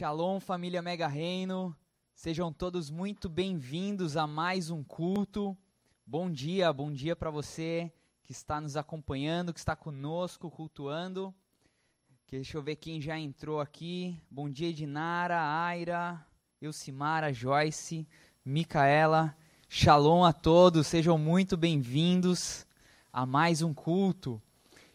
Shalom, família Mega Reino! Sejam todos muito bem-vindos a mais um culto. Bom dia, bom dia para você que está nos acompanhando, que está conosco, cultuando. Deixa eu ver quem já entrou aqui. Bom dia, Dinara, Aira, Elcimara, Joyce, Micaela. Shalom a todos, sejam muito bem-vindos a mais um culto.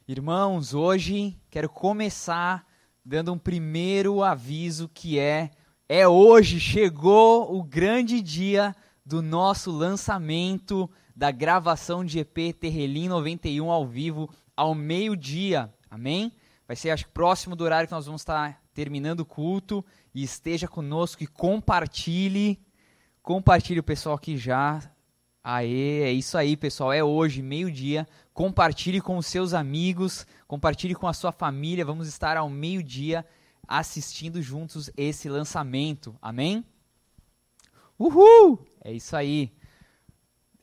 Irmãos, hoje quero começar dando um primeiro aviso que é é hoje chegou o grande dia do nosso lançamento da gravação de EP Terrelim 91 ao vivo ao meio-dia. Amém? Vai ser acho próximo do horário que nós vamos estar terminando o culto e esteja conosco e compartilhe Compartilhe o pessoal aqui já. Aê, é isso aí, pessoal. É hoje, meio-dia. Compartilhe com os seus amigos, compartilhe com a sua família. Vamos estar ao meio-dia assistindo juntos esse lançamento. Amém? Uhul! É isso aí.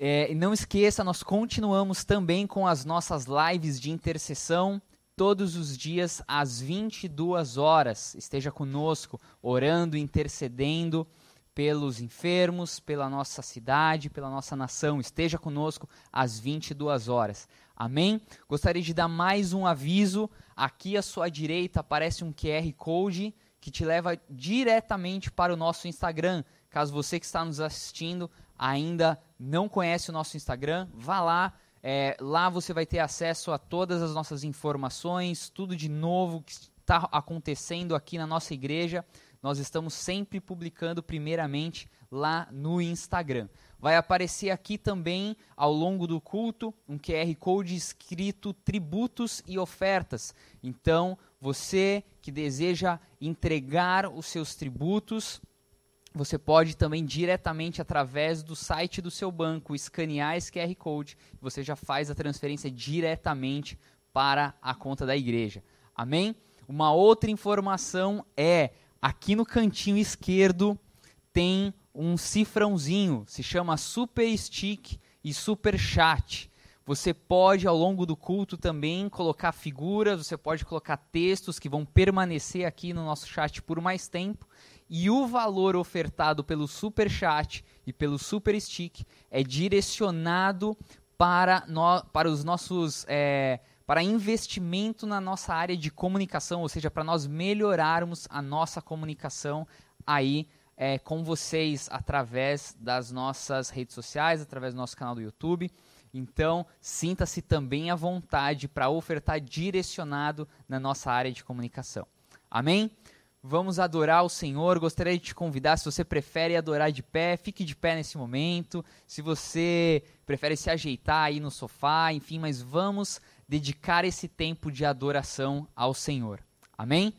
É, não esqueça, nós continuamos também com as nossas lives de intercessão todos os dias às 22 horas. Esteja conosco, orando, intercedendo pelos enfermos, pela nossa cidade, pela nossa nação. Esteja conosco às 22 horas. Amém? Gostaria de dar mais um aviso. Aqui à sua direita aparece um QR Code que te leva diretamente para o nosso Instagram. Caso você que está nos assistindo ainda não conhece o nosso Instagram, vá lá. É, lá você vai ter acesso a todas as nossas informações, tudo de novo que está acontecendo aqui na nossa igreja nós estamos sempre publicando primeiramente lá no Instagram. Vai aparecer aqui também, ao longo do culto, um QR Code escrito tributos e ofertas. Então, você que deseja entregar os seus tributos, você pode também diretamente através do site do seu banco escanear esse QR Code, você já faz a transferência diretamente para a conta da igreja. Amém? Uma outra informação é Aqui no cantinho esquerdo tem um cifrãozinho, se chama Super Stick e Super Chat. Você pode, ao longo do culto, também colocar figuras, você pode colocar textos que vão permanecer aqui no nosso chat por mais tempo. E o valor ofertado pelo Super Chat e pelo Super Stick é direcionado para, no, para os nossos é, para investimento na nossa área de comunicação, ou seja, para nós melhorarmos a nossa comunicação aí é, com vocês através das nossas redes sociais, através do nosso canal do YouTube. Então, sinta-se também à vontade para ofertar direcionado na nossa área de comunicação. Amém? Vamos adorar o Senhor. Gostaria de te convidar, se você prefere adorar de pé, fique de pé nesse momento. Se você prefere se ajeitar aí no sofá, enfim, mas vamos dedicar esse tempo de adoração ao Senhor. Amém?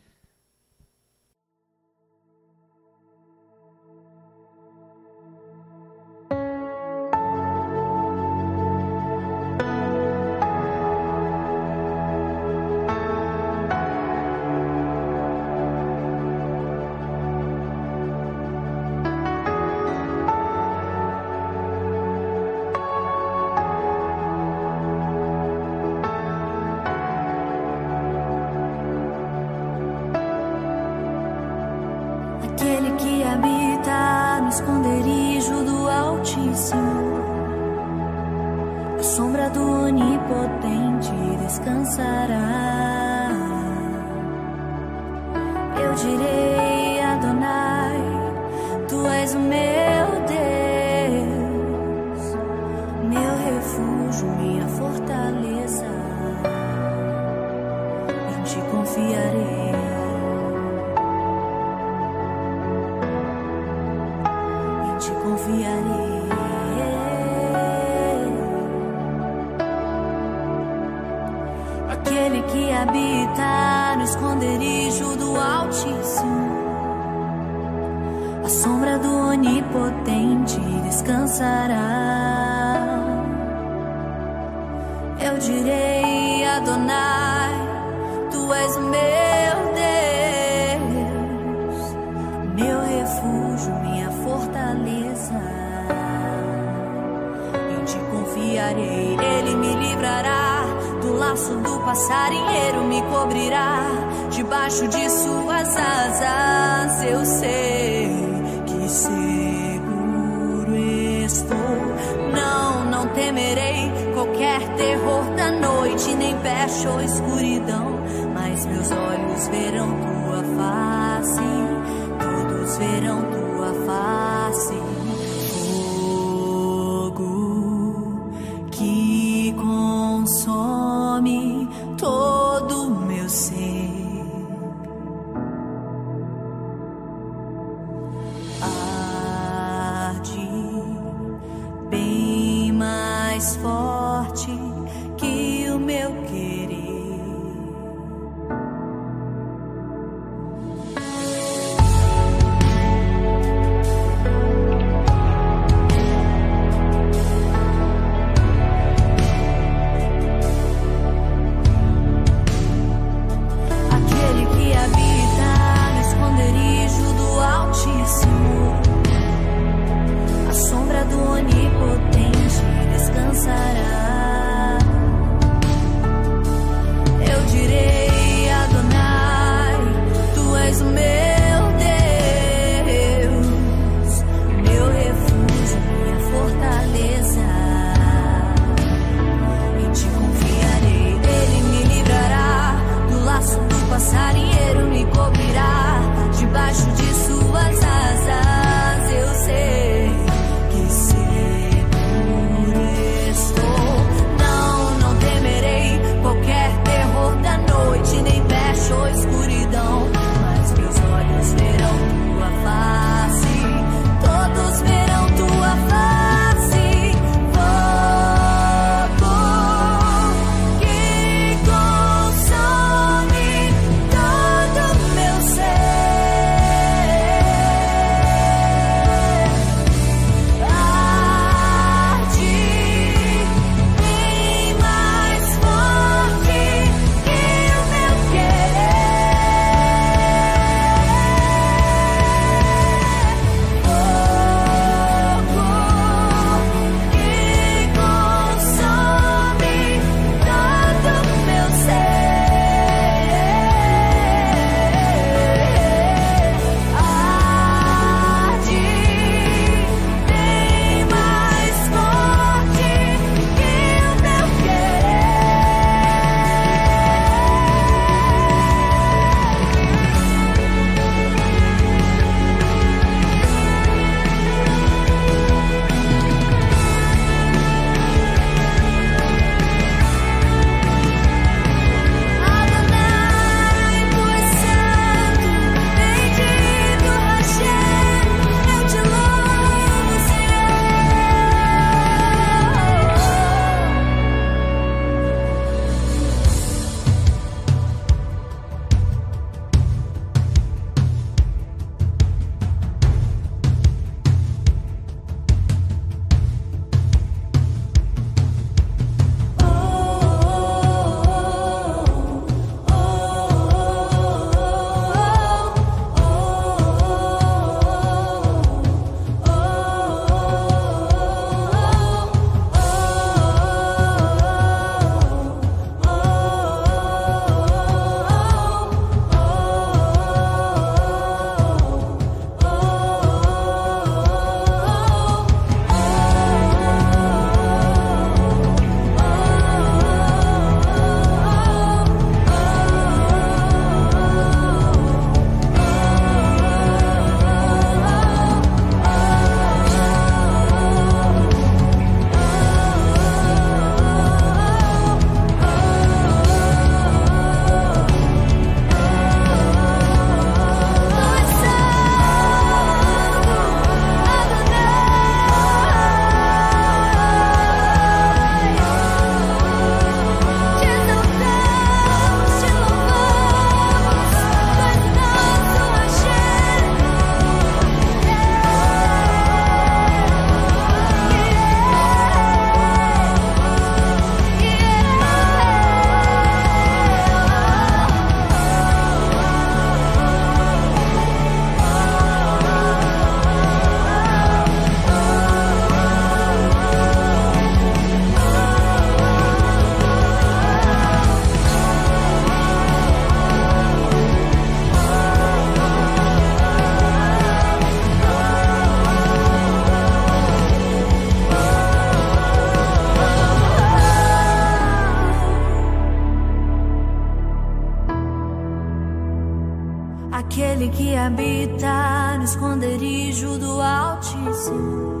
Altíssimo.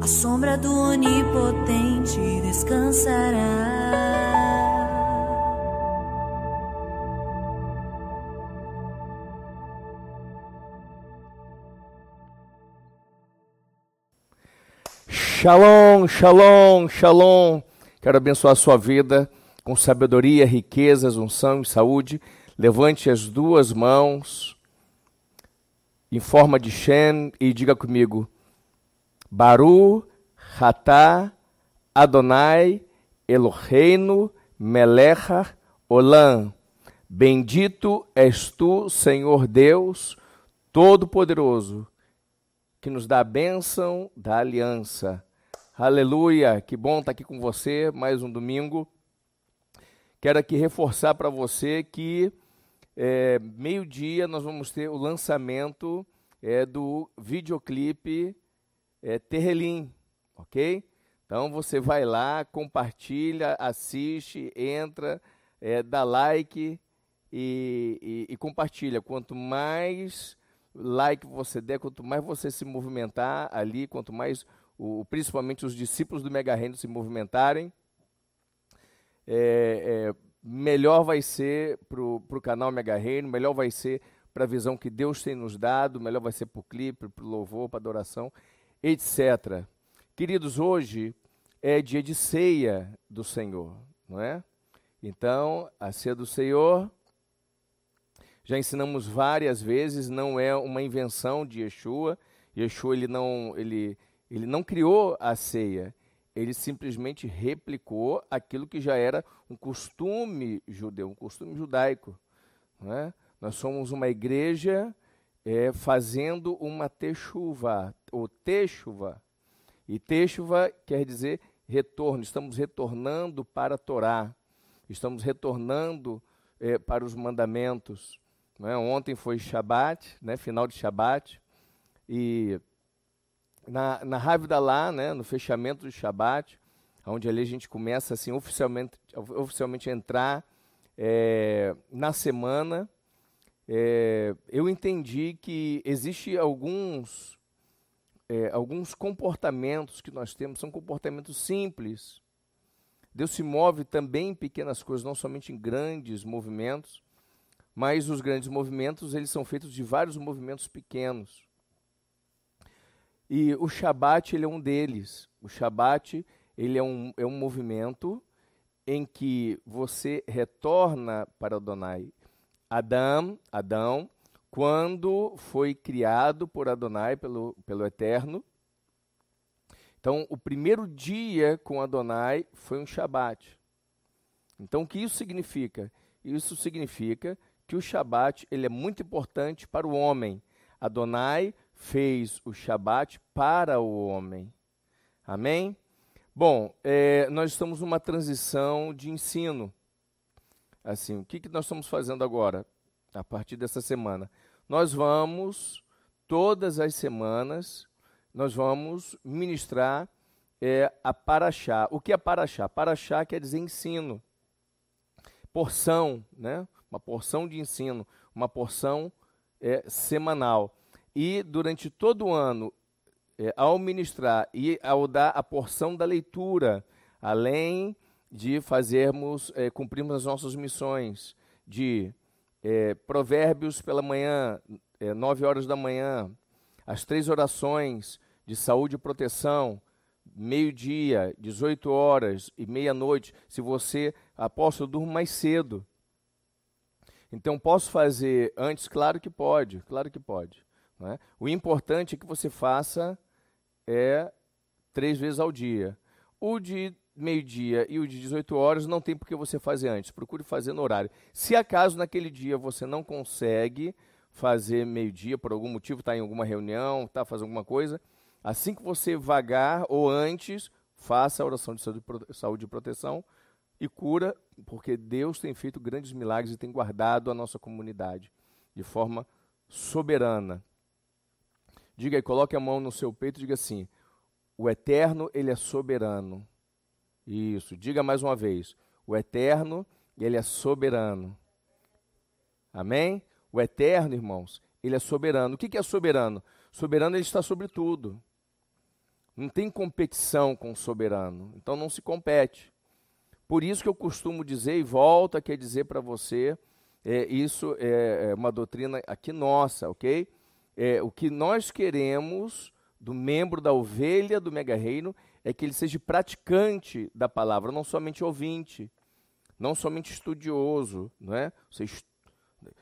A sombra do Onipotente descansará. Shalom, shalom, shalom. Quero abençoar a sua vida com sabedoria, riquezas, unção e saúde. Levante as duas mãos em forma de Shem e diga comigo: Baru, Hatá, Adonai, Eloheinu, Melecha, Olam. Bendito és tu, Senhor Deus Todo-Poderoso, que nos dá a bênção da aliança Aleluia, que bom estar aqui com você mais um domingo. Quero aqui reforçar para você que é, meio-dia nós vamos ter o lançamento é, do videoclipe é, Terrelim, ok? Então você vai lá, compartilha, assiste, entra, é, dá like e, e, e compartilha. Quanto mais like você der, quanto mais você se movimentar ali, quanto mais o, principalmente os discípulos do Mega Reino se movimentarem, é, é, melhor vai ser para o canal Mega Reino, melhor vai ser para a visão que Deus tem nos dado, melhor vai ser para o clipe, para o louvor, para a adoração, etc. Queridos, hoje é dia de ceia do Senhor, não é? Então, a ceia do Senhor, já ensinamos várias vezes, não é uma invenção de Yeshua. Yeshua ele não, ele, ele não criou a ceia, ele simplesmente replicou aquilo que já era um costume judeu, um costume judaico. É? Nós somos uma igreja é, fazendo uma techuva, ou techuva. E techuva quer dizer retorno, estamos retornando para a Torá, estamos retornando é, para os mandamentos. É? Ontem foi Shabat, né, final de Shabat, e na, na lá, né, no fechamento do Shabat, onde ali a gente começa assim oficialmente, oficialmente a entrar é, na semana, é, eu entendi que existe alguns é, alguns comportamentos que nós temos são comportamentos simples. Deus se move também em pequenas coisas, não somente em grandes movimentos, mas os grandes movimentos eles são feitos de vários movimentos pequenos. E o Shabat ele é um deles. O Shabat ele é um, é um movimento em que você retorna para Adonai. Adão, Adão, quando foi criado por Adonai, pelo, pelo Eterno. Então, o primeiro dia com Adonai foi um Shabat. Então, o que isso significa? Isso significa que o Shabat ele é muito importante para o homem. Adonai fez o Shabat para o homem. Amém? Bom, é, nós estamos numa transição de ensino. Assim, o que, que nós estamos fazendo agora, a partir dessa semana? Nós vamos, todas as semanas, nós vamos ministrar é, a Paraxá. O que é Paraxá? Paraxá quer dizer ensino. Porção, né? uma porção de ensino, uma porção é, semanal e durante todo o ano, é, ao ministrar e ao dar a porção da leitura, além de fazermos, é, cumprirmos as nossas missões de é, provérbios pela manhã, é, nove horas da manhã, as três orações de saúde e proteção, meio-dia, 18 horas e meia-noite, se você, apóstolo, durma mais cedo. Então, posso fazer antes? Claro que pode, claro que pode. É? O importante é que você faça é três vezes ao dia. O de meio-dia e o de 18 horas não tem por que você fazer antes. Procure fazer no horário. Se acaso naquele dia você não consegue fazer meio-dia, por algum motivo, está em alguma reunião, está fazendo alguma coisa, assim que você vagar ou antes, faça a oração de saúde e proteção e cura, porque Deus tem feito grandes milagres e tem guardado a nossa comunidade de forma soberana. Diga aí, coloque a mão no seu peito e diga assim: O eterno, ele é soberano. Isso, diga mais uma vez: O eterno, ele é soberano. Amém? O eterno, irmãos, ele é soberano. O que é soberano? Soberano, ele está sobre tudo. Não tem competição com o soberano. Então não se compete. Por isso que eu costumo dizer, e volto aqui a dizer para você, é, isso é, é uma doutrina aqui nossa, ok? É, o que nós queremos do membro da ovelha do mega reino é que ele seja praticante da palavra, não somente ouvinte, não somente estudioso, não é?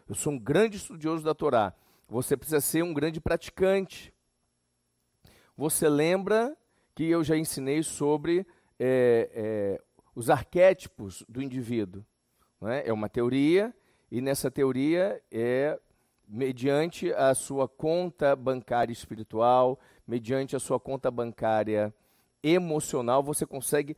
Eu sou um grande estudioso da Torá. Você precisa ser um grande praticante. Você lembra que eu já ensinei sobre é, é, os arquétipos do indivíduo? Não é? é uma teoria e nessa teoria é mediante a sua conta bancária espiritual, mediante a sua conta bancária emocional, você consegue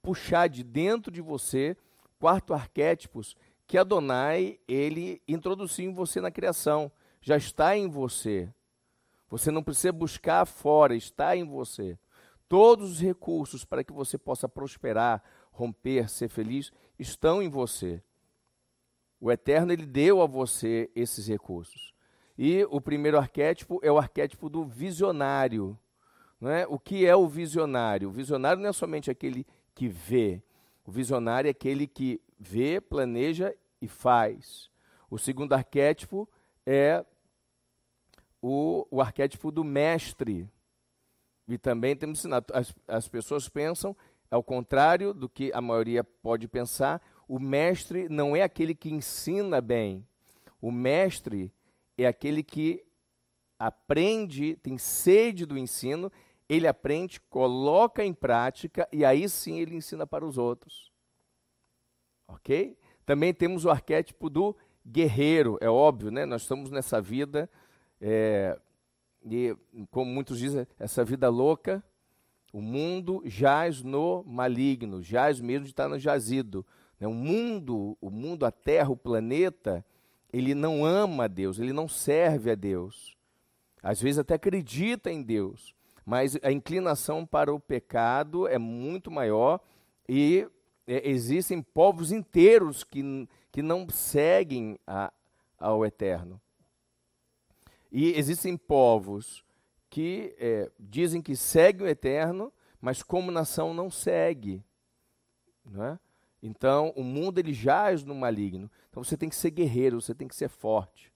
puxar de dentro de você quatro arquétipos que Adonai ele introduziu em você na criação, já está em você. Você não precisa buscar fora, está em você. Todos os recursos para que você possa prosperar, romper, ser feliz, estão em você. O Eterno ele deu a você esses recursos. E o primeiro arquétipo é o arquétipo do visionário. Não é? O que é o visionário? O visionário não é somente aquele que vê. O visionário é aquele que vê, planeja e faz. O segundo arquétipo é o, o arquétipo do mestre. E também temos ensinado. As, as pessoas pensam, ao contrário do que a maioria pode pensar, o mestre não é aquele que ensina bem. O mestre é aquele que aprende, tem sede do ensino, ele aprende, coloca em prática e aí sim ele ensina para os outros. Ok? Também temos o arquétipo do guerreiro, é óbvio, né? Nós estamos nessa vida, é, e como muitos dizem, essa vida louca, o mundo jaz no maligno, jaz mesmo de estar no jazido. Né? O mundo, o mundo, a terra, o planeta, ele não ama a Deus, ele não serve a Deus. Às vezes até acredita em Deus, mas a inclinação para o pecado é muito maior e é, existem povos inteiros que, que não seguem a, ao Eterno. E existem povos que é, dizem que seguem o Eterno, mas como nação não segue. Não é? Então, o mundo ele jaz no maligno. Então, você tem que ser guerreiro, você tem que ser forte.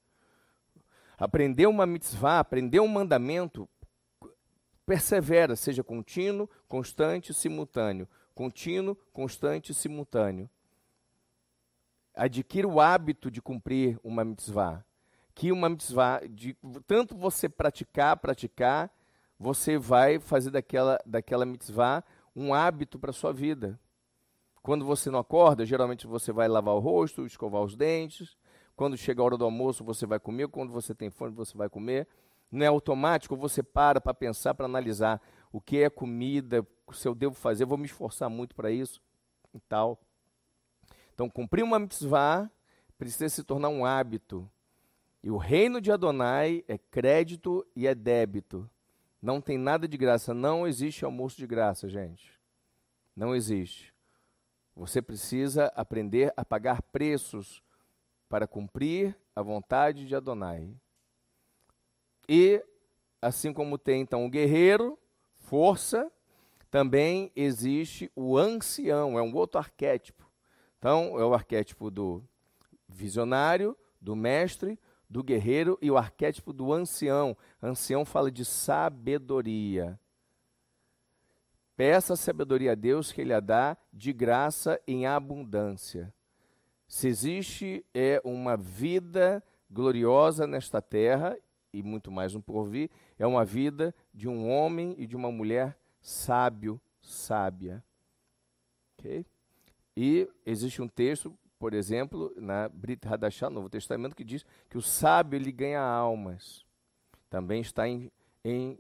Aprender uma mitzvah, aprender um mandamento, persevera, seja contínuo, constante, simultâneo. Contínuo, constante, simultâneo. Adquira o hábito de cumprir uma mitzvah. Que uma mitzvah, de tanto você praticar, praticar, você vai fazer daquela, daquela mitzvah um hábito para a sua vida. Quando você não acorda, geralmente você vai lavar o rosto, escovar os dentes. Quando chega a hora do almoço, você vai comer. Quando você tem fome, você vai comer. Não é automático, você para para pensar, para analisar o que é comida, se eu devo fazer, vou me esforçar muito para isso e tal. Então, cumprir uma mitzvah precisa se tornar um hábito. E o reino de Adonai é crédito e é débito. Não tem nada de graça. Não existe almoço de graça, gente. Não existe. Você precisa aprender a pagar preços para cumprir a vontade de Adonai. E, assim como tem então o guerreiro, força, também existe o ancião, é um outro arquétipo. Então, é o arquétipo do visionário, do mestre, do guerreiro e o arquétipo do ancião. Ancião fala de sabedoria. Peça a sabedoria a Deus que Ele a dá de graça em abundância. Se existe é uma vida gloriosa nesta terra, e muito mais no porvir, é uma vida de um homem e de uma mulher sábio, sábia. Okay? E existe um texto, por exemplo, na Brit Hadashah, no Novo Testamento, que diz que o sábio ele ganha almas. Também está em, em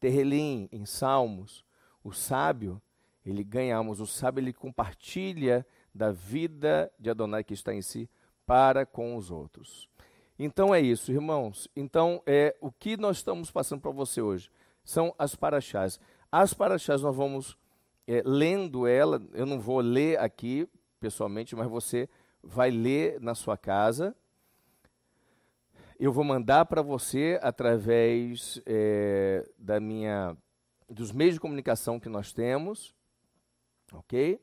Terrelim, em Salmos, o sábio, ele ganha almas, o sábio ele compartilha da vida de Adonai que está em si para com os outros. Então é isso, irmãos. Então é o que nós estamos passando para você hoje são as paraxás. As paraxás nós vamos é, lendo ela. Eu não vou ler aqui pessoalmente, mas você vai ler na sua casa eu vou mandar para você através é, da minha dos meios de comunicação que nós temos, ok?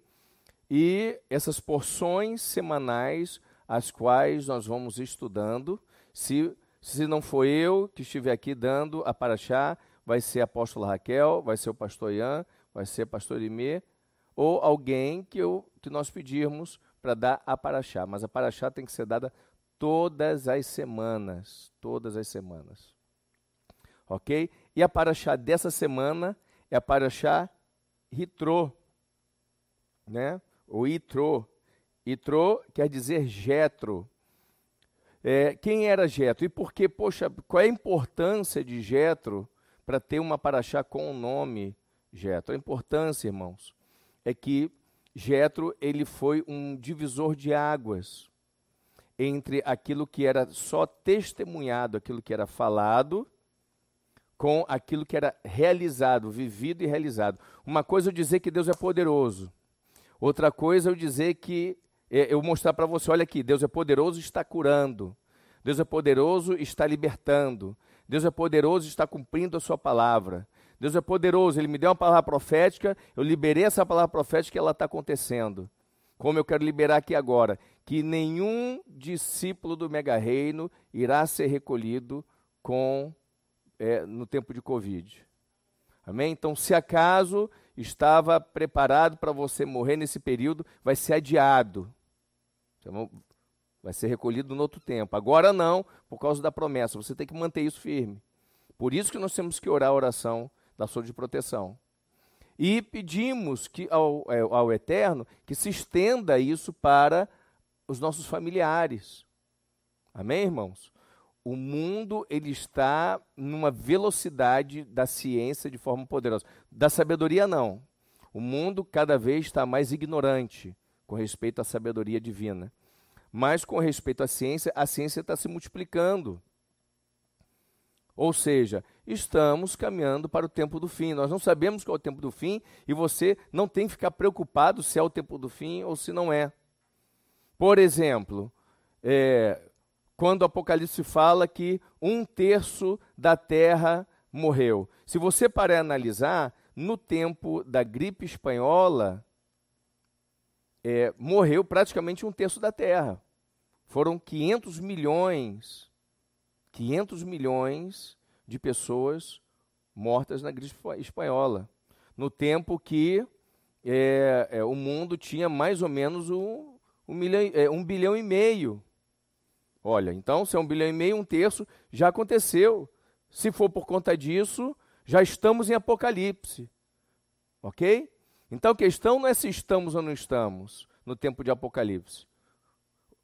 E essas porções semanais as quais nós vamos estudando. Se, se não for eu que estiver aqui dando a Paraxá, vai ser a apóstola Raquel, vai ser o pastor Ian, vai ser o pastor Imê, ou alguém que, eu, que nós pedirmos para dar a Paraxá. Mas a Paraxá tem que ser dada todas as semanas, todas as semanas. Ok? E a Paraxá dessa semana é a Paraxá Ritrô, né? O Itrô. Itrô quer dizer Jetro. É, quem era Jetro? E por que, poxa, qual é a importância de Jetro para ter uma paraxá com o nome Jetro? A importância, irmãos, é que Jetro ele foi um divisor de águas entre aquilo que era só testemunhado, aquilo que era falado, com aquilo que era realizado, vivido e realizado. Uma coisa é eu dizer que Deus é poderoso, outra coisa é eu dizer que é, eu mostrar para você, olha aqui, Deus é poderoso está curando. Deus é poderoso está libertando. Deus é poderoso está cumprindo a sua palavra. Deus é poderoso, Ele me deu uma palavra profética, eu liberei essa palavra profética e ela está acontecendo. Como eu quero liberar aqui agora, que nenhum discípulo do mega reino irá ser recolhido com é, no tempo de Covid. Amém? Então, se acaso estava preparado para você morrer nesse período, vai ser adiado. Então, vai ser recolhido no outro tempo. Agora não, por causa da promessa. Você tem que manter isso firme. Por isso que nós temos que orar a oração da sua de proteção. E pedimos que ao, é, ao Eterno que se estenda isso para os nossos familiares. Amém, irmãos? O mundo ele está numa velocidade da ciência de forma poderosa. Da sabedoria não. O mundo cada vez está mais ignorante com respeito à sabedoria divina. Mas com respeito à ciência, a ciência está se multiplicando. Ou seja, estamos caminhando para o tempo do fim. Nós não sabemos qual é o tempo do fim e você não tem que ficar preocupado se é o tempo do fim ou se não é. Por exemplo, é, quando o Apocalipse fala que um terço da terra morreu. Se você parar analisar, no tempo da gripe espanhola, é, morreu praticamente um terço da terra. Foram 500 milhões, 500 milhões de pessoas mortas na gripe espanhola. No tempo que é, é, o mundo tinha mais ou menos um, um, milhão, é, um bilhão e meio Olha, então, se é um bilhão e meio, um terço, já aconteceu. Se for por conta disso, já estamos em Apocalipse. Ok? Então a questão não é se estamos ou não estamos no tempo de Apocalipse.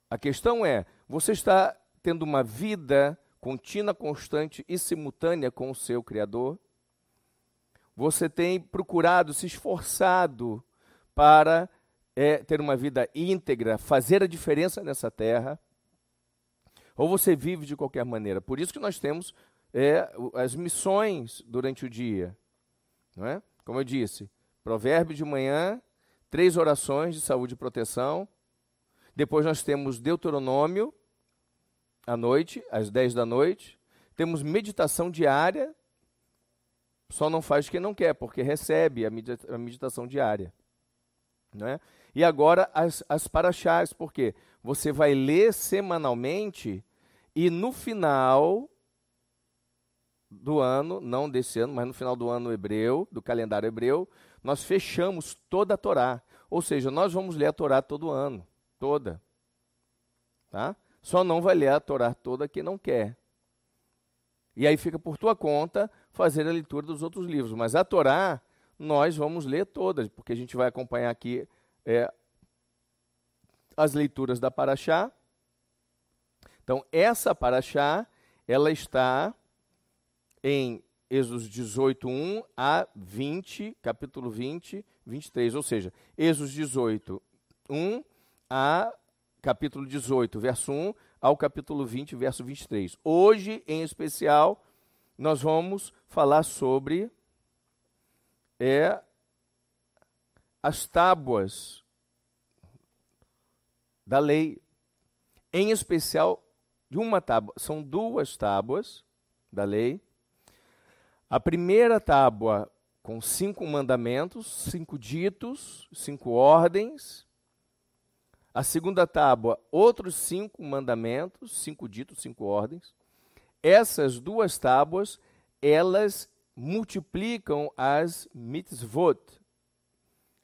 A questão é: você está tendo uma vida contínua, constante e simultânea com o seu Criador? Você tem procurado, se esforçado para é, ter uma vida íntegra, fazer a diferença nessa terra? ou você vive de qualquer maneira. Por isso que nós temos é, as missões durante o dia. Não é? Como eu disse, provérbio de manhã, três orações de saúde e proteção. Depois nós temos Deuteronômio, à noite, às 10 da noite. Temos meditação diária. Só não faz quem não quer, porque recebe a meditação diária. Não é? E agora as, as paraxás, porque você vai ler semanalmente e no final do ano, não desse ano, mas no final do ano hebreu, do calendário hebreu, nós fechamos toda a Torá. Ou seja, nós vamos ler a Torá todo ano, toda. Tá? Só não vai ler a Torá toda quem não quer. E aí fica por tua conta fazer a leitura dos outros livros. Mas a Torá, nós vamos ler todas, porque a gente vai acompanhar aqui é, as leituras da Paraxá então, essa paraxá, ela está em Êxodo 18, 1 a 20, capítulo 20, 23. Ou seja, Êxodo 18, 1 a capítulo 18, verso 1 ao capítulo 20, verso 23. Hoje, em especial, nós vamos falar sobre é, as tábuas da lei, em especial de uma tábua, são duas tábuas da lei. A primeira tábua com cinco mandamentos, cinco ditos, cinco ordens. A segunda tábua, outros cinco mandamentos, cinco ditos, cinco ordens. Essas duas tábuas, elas multiplicam as mitzvot.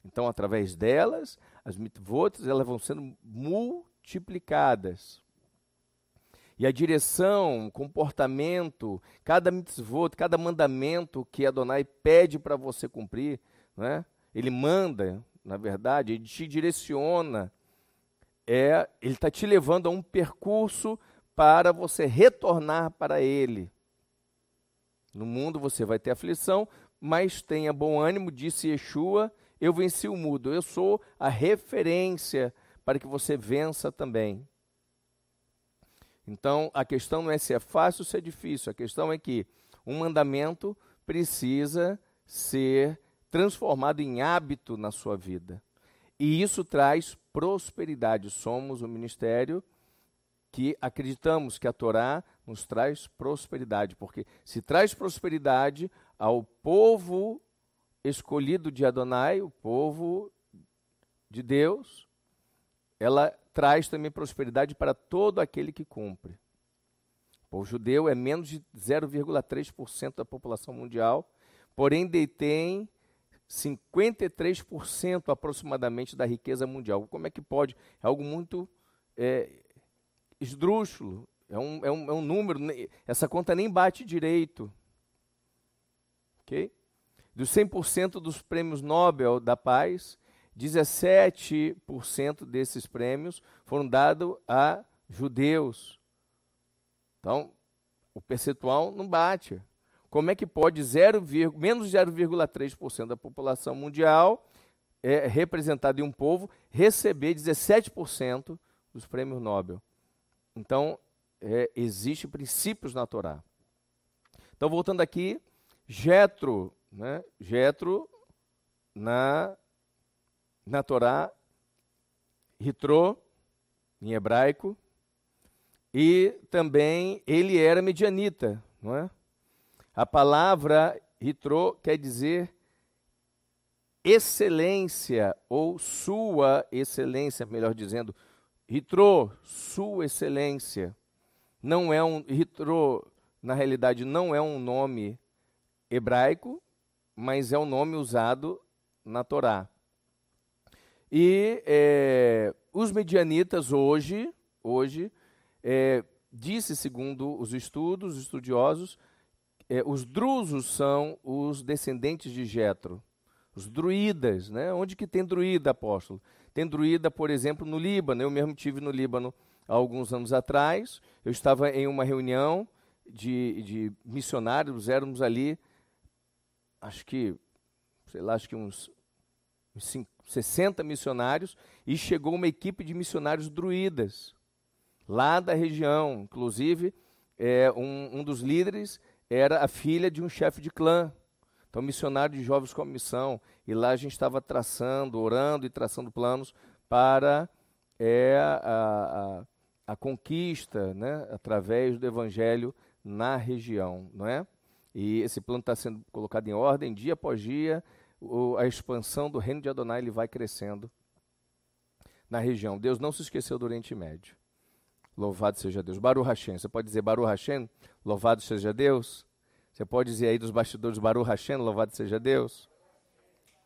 Então, através delas, as mitzvot, elas vão sendo multiplicadas. E a direção, comportamento, cada mitzvot, cada mandamento que Adonai pede para você cumprir, né? ele manda, na verdade, ele te direciona, é, ele está te levando a um percurso para você retornar para ele. No mundo você vai ter aflição, mas tenha bom ânimo, disse Yeshua, eu venci o mundo. Eu sou a referência para que você vença também. Então, a questão não é se é fácil ou se é difícil, a questão é que um mandamento precisa ser transformado em hábito na sua vida. E isso traz prosperidade. Somos um ministério que acreditamos que a Torá nos traz prosperidade, porque se traz prosperidade ao povo escolhido de Adonai, o povo de Deus, ela traz também prosperidade para todo aquele que cumpre. O povo judeu é menos de 0,3% da população mundial, porém detém 53% aproximadamente da riqueza mundial. Como é que pode? É algo muito é, esdrúxulo, é um, é, um, é um número, essa conta nem bate direito. Ok? Dos 100% dos prêmios Nobel da Paz, 17% desses prêmios foram dados a judeus. Então, o percentual não bate. Como é que pode 0, menos 0,3% da população mundial, é, representada em um povo, receber 17% dos prêmios Nobel? Então, é, existem princípios na Torá. Então, voltando aqui, Jetro, né? Jetro na na Torá, Ritrô, em hebraico, e também ele era medianita, não é? A palavra Ritrô quer dizer excelência ou sua excelência, melhor dizendo, Ritrô, sua excelência. Não é um Ritrô, na realidade não é um nome hebraico, mas é um nome usado na Torá. E é, os medianitas hoje, hoje é, disse segundo os estudos, os estudiosos, é, os drusos são os descendentes de Jetro, os druidas, né? Onde que tem druida, apóstolo? Tem druida, por exemplo, no Líbano. Eu mesmo tive no Líbano há alguns anos atrás. Eu estava em uma reunião de, de missionários, éramos ali, acho que, sei lá, acho que uns, uns 60 missionários, e chegou uma equipe de missionários druidas, lá da região. Inclusive, é, um, um dos líderes era a filha de um chefe de clã. Então, missionário de jovens com missão. E lá a gente estava traçando, orando e traçando planos para é, a, a, a, conquista, né, através do evangelho na região, não é? E esse plano está sendo colocado em ordem dia após dia o, a expansão do reino de Adonai ele vai crescendo na região. Deus não se esqueceu do Oriente Médio. Louvado seja Deus. Baru Hashem. Você pode dizer Baru Hashem? Louvado seja Deus. Você pode dizer aí dos bastidores Baru Hashem? Louvado seja Deus.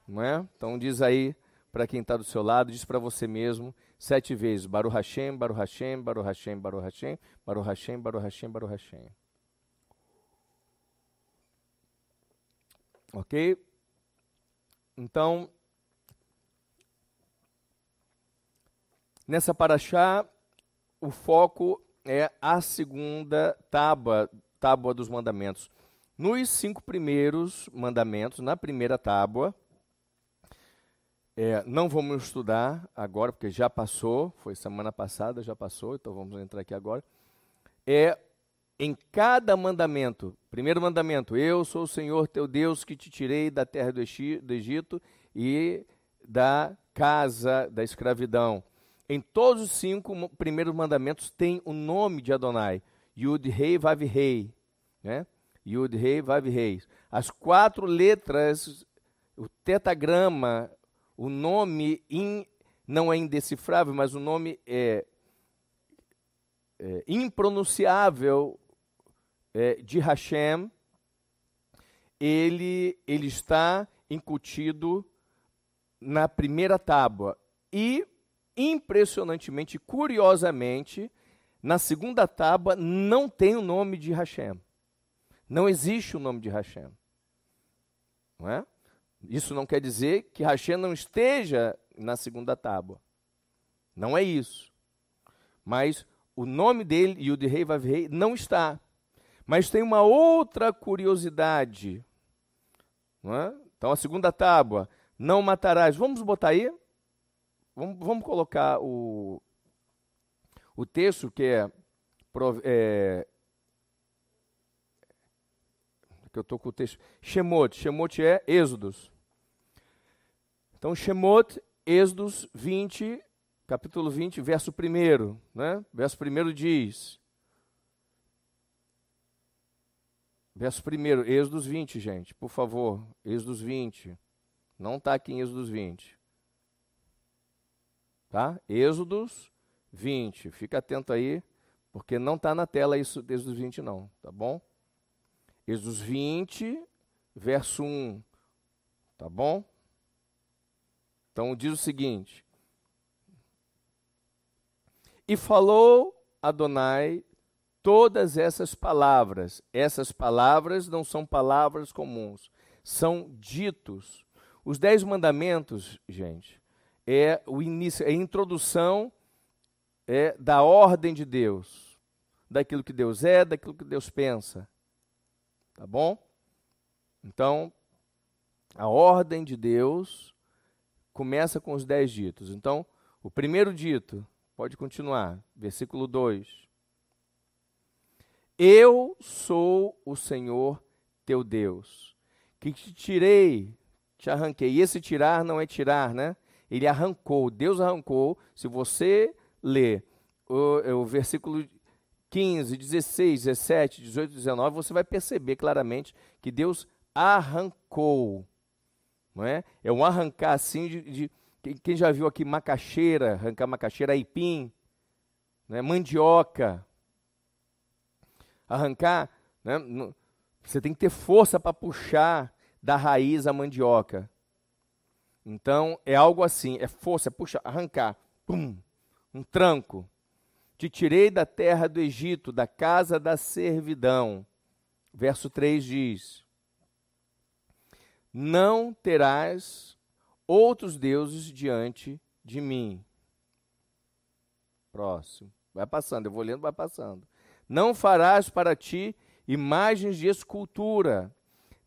Não é? Então diz aí para quem está do seu lado, diz para você mesmo sete vezes Baru Hashem, Baru Hashem, Baru Hashem, Baru Hashem, Baru Hashem, Baru Hashem, Baru Hashem. Ok? Então, nessa paraxá, o foco é a segunda tábua, tábua dos mandamentos. Nos cinco primeiros mandamentos, na primeira tábua, é, não vamos estudar agora, porque já passou, foi semana passada, já passou, então vamos entrar aqui agora. É em cada mandamento. Primeiro mandamento: Eu sou o Senhor teu Deus que te tirei da terra do Egito e da casa da escravidão. Em todos os cinco primeiros mandamentos tem o nome de Adonai. Yud Rei Vav Rei, né? Yud Rei Vav Rei. As quatro letras, o tetagrama, o nome in, não é indecifrável, mas o nome é, é impronunciável é, de Hashem, ele, ele está incutido na primeira tábua. E, impressionantemente, curiosamente, na segunda tábua não tem o nome de Hashem. Não existe o nome de Hashem. Não é? Isso não quer dizer que Hashem não esteja na segunda tábua. Não é isso. Mas o nome dele, Yud Rei Vav Rei, não está. Mas tem uma outra curiosidade. É? Então, a segunda tábua, não matarás. Vamos botar aí? Vamos, vamos colocar o, o texto que é, é que eu estou com o texto. Shemot. Shemot é Êxodos. Então, Shemot, Êxodos 20, capítulo 20, verso 1. Né? Verso 1 diz. Verso 1, Êxodos 20, gente, por favor. Êxodos 20. Não está aqui em Êxodos 20. Tá? Êxodos 20. Fica atento aí, porque não está na tela isso Êxodos 20 não, tá bom? Êxodos 20, verso 1. Tá bom? Então diz o seguinte: E falou Adonai todas essas palavras. Essas palavras não são palavras comuns, são ditos os Dez Mandamentos, gente, é o início, é a introdução é, da ordem de Deus, daquilo que Deus é, daquilo que Deus pensa. Tá bom? Então, a ordem de Deus começa com os dez ditos. Então, o primeiro dito, pode continuar, versículo 2. Eu sou o Senhor teu Deus, que te tirei te arranquei. E esse tirar não é tirar, né? Ele arrancou, Deus arrancou. Se você ler o, o versículo 15, 16, 17, 18, 19, você vai perceber claramente que Deus arrancou. Não é? é um arrancar assim de, de quem já viu aqui macaxeira, arrancar macaxeira, aipim, né? mandioca. Arrancar, né? você tem que ter força para puxar da raiz a mandioca. Então, é algo assim, é força, puxa, arrancar, pum, um tranco. Te tirei da terra do Egito, da casa da servidão. Verso 3 diz: Não terás outros deuses diante de mim. Próximo. Vai passando, eu vou lendo, vai passando. Não farás para ti imagens de escultura,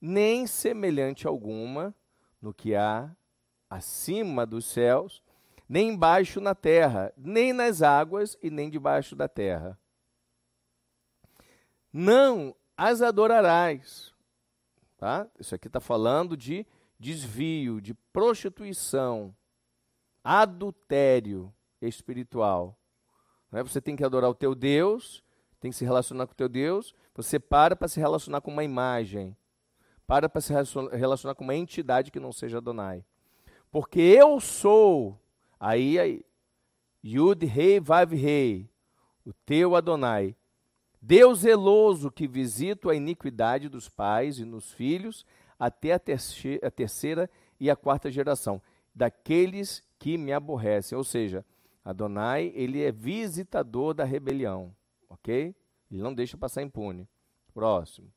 nem semelhante alguma no que há acima dos céus, nem embaixo na terra, nem nas águas e nem debaixo da terra. Não as adorarás. Tá? Isso aqui está falando de desvio, de prostituição, adultério espiritual. Né? Você tem que adorar o teu Deus, tem que se relacionar com o teu Deus, você para para se relacionar com uma imagem. Para para se relacionar com uma entidade que não seja Adonai. Porque eu sou, aí, aí Yud Rei Vav Rei, o teu Adonai, Deus zeloso que visita a iniquidade dos pais e nos filhos até a, a terceira e a quarta geração, daqueles que me aborrecem. Ou seja, Adonai, ele é visitador da rebelião, ok? Ele não deixa passar impune. Próximo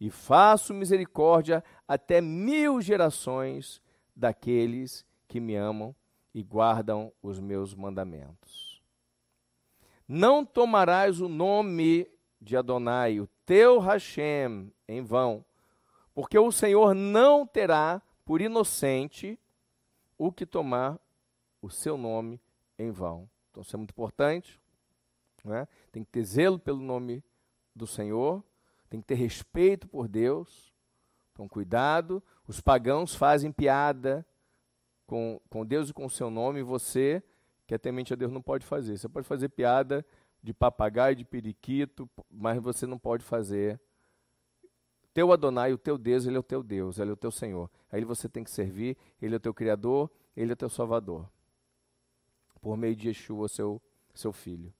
e faço misericórdia até mil gerações daqueles que me amam e guardam os meus mandamentos. Não tomarás o nome de Adonai, o teu Hashem, em vão, porque o Senhor não terá por inocente o que tomar o seu nome em vão. Então, isso é muito importante. Né? Tem que ter zelo pelo nome do Senhor tem que ter respeito por Deus. Então, cuidado. Os pagãos fazem piada com, com Deus e com o seu nome, você que é temente a Deus não pode fazer. Você pode fazer piada de papagaio, de periquito, mas você não pode fazer. Teu Adonai, o teu Deus, ele é o teu Deus, ele é o teu Senhor. Aí você tem que servir, ele é o teu Criador, ele é o teu Salvador. Por meio de Yeshua, seu, seu filho.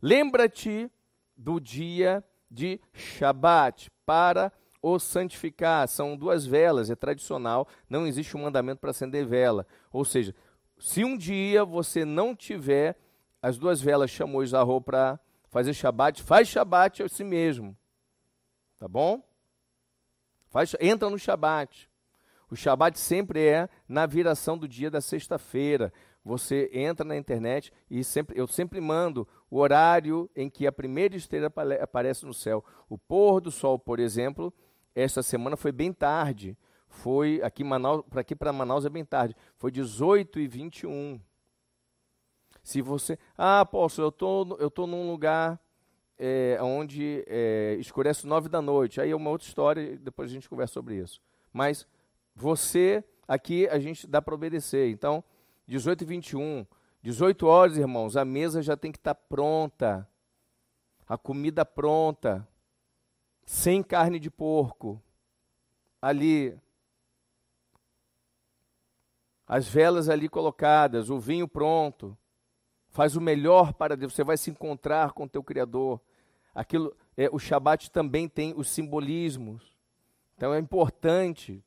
Lembra-te do dia de Shabat para o santificar. São duas velas, é tradicional, não existe um mandamento para acender vela. Ou seja, se um dia você não tiver as duas velas, chamou Isarro para fazer Shabat, faz Shabat a si mesmo. Tá bom? Faz, entra no Shabat. O Shabat sempre é na viração do dia da sexta-feira. Você entra na internet e sempre, eu sempre mando o horário em que a primeira estrela aparece no céu. O pôr do sol, por exemplo, esta semana foi bem tarde. Foi aqui Manaus, para aqui para Manaus é bem tarde. Foi 18 e 21. Se você, ah, posso, eu tô, eu tô num lugar é, onde é, escurece nove da noite. Aí é uma outra história, depois a gente conversa sobre isso. Mas você, aqui a gente dá para obedecer. Então, 18 e 21, 18 horas, irmãos, a mesa já tem que estar tá pronta. A comida pronta. Sem carne de porco. Ali. As velas ali colocadas, o vinho pronto. Faz o melhor para Deus. Você vai se encontrar com o teu Criador. Aquilo, é, o Shabat também tem os simbolismos. Então é importante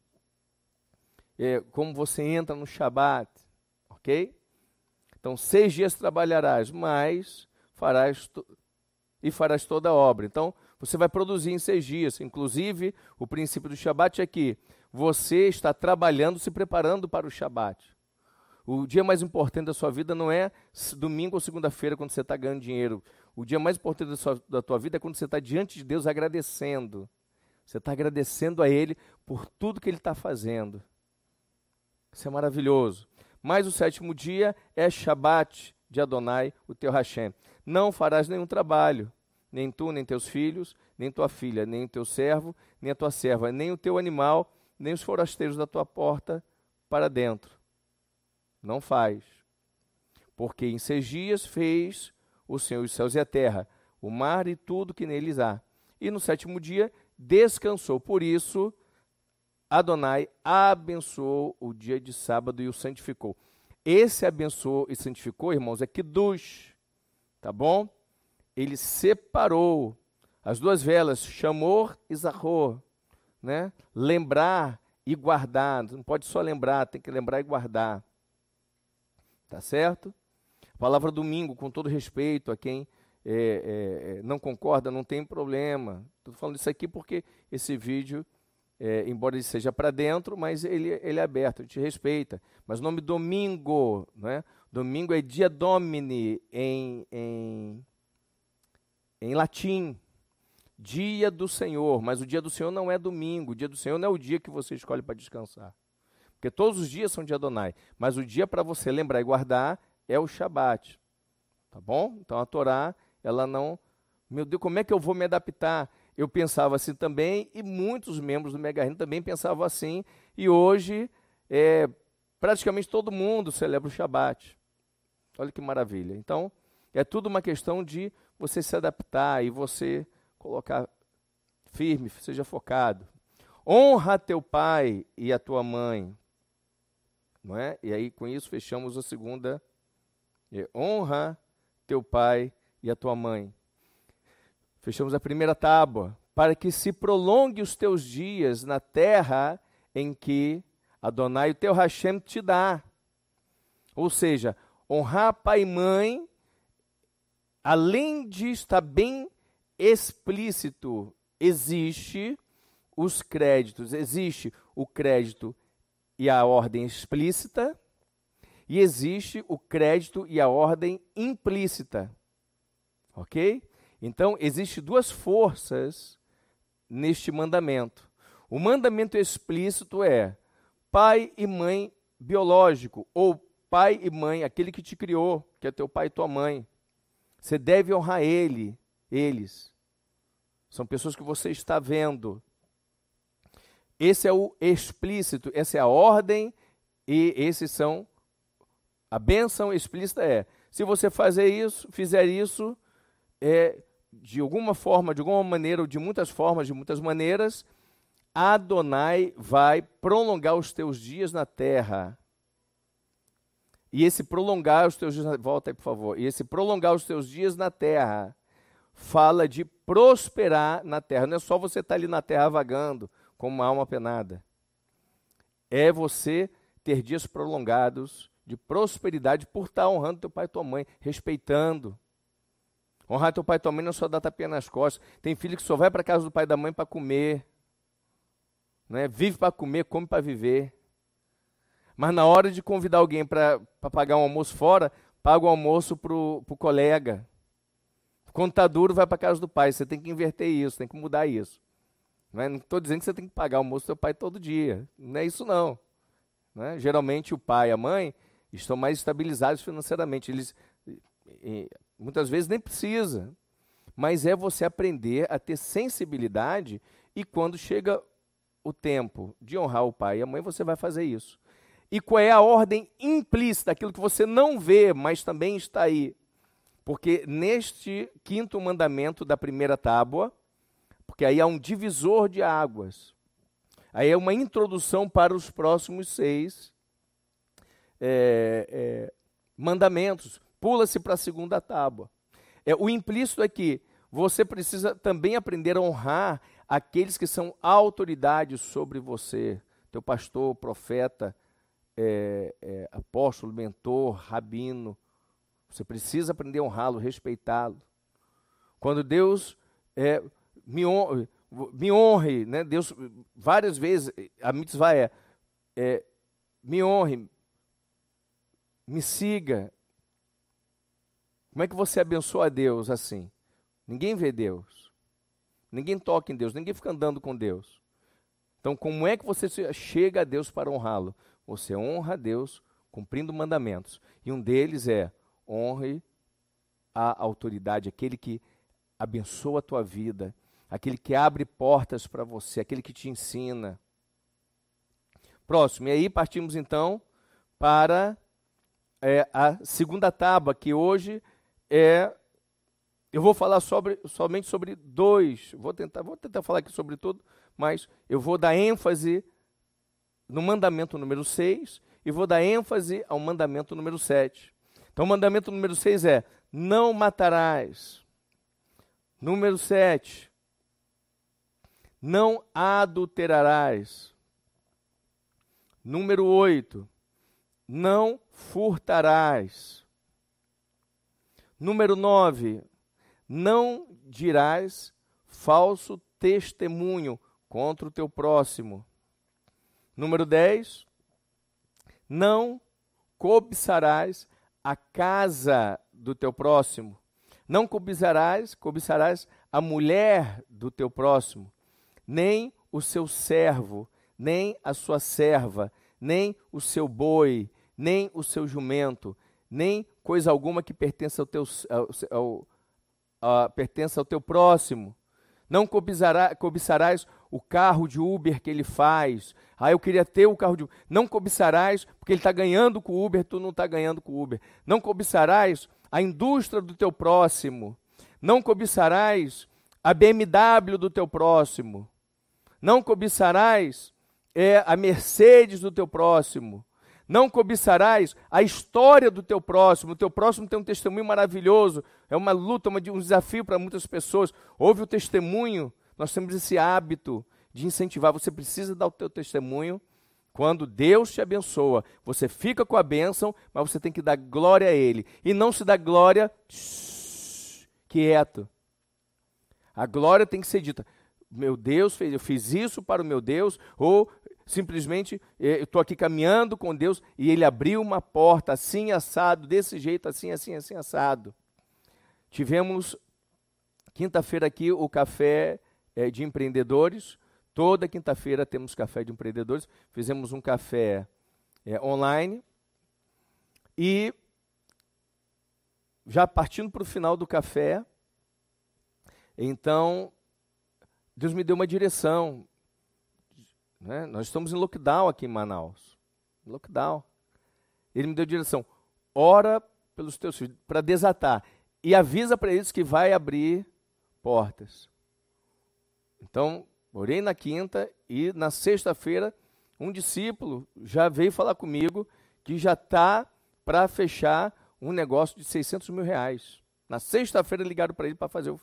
é, como você entra no Shabat, ok? Então seis dias trabalharás, mas farás e farás toda a obra. Então você vai produzir em seis dias. Inclusive o princípio do Shabat é que você está trabalhando, se preparando para o Shabat. O dia mais importante da sua vida não é domingo ou segunda-feira, quando você está ganhando dinheiro. O dia mais importante da, sua, da tua vida é quando você está diante de Deus agradecendo. Você está agradecendo a Ele por tudo que Ele está fazendo. Isso é maravilhoso. Mas o sétimo dia é Shabat de Adonai, o teu Hashem. Não farás nenhum trabalho, nem tu, nem teus filhos, nem tua filha, nem o teu servo, nem a tua serva, nem o teu animal, nem os forasteiros da tua porta para dentro. Não faz. Porque em seis dias fez o Senhor os céus e a terra, o mar e tudo que neles há. E no sétimo dia descansou. Por isso, Adonai abençoou o dia de sábado e o santificou. Esse abençoou e santificou, irmãos, é que dos, tá bom? Ele separou as duas velas, chamou e zarrou, né? Lembrar e guardar, não pode só lembrar, tem que lembrar e guardar. Tá certo? palavra domingo, com todo respeito a quem é, é, é, não concorda, não tem problema. Estou falando isso aqui porque esse vídeo, é, embora ele seja para dentro, mas ele, ele é aberto, a gente respeita. Mas o nome domingo, né? domingo é dia domini em, em, em latim. Dia do Senhor, mas o dia do Senhor não é domingo, o dia do Senhor não é o dia que você escolhe para descansar. Porque todos os dias são de Adonai, mas o dia para você lembrar e guardar é o Shabat. Tá bom? Então a Torá, ela não. Meu Deus, como é que eu vou me adaptar? Eu pensava assim também, e muitos membros do Mega também pensavam assim, e hoje é, praticamente todo mundo celebra o Shabat. Olha que maravilha. Então, é tudo uma questão de você se adaptar e você colocar firme, seja focado. Honra teu pai e a tua mãe. Não é? E aí, com isso, fechamos a segunda é, honra teu pai e a tua mãe. Fechamos a primeira tábua. Para que se prolongue os teus dias na terra em que Adonai, o teu Hashem, te dá. Ou seja, honrar pai e mãe, além de estar bem explícito, existe os créditos, existe o crédito e a ordem explícita, e existe o crédito e a ordem implícita. Ok? Então, existem duas forças neste mandamento. O mandamento explícito é pai e mãe biológico, ou pai e mãe, aquele que te criou, que é teu pai e tua mãe. Você deve honrar ele, eles. São pessoas que você está vendo. Esse é o explícito, essa é a ordem, e esses são a bênção explícita é: se você fazer isso, fizer isso, é, de alguma forma, de alguma maneira, ou de muitas formas, de muitas maneiras, Adonai vai prolongar os teus dias na terra. E esse prolongar os teus dias, na... volta aí por favor. E esse prolongar os teus dias na terra fala de prosperar na terra. Não é só você estar tá ali na terra vagando como uma alma penada. É você ter dias prolongados de prosperidade por estar honrando teu pai e tua mãe, respeitando. Honrar teu pai e tua mãe não é só dar tapinha nas costas. Tem filho que só vai para casa do pai e da mãe para comer. Né? Vive para comer, come para viver. Mas na hora de convidar alguém para pagar um almoço fora, paga o almoço para o colega. Quando está duro, vai para casa do pai. Você tem que inverter isso, tem que mudar isso. Não é? estou dizendo que você tem que pagar o almoço do seu pai todo dia. Não é isso, não. Né? Geralmente, o pai e a mãe estão mais estabilizados financeiramente. Eles, muitas vezes, nem precisa. Mas é você aprender a ter sensibilidade e quando chega o tempo de honrar o pai e a mãe, você vai fazer isso. E qual é a ordem implícita, aquilo que você não vê, mas também está aí? Porque neste quinto mandamento da primeira tábua, porque aí há um divisor de águas, aí é uma introdução para os próximos seis é, é, mandamentos. Pula-se para a segunda tábua. É, o implícito é que você precisa também aprender a honrar aqueles que são autoridades sobre você, teu pastor, profeta, é, é, apóstolo, mentor, rabino. Você precisa aprender a honrá-lo, respeitá-lo. Quando Deus é, me, honre, me honre, né? Deus várias vezes, a mitzvah é, é me honre, me siga. Como é que você abençoa a Deus assim? Ninguém vê Deus. Ninguém toca em Deus, ninguém fica andando com Deus. Então, como é que você chega a Deus para honrá-lo? Você honra a Deus cumprindo mandamentos. E um deles é honre a autoridade, aquele que abençoa a tua vida, aquele que abre portas para você, aquele que te ensina. Próximo, e aí partimos então para é, a segunda tábua, que hoje é eu vou falar sobre, somente sobre dois. Vou tentar, vou tentar falar aqui sobre tudo, mas eu vou dar ênfase no mandamento número 6 e vou dar ênfase ao mandamento número 7. Então, o mandamento número 6 é: não matarás. Número 7, não adulterarás. Número 8, não furtarás. Número 9, não dirás falso testemunho contra o teu próximo. Número 10. Não cobiçarás a casa do teu próximo. Não cobiçarás, cobiçarás a mulher do teu próximo, nem o seu servo, nem a sua serva, nem o seu boi, nem o seu jumento, nem coisa alguma que pertença ao teu, ao, ao, uh, pertence ao teu próximo. Não cobiçará, cobiçarás o carro de Uber que ele faz. Ah, eu queria ter o carro de Uber. Não cobiçarás, porque ele está ganhando com o Uber, tu não está ganhando com o Uber. Não cobiçarás a indústria do teu próximo. Não cobiçarás a BMW do teu próximo. Não cobiçarás é, a Mercedes do teu próximo. Não cobiçarás a história do teu próximo. O teu próximo tem um testemunho maravilhoso. É uma luta, um desafio para muitas pessoas. Ouve o testemunho. Nós temos esse hábito de incentivar. Você precisa dar o teu testemunho. Quando Deus te abençoa, você fica com a bênção, mas você tem que dar glória a Ele. E não se dá glória quieto. A glória tem que ser dita. Meu Deus eu fiz isso para o meu Deus, ou simplesmente eh, eu estou aqui caminhando com Deus e Ele abriu uma porta assim assado, desse jeito, assim, assim, assim, assado. Tivemos quinta-feira aqui o café é, de empreendedores. Toda quinta-feira temos café de empreendedores. Fizemos um café é, online. E já partindo para o final do café, então Deus me deu uma direção. Né? Nós estamos em lockdown aqui em Manaus. Lockdown. Ele me deu direção. Ora pelos teus filhos, para desatar. E avisa para eles que vai abrir portas. Então, orei na quinta e na sexta-feira, um discípulo já veio falar comigo que já está para fechar um negócio de 600 mil reais. Na sexta-feira ligaram para ele para fazer o,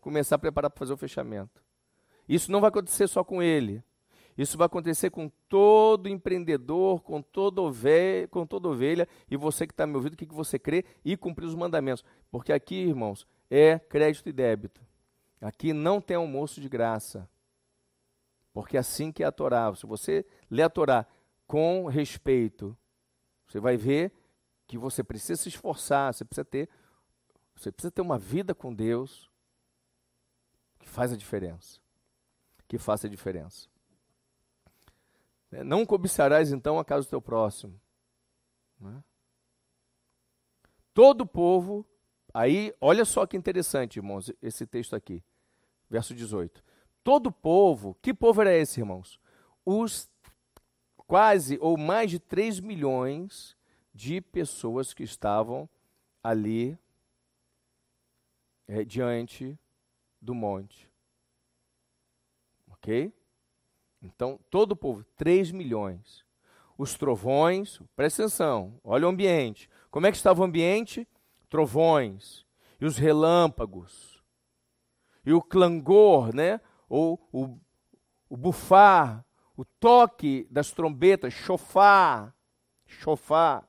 começar a preparar para fazer o fechamento. Isso não vai acontecer só com ele. Isso vai acontecer com todo empreendedor, com toda ovelha, com toda ovelha e você que está me ouvindo, o que, que você crê e cumprir os mandamentos. Porque aqui, irmãos, é crédito e débito. Aqui não tem almoço de graça. Porque é assim que é a Torá. Se você lê a Torá com respeito, você vai ver que você precisa se esforçar, você precisa ter, você precisa ter uma vida com Deus que faz a diferença. Que faça a diferença. Não cobiçarás então a casa do teu próximo. Né? Todo povo, aí, olha só que interessante, irmãos, esse texto aqui, verso 18. Todo povo, que povo era esse, irmãos? Os quase ou mais de 3 milhões de pessoas que estavam ali é, diante do monte. Ok? Então, todo o povo, 3 milhões. Os trovões, presta atenção, olha o ambiente. Como é que estava o ambiente? Trovões. E os relâmpagos. E o clangor, né? Ou o, o bufar, o toque das trombetas, chofar, chofar.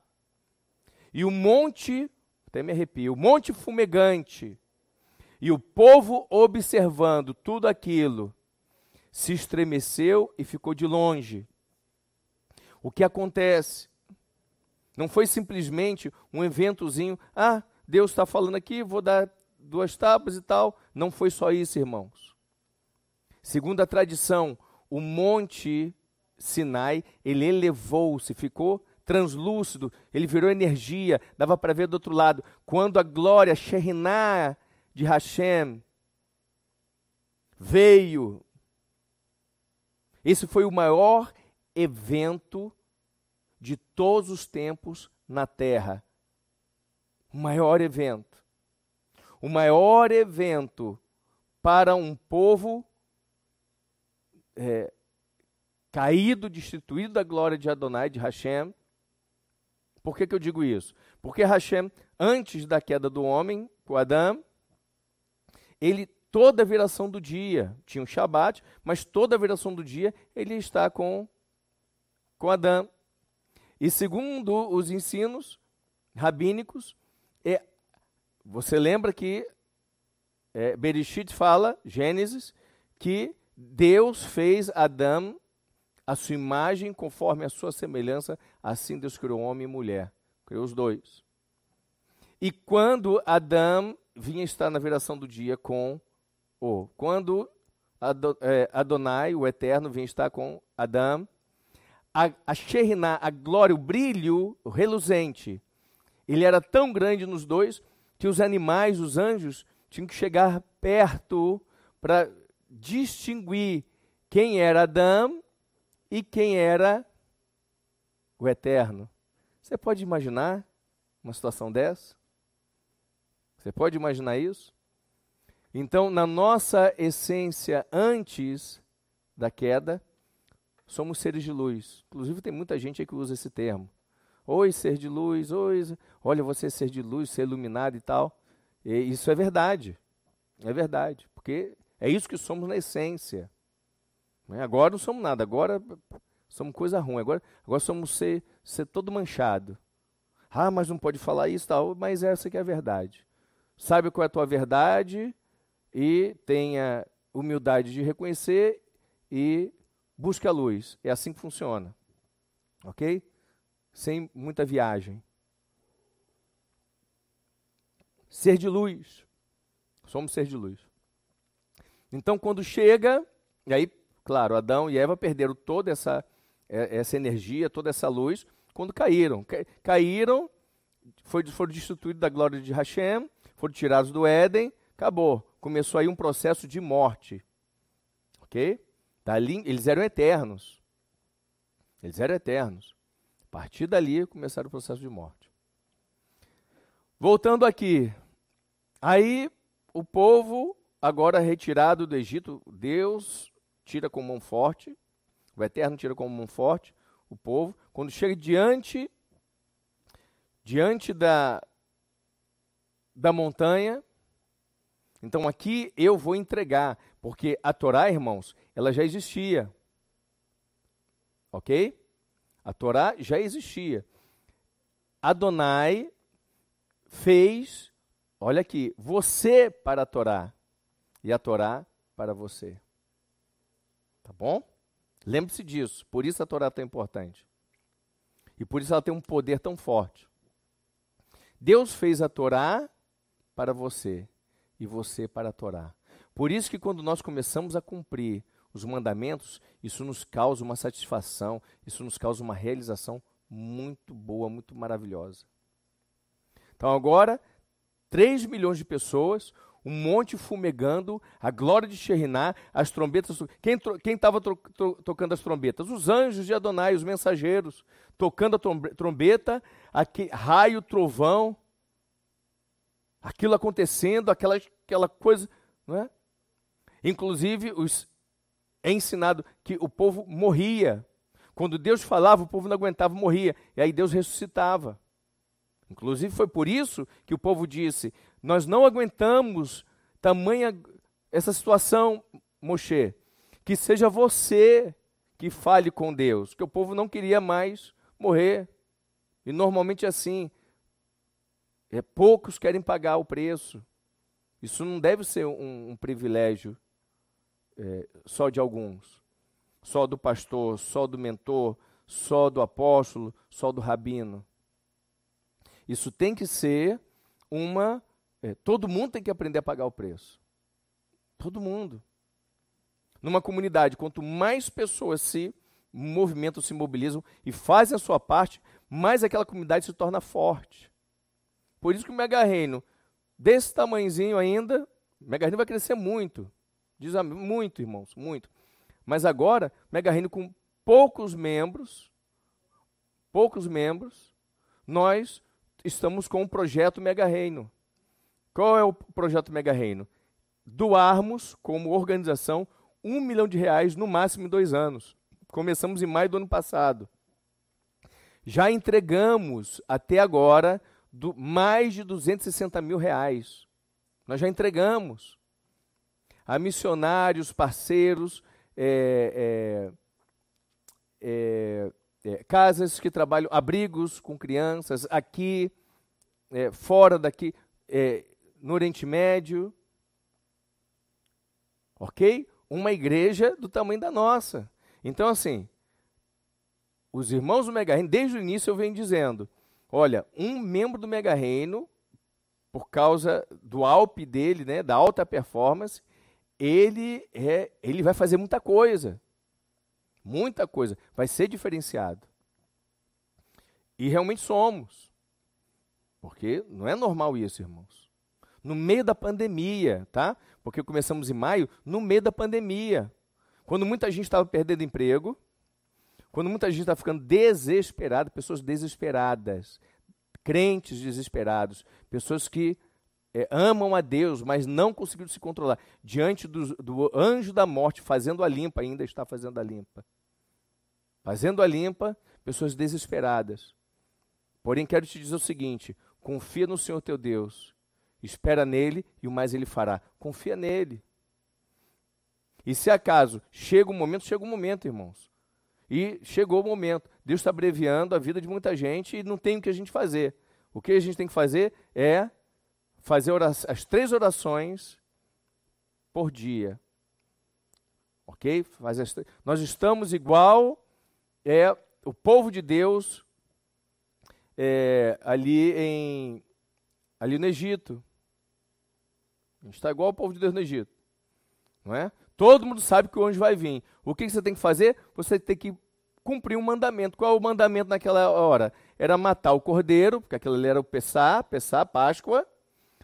E o monte, até me arrepio, o monte fumegante. E o povo observando tudo aquilo se estremeceu e ficou de longe. O que acontece? Não foi simplesmente um eventozinho, ah, Deus está falando aqui, vou dar duas tábuas e tal. Não foi só isso, irmãos. Segundo a tradição, o monte Sinai, ele elevou-se, ficou translúcido, ele virou energia, dava para ver do outro lado. Quando a glória Sherinah de Hashem veio esse foi o maior evento de todos os tempos na Terra. O maior evento. O maior evento para um povo é, caído, destituído da glória de Adonai, de Hashem. Por que, que eu digo isso? Porque Hashem, antes da queda do homem, com Adão, ele toda a viração do dia. Tinha um Shabat, mas toda a viração do dia ele está com, com Adão. E segundo os ensinos rabínicos, você lembra que é, Bereshit fala, Gênesis, que Deus fez Adão a sua imagem conforme a sua semelhança, assim Deus criou homem e mulher, criou os dois. E quando Adão vinha estar na viração do dia com o. Quando é, Adonai, o Eterno, vinha estar com Adão, a, a a glória, o brilho o reluzente, ele era tão grande nos dois que os animais, os anjos, tinham que chegar perto para distinguir quem era Adão e quem era o Eterno. Você pode imaginar uma situação dessa? Você pode imaginar isso? Então, na nossa essência antes da queda, somos seres de luz. Inclusive, tem muita gente que usa esse termo. Oi, ser de luz, oi, olha você ser de luz, ser iluminado e tal. E isso é verdade. É verdade. Porque é isso que somos na essência. Né? Agora não somos nada, agora somos coisa ruim, agora, agora somos ser, ser todo manchado. Ah, mas não pode falar isso tal, mas essa que é a verdade. Sabe qual é a tua verdade e tenha humildade de reconhecer e busque a luz. É assim que funciona. Ok? Sem muita viagem. Ser de luz. Somos ser de luz. Então, quando chega, e aí, claro, Adão e Eva perderam toda essa, é, essa energia, toda essa luz, quando caíram. Caíram, foram destituídos da glória de Hashem, foram tirados do Éden, acabou começou aí um processo de morte. Ok? Dali, eles eram eternos. Eles eram eternos. A partir dali começaram o processo de morte. Voltando aqui. Aí o povo, agora retirado do Egito, Deus tira com mão forte, o Eterno tira com mão forte o povo. Quando chega diante diante da, da montanha, então aqui eu vou entregar, porque a Torá, irmãos, ela já existia. Ok? A Torá já existia. Adonai fez, olha aqui, você para a Torá e a Torá para você. Tá bom? Lembre-se disso. Por isso a Torá é tão importante. E por isso ela tem um poder tão forte. Deus fez a Torá para você e você para a Torá. Por isso que quando nós começamos a cumprir os mandamentos, isso nos causa uma satisfação, isso nos causa uma realização muito boa, muito maravilhosa. Então agora, 3 milhões de pessoas, um monte fumegando, a glória de Sheriná, as trombetas. Quem estava tocando as trombetas? Os anjos de Adonai, os mensageiros, tocando a trombeta, aqui, raio, trovão, aquilo acontecendo, aquela, aquela coisa, não é? Inclusive, os, é ensinado que o povo morria. Quando Deus falava, o povo não aguentava, morria. E aí Deus ressuscitava. Inclusive, foi por isso que o povo disse: Nós não aguentamos tamanha essa situação, Moshe. Que seja você que fale com Deus. Que o povo não queria mais morrer. E normalmente é assim. É, poucos querem pagar o preço. Isso não deve ser um, um privilégio é, só de alguns. Só do pastor, só do mentor, só do apóstolo, só do rabino. Isso tem que ser uma. É, todo mundo tem que aprender a pagar o preço. Todo mundo. Numa comunidade, quanto mais pessoas se movimentam, se mobilizam e fazem a sua parte, mais aquela comunidade se torna forte. Por isso que o mega reino, desse tamanhozinho ainda, o mega reino vai crescer muito. Diz muito, irmãos, muito. Mas agora, mega reino com poucos membros, poucos membros, nós estamos com o projeto Mega Reino. Qual é o projeto Mega Reino? Doarmos, como organização, um milhão de reais no máximo em dois anos. Começamos em maio do ano passado. Já entregamos até agora do, mais de 260 mil reais. Nós já entregamos a missionários, parceiros, é, é, é, é, casas que trabalham, abrigos com crianças, aqui, é, fora daqui, é, no Oriente Médio. Ok? Uma igreja do tamanho da nossa. Então, assim, os irmãos do Mega Reino, desde o início eu venho dizendo: olha, um membro do Mega Reino, por causa do Alp dele, né, da alta performance, ele, é, ele vai fazer muita coisa. Muita coisa. Vai ser diferenciado. E realmente somos. Porque não é normal isso, irmãos. No meio da pandemia, tá? Porque começamos em maio, no meio da pandemia. Quando muita gente estava perdendo emprego, quando muita gente estava ficando desesperada, pessoas desesperadas, crentes desesperados, pessoas que é, amam a Deus, mas não conseguiram se controlar. Diante do, do anjo da morte fazendo a limpa, ainda está fazendo a limpa. Fazendo a limpa, pessoas desesperadas. Porém, quero te dizer o seguinte: confia no Senhor teu Deus, espera nele e o mais ele fará. Confia nele. E se acaso chega um momento, chega um momento, irmãos. E chegou o momento. Deus está abreviando a vida de muita gente e não tem o que a gente fazer. O que a gente tem que fazer é fazer as três orações por dia. Ok? Nós estamos igual é o povo de Deus é, ali em ali no Egito. A gente está igual ao povo de Deus no Egito. Não é? Todo mundo sabe que o anjo vai vir. O que, que você tem que fazer? Você tem que cumprir um mandamento. Qual é o mandamento naquela hora? Era matar o cordeiro, porque aquilo ali era o Pessá, Pessá, Páscoa.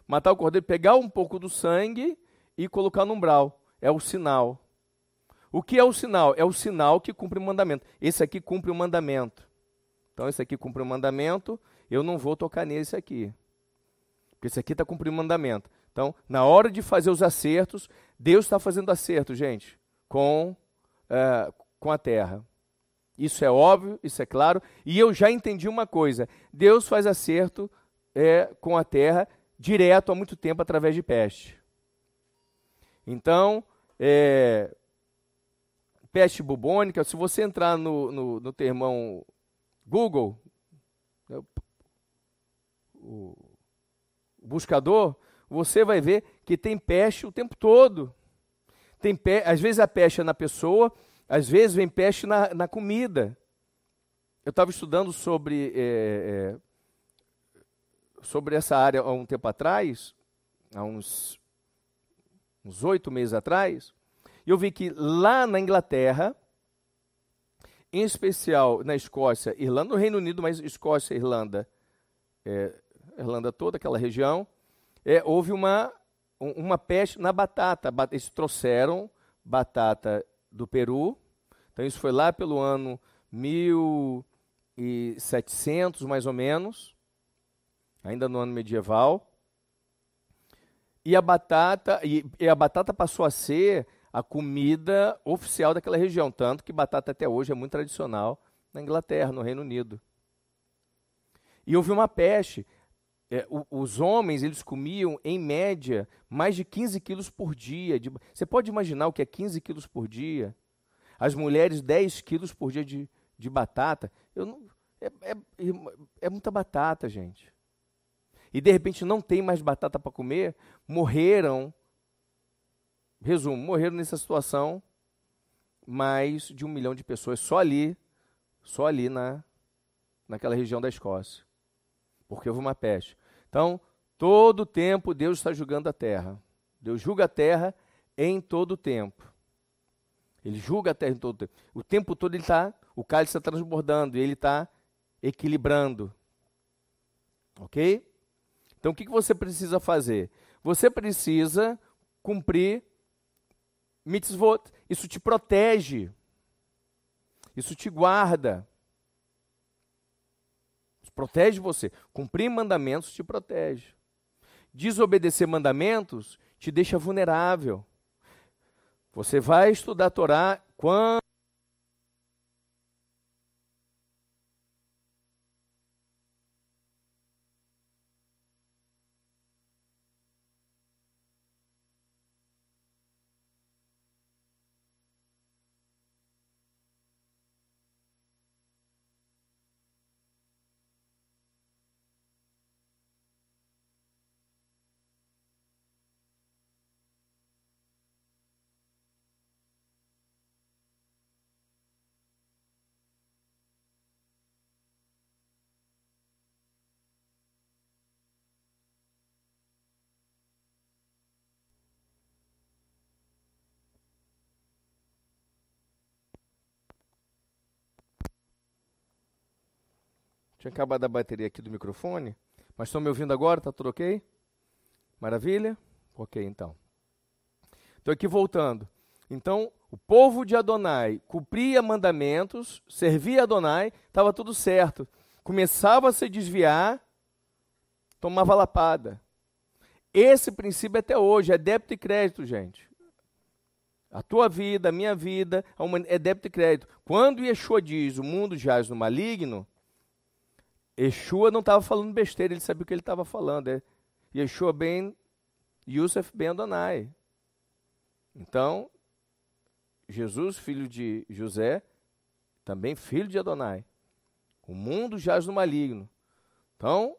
Matar o cordeiro, pegar um pouco do sangue e colocar no umbral. É o sinal. O que é o sinal? É o sinal que cumpre o mandamento. Esse aqui cumpre o mandamento. Então, esse aqui cumpre o mandamento, eu não vou tocar nesse aqui. Porque esse aqui está cumprindo mandamento. Então, na hora de fazer os acertos, Deus está fazendo acerto, gente, com, uh, com a terra. Isso é óbvio, isso é claro. E eu já entendi uma coisa: Deus faz acerto é, com a terra direto há muito tempo através de peste. Então, é, peste bubônica, se você entrar no, no, no termão Google, né, o, buscador, você vai ver que tem peste o tempo todo. Tem pe... Às vezes a peste é na pessoa, às vezes vem peste na, na comida. Eu estava estudando sobre, é, é, sobre essa área há um tempo atrás, há uns oito meses atrás, e eu vi que lá na Inglaterra, em especial na Escócia, Irlanda, no Reino Unido, mas Escócia, Irlanda, é, Irlanda toda, aquela região, é, houve uma, uma peste na batata. Eles trouxeram batata do Peru. Então, isso foi lá pelo ano 1700, mais ou menos, ainda no ano medieval. E a batata, e, e a batata passou a ser a comida oficial daquela região, tanto que batata até hoje é muito tradicional na Inglaterra, no Reino Unido. E houve uma peste. É, o, os homens, eles comiam, em média, mais de 15 quilos por dia. De, você pode imaginar o que é 15 quilos por dia? As mulheres, 10 quilos por dia de, de batata. Eu não, é, é, é muita batata, gente. E de repente não tem mais batata para comer, morreram. Resumo, morreram nessa situação mais de um milhão de pessoas só ali, só ali na, naquela região da Escócia porque houve uma peste. Então, todo o tempo Deus está julgando a terra. Deus julga a terra em todo o tempo. Ele julga a terra em todo o tempo. O tempo todo ele está, o cálice está transbordando, e ele está equilibrando. Ok? Então o que, que você precisa fazer? Você precisa cumprir mitzvot. Isso te protege. Isso te guarda protege você. Cumprir mandamentos te protege. Desobedecer mandamentos te deixa vulnerável. Você vai estudar a Torá quando Tinha acabado a bateria aqui do microfone. Mas estão me ouvindo agora? Tá tudo ok? Maravilha? Ok, então. Estou aqui voltando. Então, o povo de Adonai cumpria mandamentos, servia Adonai, estava tudo certo. Começava a se desviar, tomava lapada. Esse princípio até hoje é débito e crédito, gente. A tua vida, a minha vida, é débito e crédito. Quando Yeshua diz o mundo jaz no maligno, Yeshua não estava falando besteira, ele sabia o que ele estava falando. É Yeshua ben Yusuf ben Adonai. Então, Jesus, filho de José, também filho de Adonai. O mundo jaz no maligno. Então,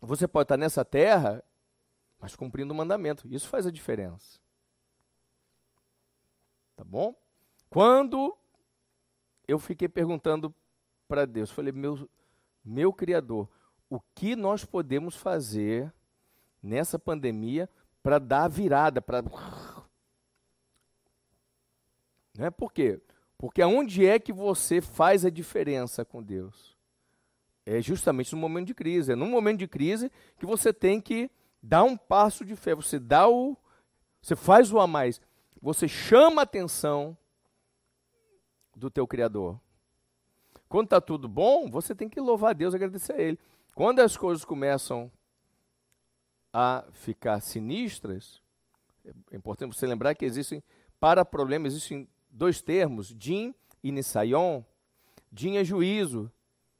você pode estar nessa terra, mas cumprindo o mandamento. Isso faz a diferença. Tá bom? Quando eu fiquei perguntando para Deus, falei, meu, meu Criador, o que nós podemos fazer nessa pandemia para dar a virada, para né? Por quê? Porque aonde é que você faz a diferença com Deus? É justamente no momento de crise. É no momento de crise que você tem que dar um passo de fé. Você dá o, você faz o a mais. Você chama a atenção do teu Criador. Quando está tudo bom, você tem que louvar a Deus, agradecer a Ele. Quando as coisas começam a ficar sinistras, é importante você lembrar que existem, para problemas, existem dois termos, din e nisayon. Din é juízo,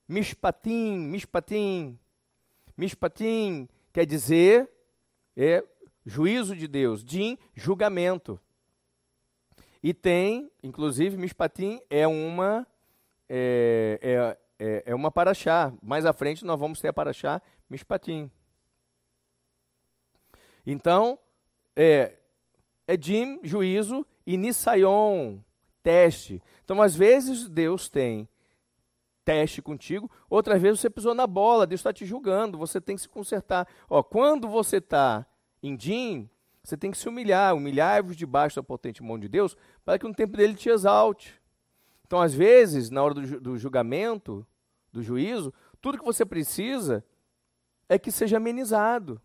mishpatim, mishpatim. Mishpatim quer dizer é juízo de Deus, din, julgamento. E tem, inclusive, mishpatim é uma é, é, é, é uma paraxá. Mais à frente nós vamos ter a paraxá mishpatim. Então, é, é Jim, juízo, e Nisayon, teste. Então, às vezes, Deus tem teste contigo, outras vezes você pisou na bola, Deus está te julgando, você tem que se consertar. Ó, quando você está em Jim, você tem que se humilhar, humilhar-vos debaixo da potente mão de Deus, para que no tempo dele te exalte. Então, às vezes, na hora do, do julgamento, do juízo, tudo que você precisa é que seja amenizado.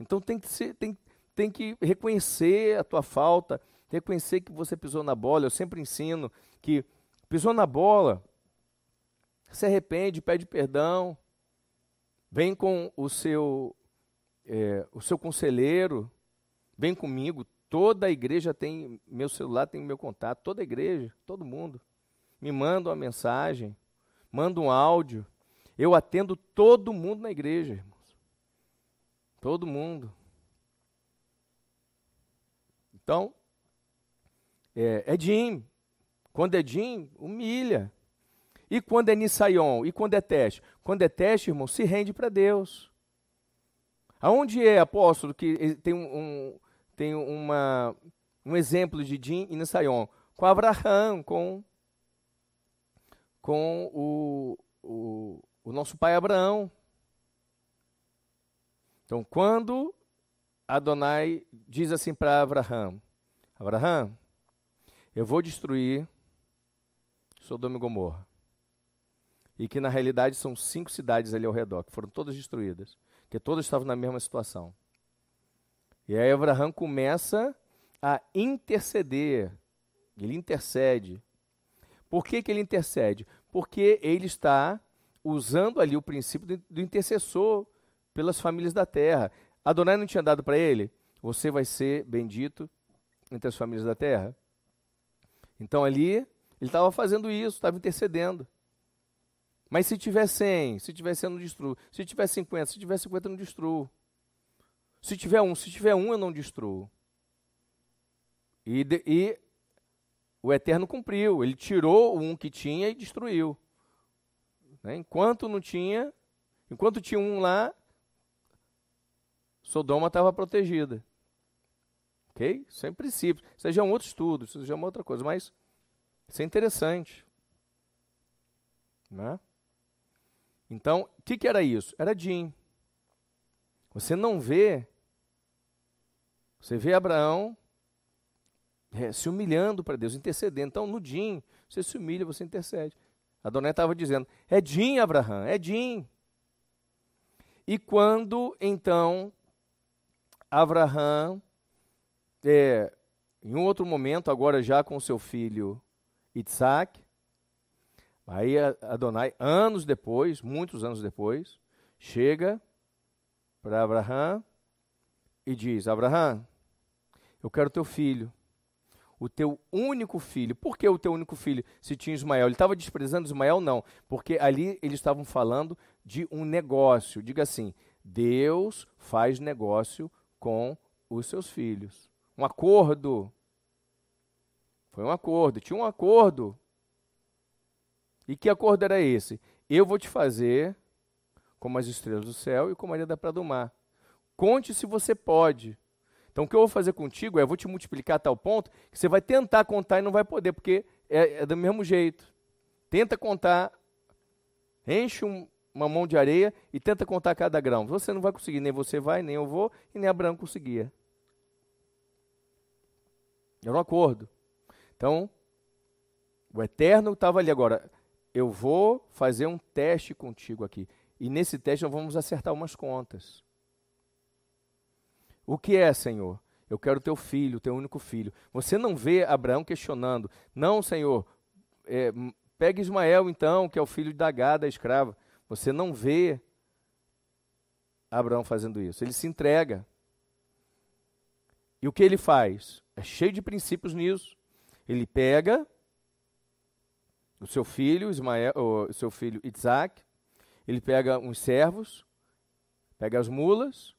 Então tem que, ser, tem, tem que reconhecer a tua falta, reconhecer que você pisou na bola. Eu sempre ensino que pisou na bola, se arrepende, pede perdão, vem com o seu, é, o seu conselheiro, vem comigo. Toda a igreja tem meu celular, tem meu contato, toda a igreja, todo mundo. Me manda uma mensagem, manda um áudio. Eu atendo todo mundo na igreja, irmão. Todo mundo. Então, é, é Jim. Quando é Jim, humilha. E quando é Nisayon? E quando é teste? Quando é teste, irmão, se rende para Deus. Aonde é, apóstolo, que tem, um, tem uma, um exemplo de Jim e Nisayon? Com Abraão, com, com o, o, o nosso pai Abraão. Então, quando Adonai diz assim para Abraão: Abraão, eu vou destruir Sodoma e Gomorra. E que na realidade são cinco cidades ali ao redor, que foram todas destruídas, que todas estavam na mesma situação. E aí Abraão começa a interceder. Ele intercede. Por que, que ele intercede? Porque ele está usando ali o princípio do, intercessor pelas famílias da terra. Adonai não tinha dado para ele? Você vai ser bendito entre as famílias da terra. Então ali, ele estava fazendo isso, estava intercedendo. Mas se tiver 100, se tiver 100, eu não destruo. Se tiver 50, se tiver 50, eu não destruo. Se tiver um, se tiver um, eu não destruo. E, de, e o Eterno cumpriu. Ele tirou um que tinha e destruiu. Né? Enquanto não tinha, enquanto tinha um lá, Sodoma estava protegida. Ok? Isso é princípio. Já é um outro estudo, já é uma outra coisa, mas isso é interessante. Né? Então, o que, que era isso? Era Jim. Você não vê, você vê Abraão é, se humilhando para Deus, intercedendo. Então, no Jim, você se humilha, você intercede. A dona estava dizendo: é Jim, Abraão, é Jim. E quando então Abraham, é, em um outro momento, agora já com seu filho Isaac, aí Adonai, anos depois, muitos anos depois, chega para Abraham e diz: Abraham, eu quero teu filho, o teu único filho. Por que o teu único filho se tinha Ismael? Ele estava desprezando Ismael? Não, porque ali eles estavam falando de um negócio. Diga assim: Deus faz negócio com os seus filhos. Um acordo. Foi um acordo, tinha um acordo. E que acordo era esse? Eu vou te fazer como as estrelas do céu e como a areia da praia do mar. Conte se você pode. Então, o que eu vou fazer contigo é, eu vou te multiplicar a tal ponto que você vai tentar contar e não vai poder, porque é, é do mesmo jeito. Tenta contar, enche um, uma mão de areia e tenta contar cada grão. Você não vai conseguir, nem você vai, nem eu vou, e nem Abraão conseguia. Era um acordo. Então, o Eterno estava ali agora. Eu vou fazer um teste contigo aqui. E nesse teste nós vamos acertar umas contas. O que é, Senhor? Eu quero teu filho, teu único filho. Você não vê Abraão questionando. Não, Senhor, é, pega Ismael então, que é o filho da Gada, a escrava. Você não vê Abraão fazendo isso? Ele se entrega. E o que ele faz? É cheio de princípios nisso. Ele pega o seu filho, Ismael, o seu filho Isaac, ele pega uns servos, pega as mulas,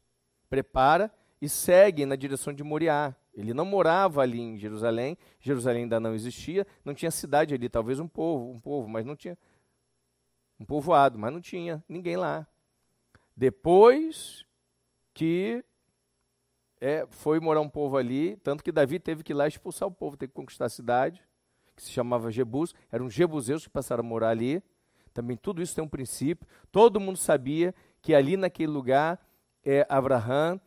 prepara e segue na direção de Moriá. Ele não morava ali em Jerusalém, Jerusalém ainda não existia, não tinha cidade ali, talvez um povo, um povo, mas não tinha um povoado, mas não tinha ninguém lá. Depois que é, foi morar um povo ali, tanto que Davi teve que ir lá expulsar o povo, ter que conquistar a cidade, que se chamava Jebus, eram jebuseus que passaram a morar ali. Também tudo isso tem um princípio. Todo mundo sabia que ali naquele lugar é, Abraham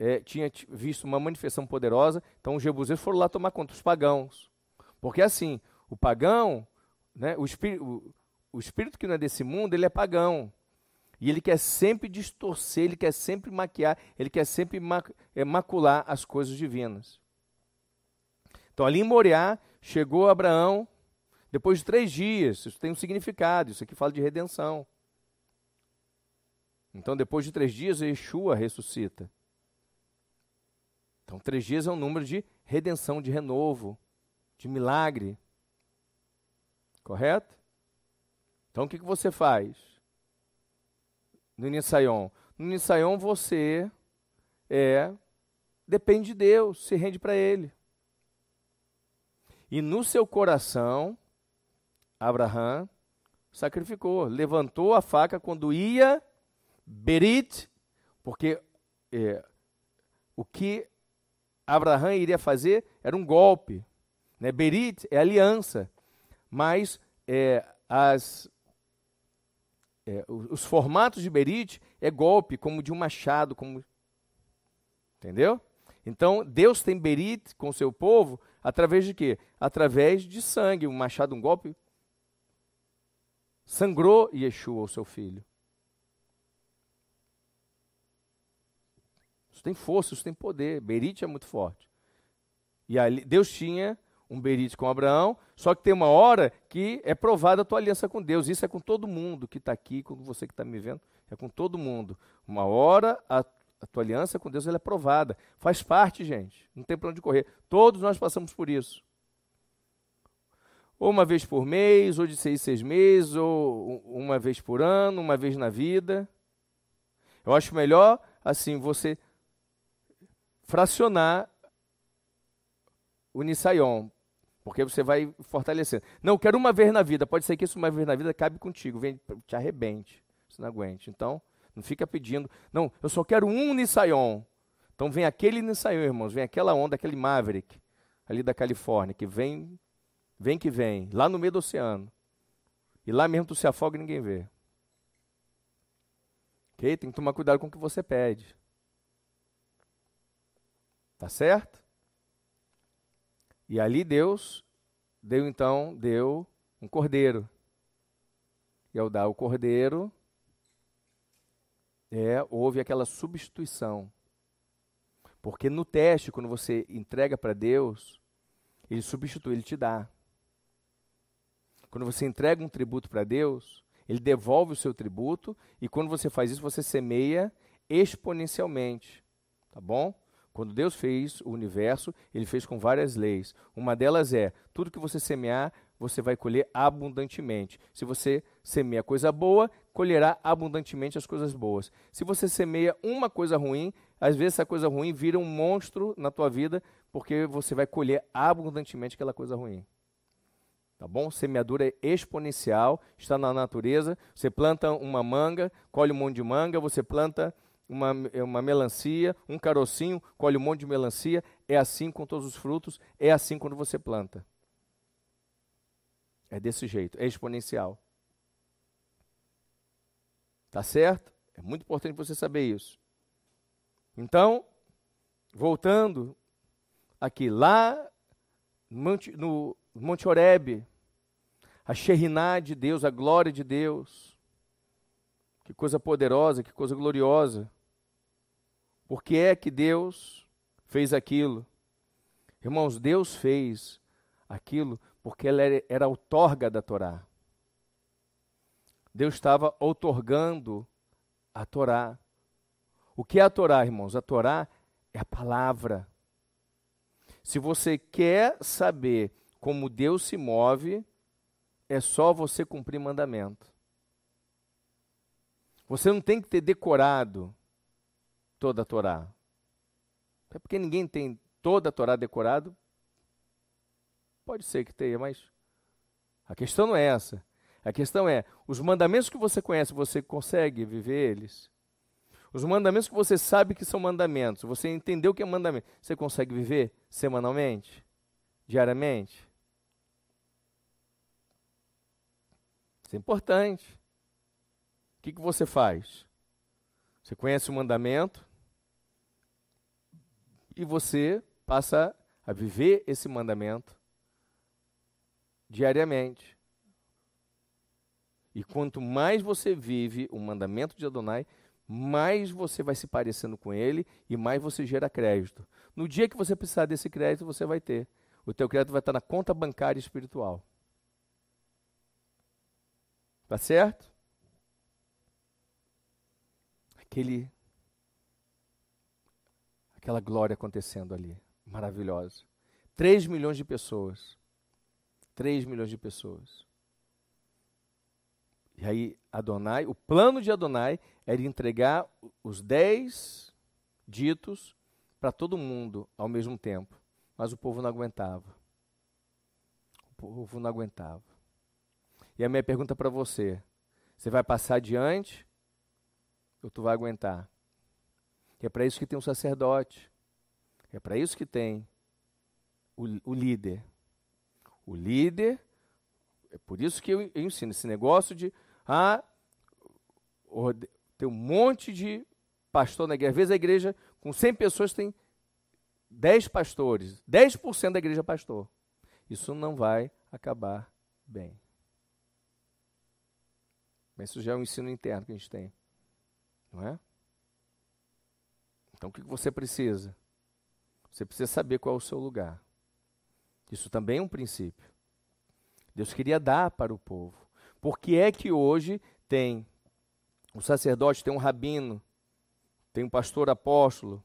é, tinha visto uma manifestação poderosa, então os jebuseus foram lá tomar conta, os pagãos. Porque assim, o pagão, né, o, espírito, o, o espírito que não é desse mundo, ele é pagão. E ele quer sempre distorcer, ele quer sempre maquiar, ele quer sempre é, macular as coisas divinas. Então, ali em Moriá, chegou Abraão, depois de três dias, isso tem um significado, isso aqui fala de redenção. Então, depois de três dias, Yeshua ressuscita. Então, três dias é um número de redenção, de renovo, de milagre. Correto? Então, o que, que você faz? No Nisaion. No Nisaion, você é depende de Deus, se rende para Ele. E no seu coração, Abraão sacrificou, levantou a faca quando ia Berit, porque é, o que Abraão iria fazer era um golpe. Né? Berit é aliança, mas é, as, é, os formatos de Berit é golpe, como de um machado, como entendeu? Então Deus tem Berit com seu povo através de quê? Através de sangue, um machado, um golpe. Sangrou Yeshua, o seu filho. Isso tem força, isso tem poder. Berite é muito forte. E ali, Deus tinha um berite com Abraão, só que tem uma hora que é provada a tua aliança com Deus. Isso é com todo mundo que está aqui, com você que está me vendo, é com todo mundo. Uma hora a, a tua aliança com Deus é provada. Faz parte, gente. Não tem para onde correr. Todos nós passamos por isso. Ou uma vez por mês, ou de seis, seis meses, ou uma vez por ano, uma vez na vida. Eu acho melhor, assim, você fracionar o Nisaion, porque você vai fortalecendo. Não, quero uma vez na vida. Pode ser que isso uma vez na vida cabe contigo, vem, te arrebente, você não aguente. Então, não fica pedindo. Não, eu só quero um Nisaion. Então vem aquele Nisaion, irmãos, vem aquela onda, aquele Maverick, ali da Califórnia, que vem, vem que vem, lá no meio do oceano. E lá mesmo tu se afoga e ninguém vê. Ok? Tem que tomar cuidado com o que você pede. Tá certo? E ali Deus deu então, deu um cordeiro. E ao dar o cordeiro, é, houve aquela substituição. Porque no teste, quando você entrega para Deus, ele substitui, ele te dá. Quando você entrega um tributo para Deus, ele devolve o seu tributo, e quando você faz isso, você semeia exponencialmente. Tá bom? Quando Deus fez o universo, ele fez com várias leis. Uma delas é: tudo que você semear, você vai colher abundantemente. Se você semeia coisa boa, colherá abundantemente as coisas boas. Se você semeia uma coisa ruim, às vezes essa coisa ruim vira um monstro na tua vida, porque você vai colher abundantemente aquela coisa ruim. Tá bom? Semeadura é exponencial, está na natureza. Você planta uma manga, colhe um monte de manga, você planta uma, é uma melancia, um carocinho, colhe um monte de melancia. É assim com todos os frutos, é assim quando você planta. É desse jeito, é exponencial. Tá certo? É muito importante você saber isso. Então, voltando aqui, lá no Monte, no Monte Oreb, a Sheriná de Deus, a glória de Deus. Que coisa poderosa, que coisa gloriosa. Por que é que Deus fez aquilo? Irmãos, Deus fez aquilo porque ela era, era outorga da Torá. Deus estava outorgando a Torá. O que é a Torá, irmãos? A Torá é a palavra. Se você quer saber como Deus se move, é só você cumprir mandamento. Você não tem que ter decorado toda a Torá. É porque ninguém tem toda a Torá decorado. Pode ser que tenha, mas a questão não é essa. A questão é, os mandamentos que você conhece, você consegue viver eles? Os mandamentos que você sabe que são mandamentos, você entendeu que é mandamento, você consegue viver semanalmente? Diariamente? Isso é importante. O que, que você faz? Você conhece o mandamento e você passa a viver esse mandamento diariamente. E quanto mais você vive o mandamento de Adonai, mais você vai se parecendo com ele e mais você gera crédito. No dia que você precisar desse crédito, você vai ter. O teu crédito vai estar na conta bancária espiritual. Tá certo? Aquele aquela glória acontecendo ali, maravilhosa. 3 milhões de pessoas. 3 milhões de pessoas. E aí, Adonai, o plano de Adonai era entregar os dez ditos para todo mundo ao mesmo tempo. Mas o povo não aguentava. O povo não aguentava. E a minha pergunta para você: você vai passar adiante ou tu vai aguentar? É para isso que tem um sacerdote. É para isso que tem o, o líder. O líder, é por isso que eu, eu ensino esse negócio de ah, tem um monte de pastor na igreja. Às vezes a igreja, com 100 pessoas, tem 10 pastores. 10% da igreja é pastor. Isso não vai acabar bem. Mas isso já é um ensino interno que a gente tem. Não é? Então o que você precisa? Você precisa saber qual é o seu lugar. Isso também é um princípio. Deus queria dar para o povo. Por que é que hoje tem o sacerdote, tem um rabino, tem um pastor apóstolo?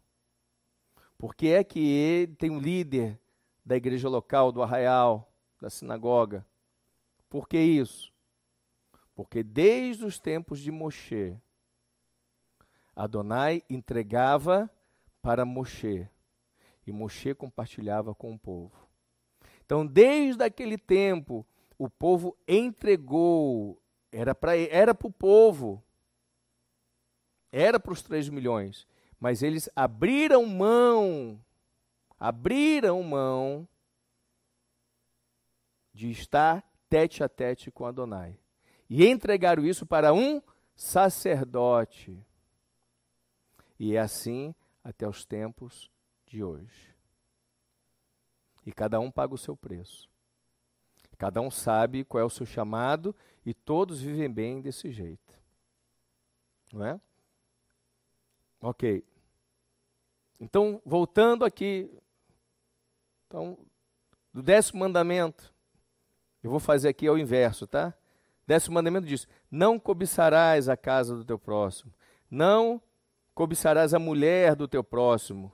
Por que é que ele tem um líder da igreja local, do arraial, da sinagoga? Por que isso? Porque desde os tempos de Moshe, Adonai entregava para Moshe e Moshe compartilhava com o povo. Então, desde aquele tempo, o povo entregou, era para era o povo, era para os 3 milhões, mas eles abriram mão, abriram mão de estar tete a tete com Adonai. E entregaram isso para um sacerdote. E é assim até os tempos de hoje. E cada um paga o seu preço. Cada um sabe qual é o seu chamado e todos vivem bem desse jeito. Não é? Ok. Então, voltando aqui. Então, do décimo mandamento, eu vou fazer aqui ao inverso, tá? Décimo mandamento diz: Não cobiçarás a casa do teu próximo. Não cobiçarás a mulher do teu próximo,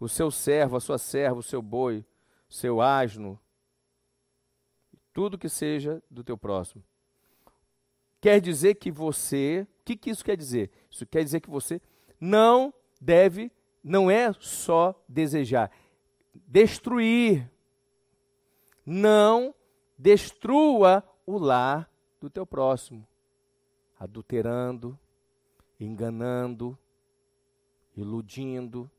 o seu servo, a sua serva, o seu boi, o seu asno, tudo que seja do teu próximo. Quer dizer que você, o que, que isso quer dizer? Isso quer dizer que você não deve, não é só desejar, destruir. Não destrua o lar do teu próximo, adulterando, enganando, iludindo.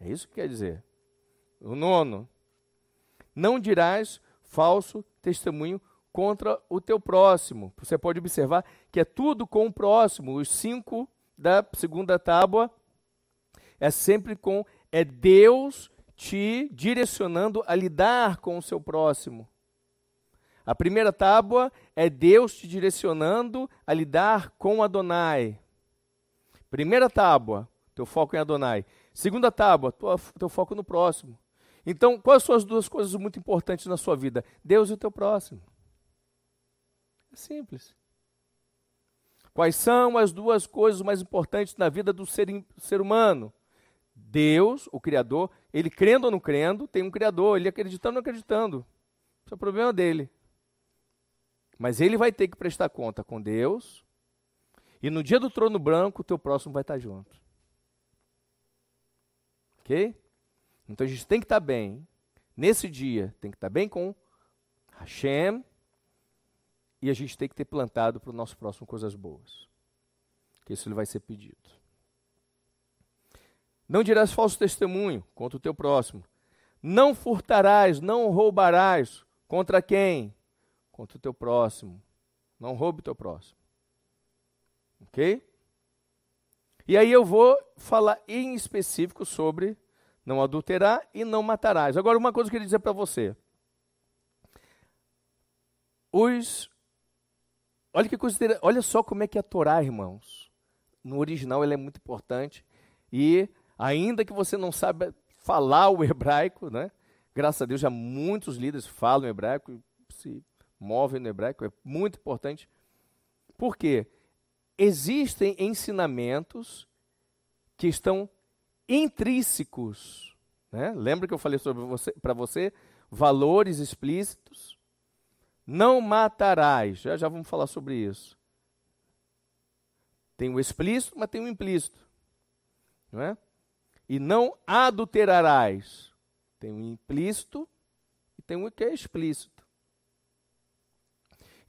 É isso que quer dizer. O nono, não dirás falso testemunho contra o teu próximo. Você pode observar que é tudo com o próximo. Os cinco da segunda tábua é sempre com é Deus te direcionando a lidar com o seu próximo. A primeira tábua é Deus te direcionando a lidar com Adonai. Primeira tábua, teu foco em Adonai. Segunda tábua, teu foco no próximo. Então, quais são as duas coisas muito importantes na sua vida? Deus e o teu próximo. É simples. Quais são as duas coisas mais importantes na vida do ser, ser humano? Deus, o Criador, ele crendo ou não crendo, tem um Criador, ele acreditando ou não acreditando. Isso é o problema dele. Mas ele vai ter que prestar conta com Deus, e no dia do trono branco, o teu próximo vai estar junto. Ok? Então a gente tem que estar bem. Nesse dia, tem que estar bem com Hashem, e a gente tem que ter plantado para o nosso próximo coisas boas. Que isso lhe vai ser pedido. Não dirás falso testemunho contra o teu próximo. Não furtarás, não roubarás. Contra quem? Contra o teu próximo. Não roube o teu próximo. Ok? E aí eu vou falar em específico sobre não adulterar e não matarás. Agora, uma coisa que eu queria dizer para você. Os Olha que coisa, olha só como é que é a Torá, irmãos. No original ela é muito importante e ainda que você não saiba falar o hebraico, né? Graças a Deus já muitos líderes falam hebraico, se movem no hebraico, é muito importante. Por quê? Existem ensinamentos que estão intrínsecos, né? Lembra que eu falei sobre você para você valores explícitos não matarás. Já já vamos falar sobre isso. Tem o explícito, mas tem o implícito. Não é? E não adulterarás. Tem o implícito e tem o que é explícito.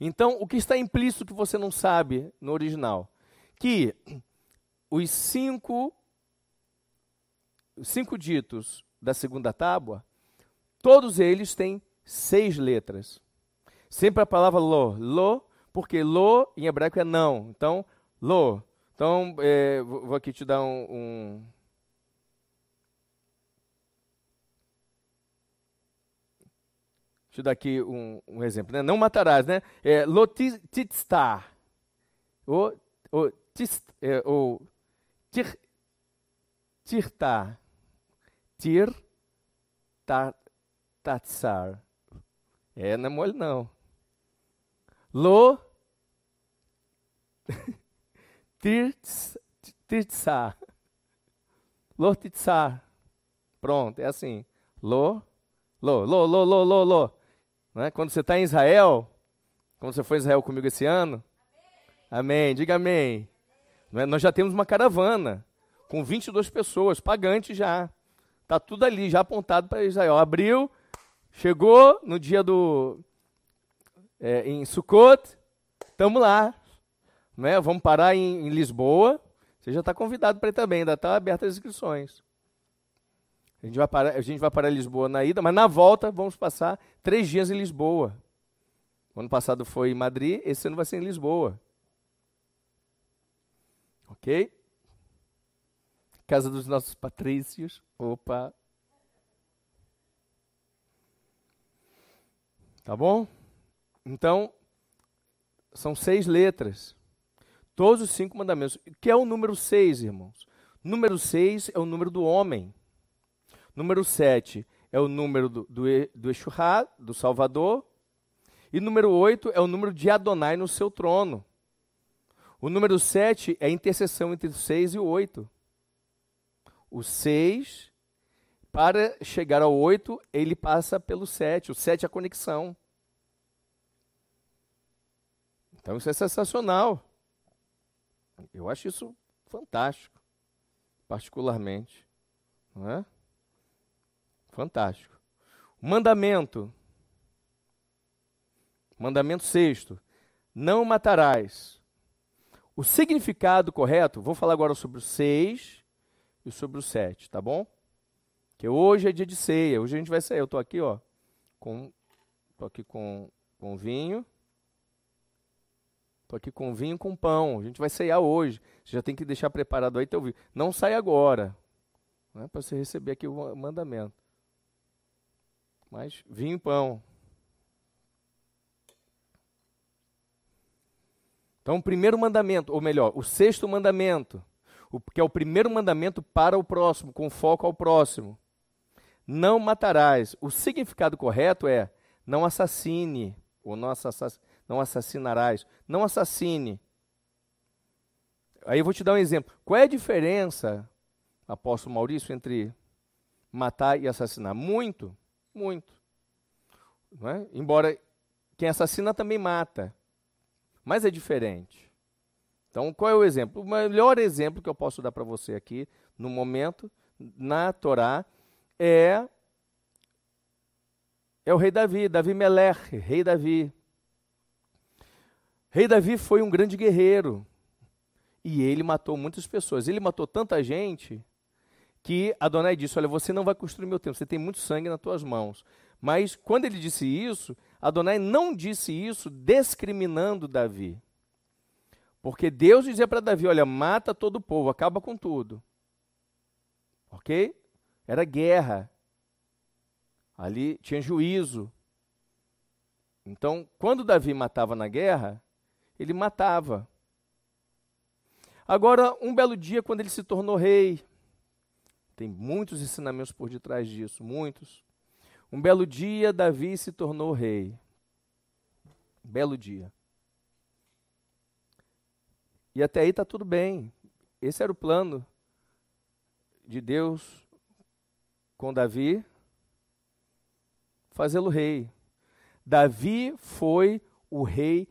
Então, o que está implícito que você não sabe no original? Que os cinco, cinco ditos da segunda tábua, todos eles têm seis letras. Sempre a palavra lo. Lo, porque lo em hebraico é não. Então, lo. Então, é, vou aqui te dar um, um Deixa eu dar aqui um, um exemplo. Né? Não matarás, né? É, lotitstar. O, o, tist, é, o tir, tirtar. Tir, tar, tatsar. É, não é mole não. Lo Tirtsa. Lo Tirtsa. Pronto, é assim. Lo, lo, lo, lo, lo, lo, lo. Né? Quando você está em Israel, quando você foi em Israel comigo esse ano, amém, amém. diga amém. É? Nós já temos uma caravana com 22 pessoas, pagantes já. Está tudo ali, já apontado para Israel. Abriu, chegou no dia do, é, em Sukkot, estamos lá. Né? Vamos parar em, em Lisboa. Você já está convidado para ir também, ainda está aberta as inscrições. A gente, vai parar, a gente vai parar em Lisboa na ida, mas na volta vamos passar três dias em Lisboa. O ano passado foi em Madrid, esse ano vai ser em Lisboa. Ok? Casa dos nossos patrícios. Opa! Tá bom? Então, são seis letras. Todos os cinco mandamentos. Que é o número seis, irmãos? Número seis é o número do homem. Número sete é o número do, do, do Exurá, do Salvador. E número oito é o número de Adonai no seu trono. O número sete é a interseção entre o seis e o oito. O seis, para chegar ao oito, ele passa pelo sete. O sete é a conexão. Então isso é sensacional. Eu acho isso fantástico, particularmente. Não é? Fantástico. Mandamento. Mandamento sexto. Não matarás. O significado correto, vou falar agora sobre o seis e sobre o sete, tá bom? Que hoje é dia de ceia, hoje a gente vai sair. Eu estou aqui, ó, com, tô aqui com, com vinho. Estou aqui com vinho com pão. A gente vai ceiar hoje. Você já tem que deixar preparado aí teu vinho. Não sai agora. Né, Para você receber aqui o mandamento. Mas vinho e pão. Então, o primeiro mandamento, ou melhor, o sexto mandamento, que é o primeiro mandamento para o próximo, com foco ao próximo. Não matarás. O significado correto é não assassine, ou não assassine não assassinarás. Não assassine. Aí eu vou te dar um exemplo. Qual é a diferença, apóstolo Maurício, entre matar e assassinar? Muito, muito. É? Embora quem assassina também mata, mas é diferente. Então, qual é o exemplo? O melhor exemplo que eu posso dar para você aqui, no momento, na Torá, é, é o rei Davi, Davi Melech, rei Davi. Rei Davi foi um grande guerreiro e ele matou muitas pessoas. Ele matou tanta gente que Adonai disse: Olha, você não vai construir meu templo, você tem muito sangue nas tuas mãos. Mas quando ele disse isso, Adonai não disse isso discriminando Davi. Porque Deus dizia para Davi: Olha, mata todo o povo, acaba com tudo. Ok? Era guerra. Ali tinha juízo. Então, quando Davi matava na guerra, ele matava. Agora, um belo dia, quando ele se tornou rei, tem muitos ensinamentos por detrás disso, muitos. Um belo dia, Davi se tornou rei. Belo dia. E até aí está tudo bem. Esse era o plano de Deus com Davi, fazê-lo rei. Davi foi o rei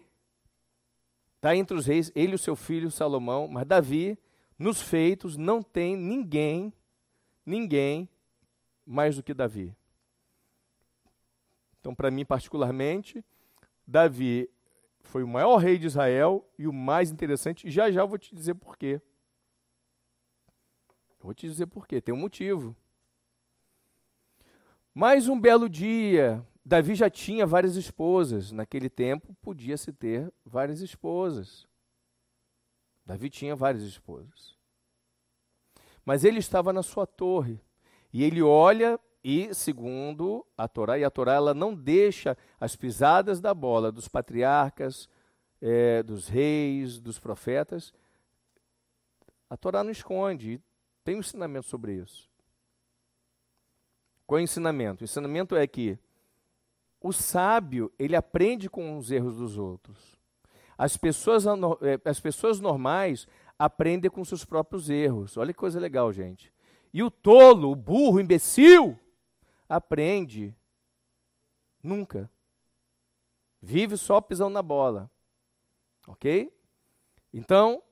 Está entre os reis, ele e o seu filho Salomão, mas Davi, nos feitos, não tem ninguém, ninguém mais do que Davi. Então, para mim, particularmente, Davi foi o maior rei de Israel e o mais interessante, já já eu vou te dizer por quê. Vou te dizer por quê, tem um motivo. Mais um belo dia, Davi já tinha várias esposas. Naquele tempo, podia-se ter várias esposas. Davi tinha várias esposas. Mas ele estava na sua torre. E ele olha e, segundo a Torá, e a Torá ela não deixa as pisadas da bola dos patriarcas, é, dos reis, dos profetas. A Torá não esconde. Tem um ensinamento sobre isso. Qual é o ensinamento? O ensinamento é que o sábio, ele aprende com os erros dos outros. As pessoas, eh, as pessoas normais aprendem com seus próprios erros. Olha que coisa legal, gente. E o tolo, o burro, o imbecil, aprende nunca. Vive só pisando na bola. Ok? Então,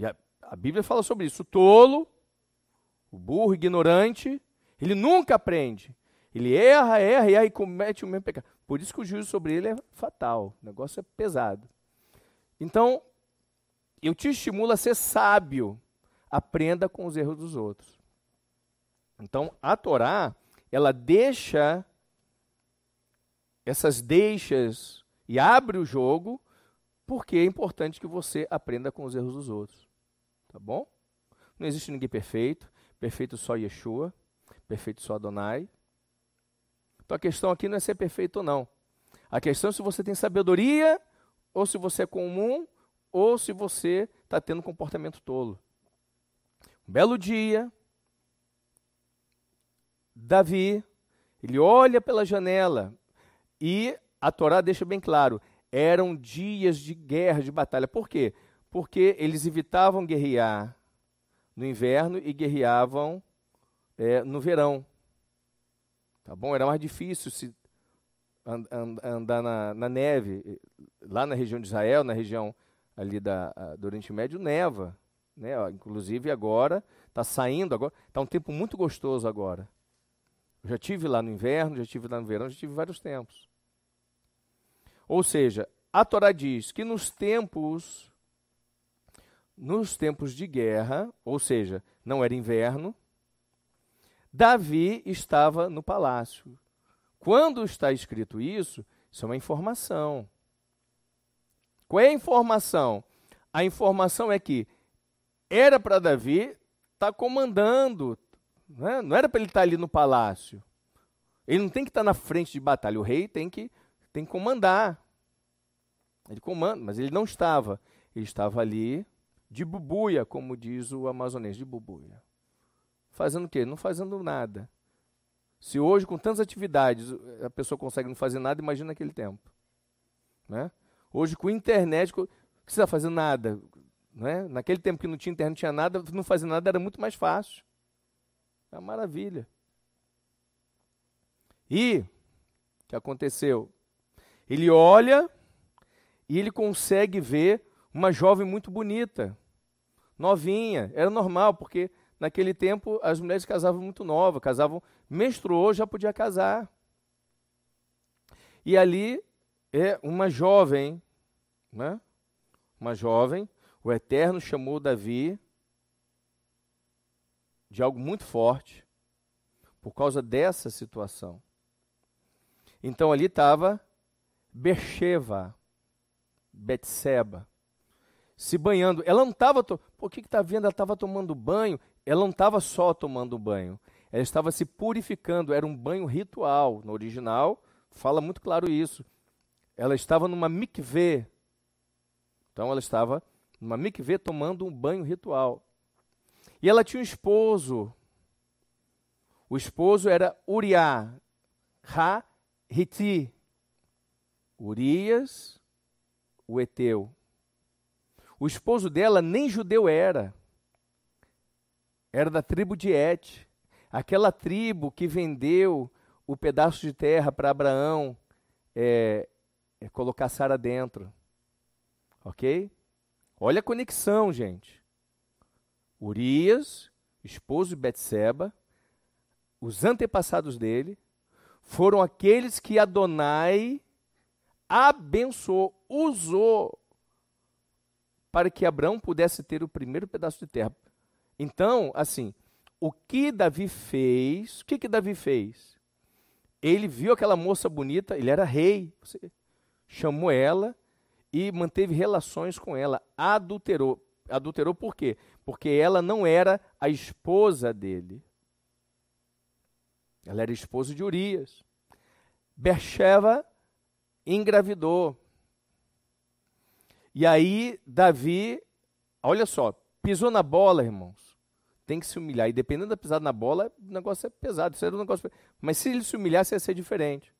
a, a Bíblia fala sobre isso. O tolo, o burro, o ignorante, ele nunca aprende. Ele erra, erra, e aí comete o mesmo pecado. Por isso que o juízo sobre ele é fatal. O negócio é pesado. Então, eu te estimulo a ser sábio. Aprenda com os erros dos outros. Então, a Torá, ela deixa essas deixas e abre o jogo, porque é importante que você aprenda com os erros dos outros. Tá bom? Não existe ninguém perfeito. Perfeito só Yeshua. Perfeito só Adonai. Então a questão aqui não é ser perfeito ou não. A questão é se você tem sabedoria, ou se você é comum, ou se você está tendo um comportamento tolo. Um belo dia, Davi, ele olha pela janela e a Torá deixa bem claro, eram dias de guerra, de batalha. Por quê? Porque eles evitavam guerrear no inverno e guerreavam é, no verão. Tá bom? Era mais difícil se andar na, na, neve. Lá na região de Israel, na região ali da, do Oriente Médio, neva. Né? Inclusive agora, está saindo, agora está um tempo muito gostoso agora. Eu já tive lá no inverno, já tive lá no verão, já tive vários tempos. Ou seja, a Torá diz que nos tempos nos tempos de guerra, ou seja, não era inverno, Davi estava no palácio. Quando está escrito isso, isso é uma informação. Qual é a informação? A informação é que era para Davi estar tá comandando, né? não era para ele estar tá ali no palácio. Ele não tem que estar tá na frente de batalha, o rei tem que, tem que comandar. Ele comanda, mas ele não estava. Ele estava ali de bubuia, como diz o amazonês, de bubuia. Fazendo o quê? Não fazendo nada. Se hoje, com tantas atividades, a pessoa consegue não fazer nada, imagina aquele tempo. Né? Hoje, com internet, o que você está fazendo? Nada. né? naquele tempo que não tinha internet, não tinha nada, não fazer nada era muito mais fácil. É uma maravilha. E o que aconteceu? Ele olha e ele consegue ver uma jovem muito bonita, novinha. Era normal, porque naquele tempo as mulheres casavam muito novas, casavam, menstruou, já podia casar. E ali é uma jovem, né? Uma jovem, o Eterno chamou Davi de algo muito forte por causa dessa situação. Então ali estava Bercheva, Betseba, se banhando. Ela não estava. To... Por que está vendo? Ela estava tomando banho. Ela não estava só tomando banho. Ela estava se purificando. Era um banho ritual. No original, fala muito claro isso. Ela estava numa mikveh. Então ela estava numa mikveh tomando um banho ritual. E ela tinha um esposo. O esposo era Uriah, Ha-Hiti. Urias, o Eteu. O esposo dela nem judeu era. Era da tribo de Et. Aquela tribo que vendeu o pedaço de terra para Abraão é, é colocar Sara dentro. Ok? Olha a conexão, gente. Urias, esposo de Betseba, os antepassados dele, foram aqueles que Adonai abençoou, usou para que Abraão pudesse ter o primeiro pedaço de terra. Então, assim, o que Davi fez? O que, que Davi fez? Ele viu aquela moça bonita, ele era rei, chamou ela e manteve relações com ela, adulterou. Adulterou por quê? Porque ela não era a esposa dele. Ela era esposa de Urias. Bercheva engravidou. E aí, Davi, olha só, pisou na bola, irmãos. Tem que se humilhar. E dependendo da pisada na bola, o negócio é pesado. Isso era um negócio... Mas se ele se humilhasse, ia ser diferente.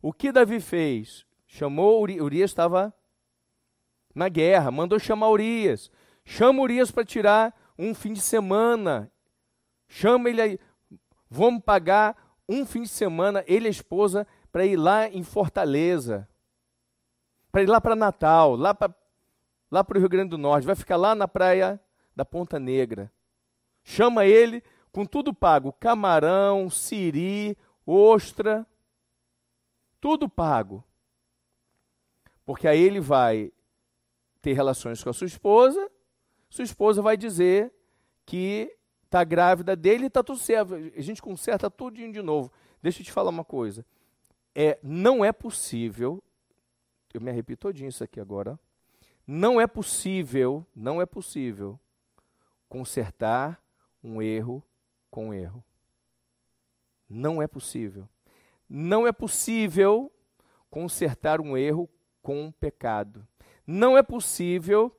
O que Davi fez? Chamou Urias, estava na guerra, mandou chamar Urias. Chama Urias para tirar um fim de semana. Chama ele aí. Vamos pagar um fim de semana, ele e a esposa, para ir lá em Fortaleza para ir lá para Natal, lá para lá o Rio Grande do Norte, vai ficar lá na praia da Ponta Negra. Chama ele com tudo pago: camarão, siri, ostra, tudo pago. Porque aí ele vai ter relações com a sua esposa, sua esposa vai dizer que está grávida dele e está tudo certo. A gente conserta tudo de novo. Deixa eu te falar uma coisa. É, não é possível eu me arrepio todinho isso aqui agora. Não é possível, não é possível consertar um erro com um erro. Não é possível. Não é possível consertar um erro com um pecado. Não é possível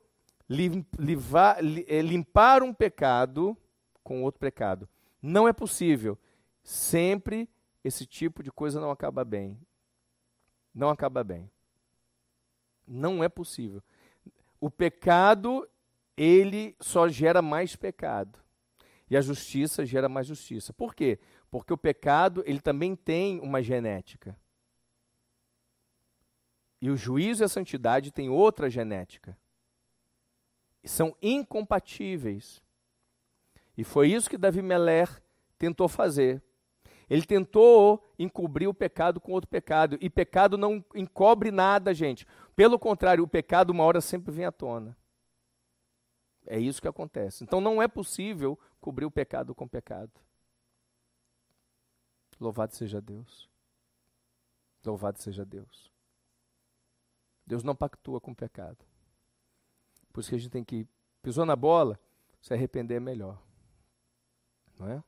eh, limpar um pecado com outro pecado. Não é possível. Sempre esse tipo de coisa não acaba bem. Não acaba bem. Não é possível. O pecado, ele só gera mais pecado. E a justiça gera mais justiça. Por quê? Porque o pecado, ele também tem uma genética. E o juízo e a santidade têm outra genética. E são incompatíveis. E foi isso que Davi Meller tentou fazer. Ele tentou encobrir o pecado com outro pecado. E pecado não encobre nada, gente. Pelo contrário, o pecado uma hora sempre vem à tona. É isso que acontece. Então não é possível cobrir o pecado com pecado. Louvado seja Deus. Louvado seja Deus. Deus não pactua com o pecado. Por isso que a gente tem que pisou na bola, se arrepender é melhor. Não é?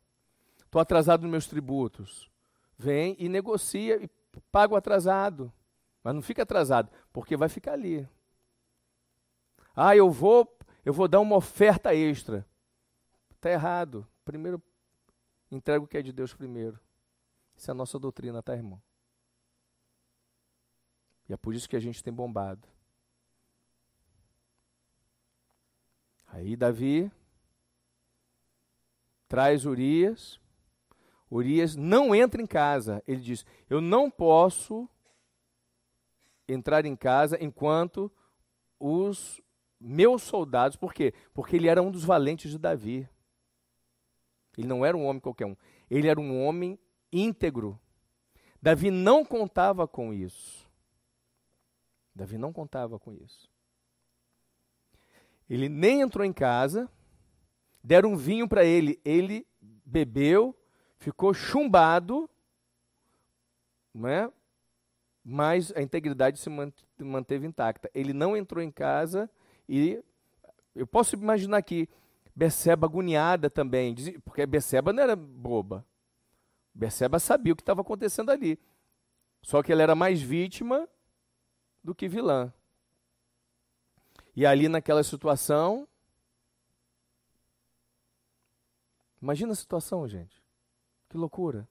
Estou atrasado nos meus tributos. Vem e negocia e paga o atrasado. Mas não fica atrasado, porque vai ficar ali. Ah, eu vou, eu vou dar uma oferta extra. Está errado. Primeiro, entrega o que é de Deus primeiro. Isso é a nossa doutrina, tá, irmão? E é por isso que a gente tem bombado. Aí Davi traz Urias. Urias não entra em casa. Ele diz: Eu não posso entrar em casa enquanto os meus soldados. Por quê? Porque ele era um dos valentes de Davi. Ele não era um homem qualquer um. Ele era um homem íntegro. Davi não contava com isso. Davi não contava com isso. Ele nem entrou em casa, deram um vinho para ele, ele bebeu, ficou chumbado, não é? mas a integridade se manteve intacta. Ele não entrou em casa e eu posso imaginar que Beceba agoniada também, porque Beceba não era boba. Beceba sabia o que estava acontecendo ali. Só que ela era mais vítima do que vilã. E ali naquela situação. Imagina a situação, gente. Que loucura.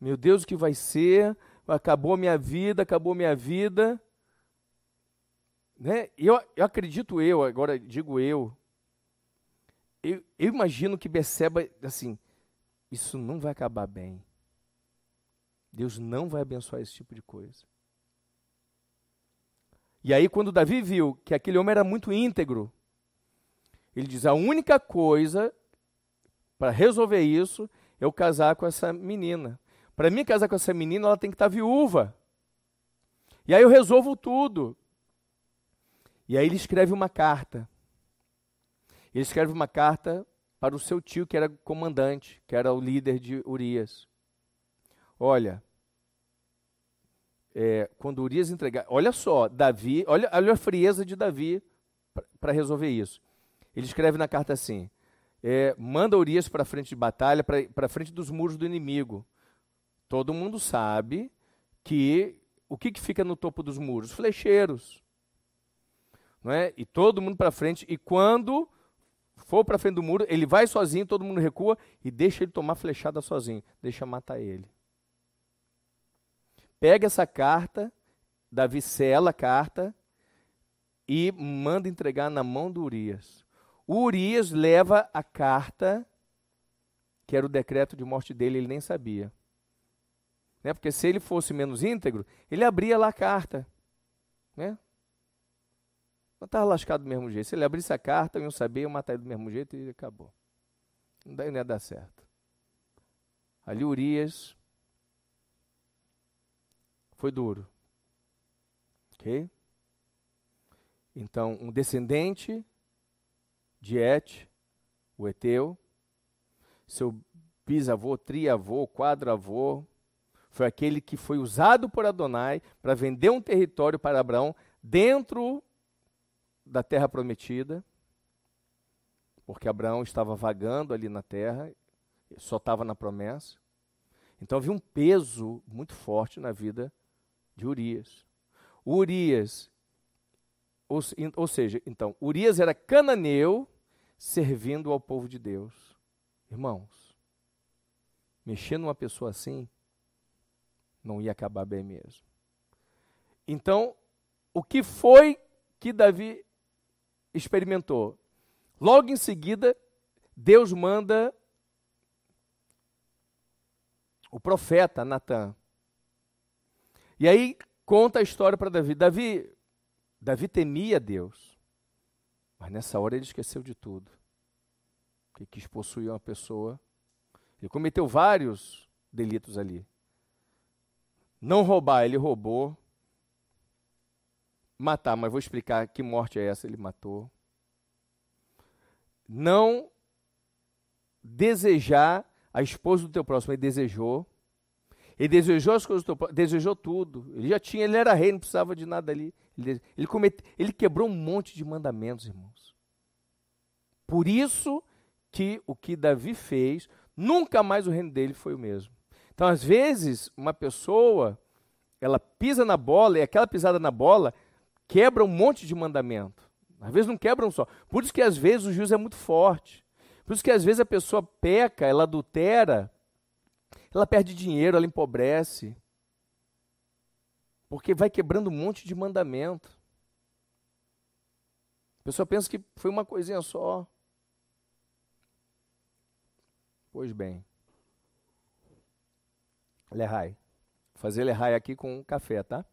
Meu Deus, o que vai ser? Acabou minha vida, acabou minha vida. Né? Eu, eu acredito eu, agora digo eu, eu, eu imagino que Beceba, assim, isso não vai acabar bem. Deus não vai abençoar esse tipo de coisa. E aí, quando Davi viu que aquele homem era muito íntegro, ele diz: a única coisa para resolver isso é eu casar com essa menina. Para mim casar com essa menina, ela tem que estar tá viúva. E aí eu resolvo tudo. E aí ele escreve uma carta. Ele escreve uma carta para o seu tio, que era comandante, que era o líder de Urias. Olha, é, quando Urias entregar. Olha só, Davi, olha, olha a frieza de Davi para resolver isso. Ele escreve na carta assim: é, manda Urias para frente de batalha, para frente dos muros do inimigo. Todo mundo sabe que o que, que fica no topo dos muros? Flecheiros. Não é? E todo mundo para frente. E quando for para frente do muro, ele vai sozinho, todo mundo recua e deixa ele tomar flechada sozinho. Deixa matar ele pega essa carta, Davi sela a carta e manda entregar na mão do Urias. O Urias leva a carta, que era o decreto de morte dele, ele nem sabia. Né? Porque se ele fosse menos íntegro, ele abria lá a carta. Né? Não estava lascado do mesmo jeito. Se ele abrisse a carta, eu não sabia, eu matar ele do mesmo jeito e acabou. Não ia dar certo. Ali Urias foi duro. Ok? Então, um descendente de Et, o Eteu, seu bisavô, triavô, quadravô, foi aquele que foi usado por Adonai para vender um território para Abraão dentro da terra prometida, porque Abraão estava vagando ali na terra, só estava na promessa. Então havia um peso muito forte na vida de Urias. Urias, ou, ou seja, então, Urias era cananeu servindo ao povo de Deus. Irmãos, mexer numa pessoa assim não ia acabar bem mesmo. Então, o que foi que Davi experimentou? Logo em seguida, Deus manda o profeta Natan e aí conta a história para Davi. Davi, Davi temia Deus, mas nessa hora ele esqueceu de tudo. Ele quis possuir uma pessoa. Ele cometeu vários delitos ali. Não roubar, ele roubou. Matar, mas vou explicar que morte é essa, ele matou. Não desejar a esposa do teu próximo, ele desejou. Ele desejou as coisas do desejou tudo. Ele já tinha, ele era rei, não precisava de nada ali. Ele, ele, comete, ele quebrou um monte de mandamentos, irmãos. Por isso que o que Davi fez, nunca mais o reino dele foi o mesmo. Então, às vezes, uma pessoa, ela pisa na bola, e aquela pisada na bola quebra um monte de mandamento. Às vezes não quebra um só. Por isso que às vezes o juízo é muito forte. Por isso que às vezes a pessoa peca, ela adultera, ela perde dinheiro, ela empobrece. Porque vai quebrando um monte de mandamento. pessoa pensa que foi uma coisinha só. Pois bem. Lehai. Vou fazer lehai aqui com café, tá?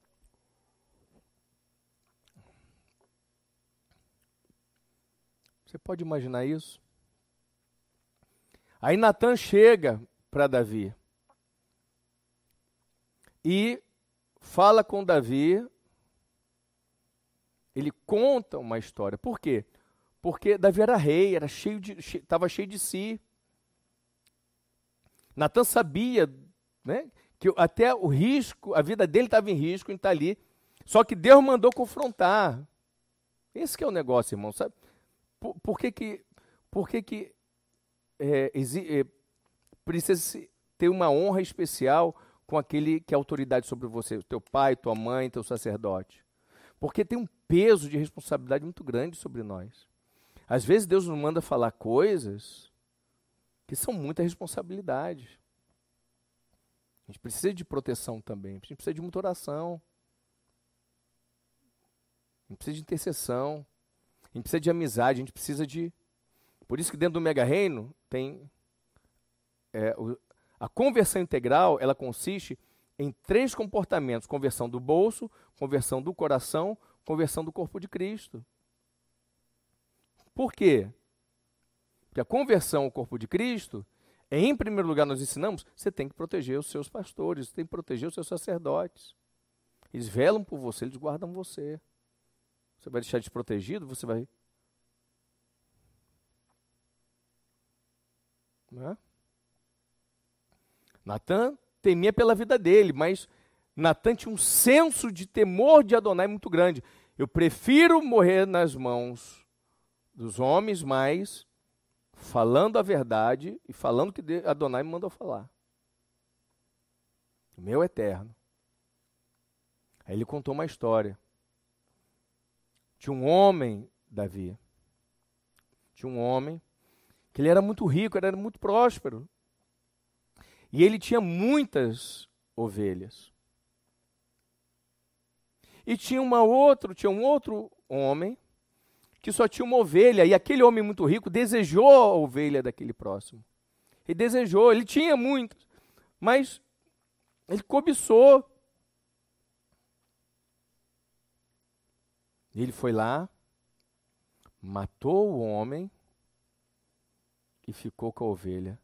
Você pode imaginar isso? Aí Natan chega para Davi e fala com Davi ele conta uma história. Por quê? Porque Davi era rei, era cheio de, estava cheio de si. Natan sabia, né, que até o risco, a vida dele estava em risco em estar ali. Só que Deus mandou confrontar. Esse que é o negócio, irmão. Sabe? Por, por que que, por que, que é, é, precisa ter uma honra especial com aquele que é autoridade sobre você, teu pai, tua mãe, teu sacerdote? Porque tem um peso de responsabilidade muito grande sobre nós. Às vezes Deus nos manda falar coisas que são muita responsabilidade. A gente precisa de proteção também, a gente precisa de muita oração. A gente precisa de intercessão. A gente precisa de amizade, a gente precisa de. Por isso que dentro do mega reino tem. É, o, a conversão integral, ela consiste em três comportamentos: conversão do bolso, conversão do coração, conversão do corpo de Cristo. Por quê? Porque a conversão ao corpo de Cristo, é, em primeiro lugar, nós ensinamos, você tem que proteger os seus pastores, você tem que proteger os seus sacerdotes. Eles velam por você, eles guardam você. Você vai deixar desprotegido, você vai. Né? Natan temia pela vida dele, mas Natan tinha um senso de temor de Adonai muito grande. Eu prefiro morrer nas mãos dos homens, mas falando a verdade e falando que Adonai me mandou falar. O meu eterno. Aí ele contou uma história. Tinha um homem, Davi. Tinha um homem que ele era muito rico, era muito próspero. E ele tinha muitas ovelhas. E tinha uma outro, tinha um outro homem que só tinha uma ovelha, e aquele homem muito rico desejou a ovelha daquele próximo. Ele desejou, ele tinha muitas, mas ele cobiçou. Ele foi lá, matou o homem e ficou com a ovelha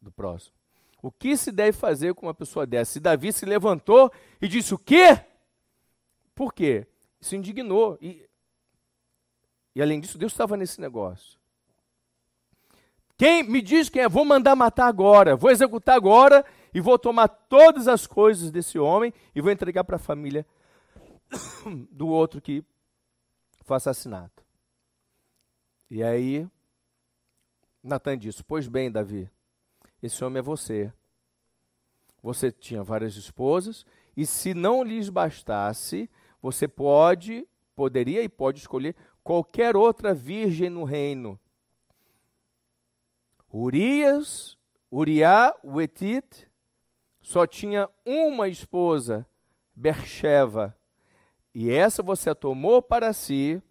do próximo. O que se deve fazer com uma pessoa dessa? Se Davi se levantou e disse o quê? Por quê? Se indignou. E, e além disso, Deus estava nesse negócio. Quem me diz quem é? Vou mandar matar agora, vou executar agora e vou tomar todas as coisas desse homem e vou entregar para a família do outro que foi assassinado. E aí, Natan disse: Pois bem, Davi, esse homem é você. Você tinha várias esposas, e se não lhes bastasse, você pode, poderia e pode escolher qualquer outra virgem no reino. Urias, Uriá, Uetit, só tinha uma esposa, Bercheva, e essa você a tomou para si,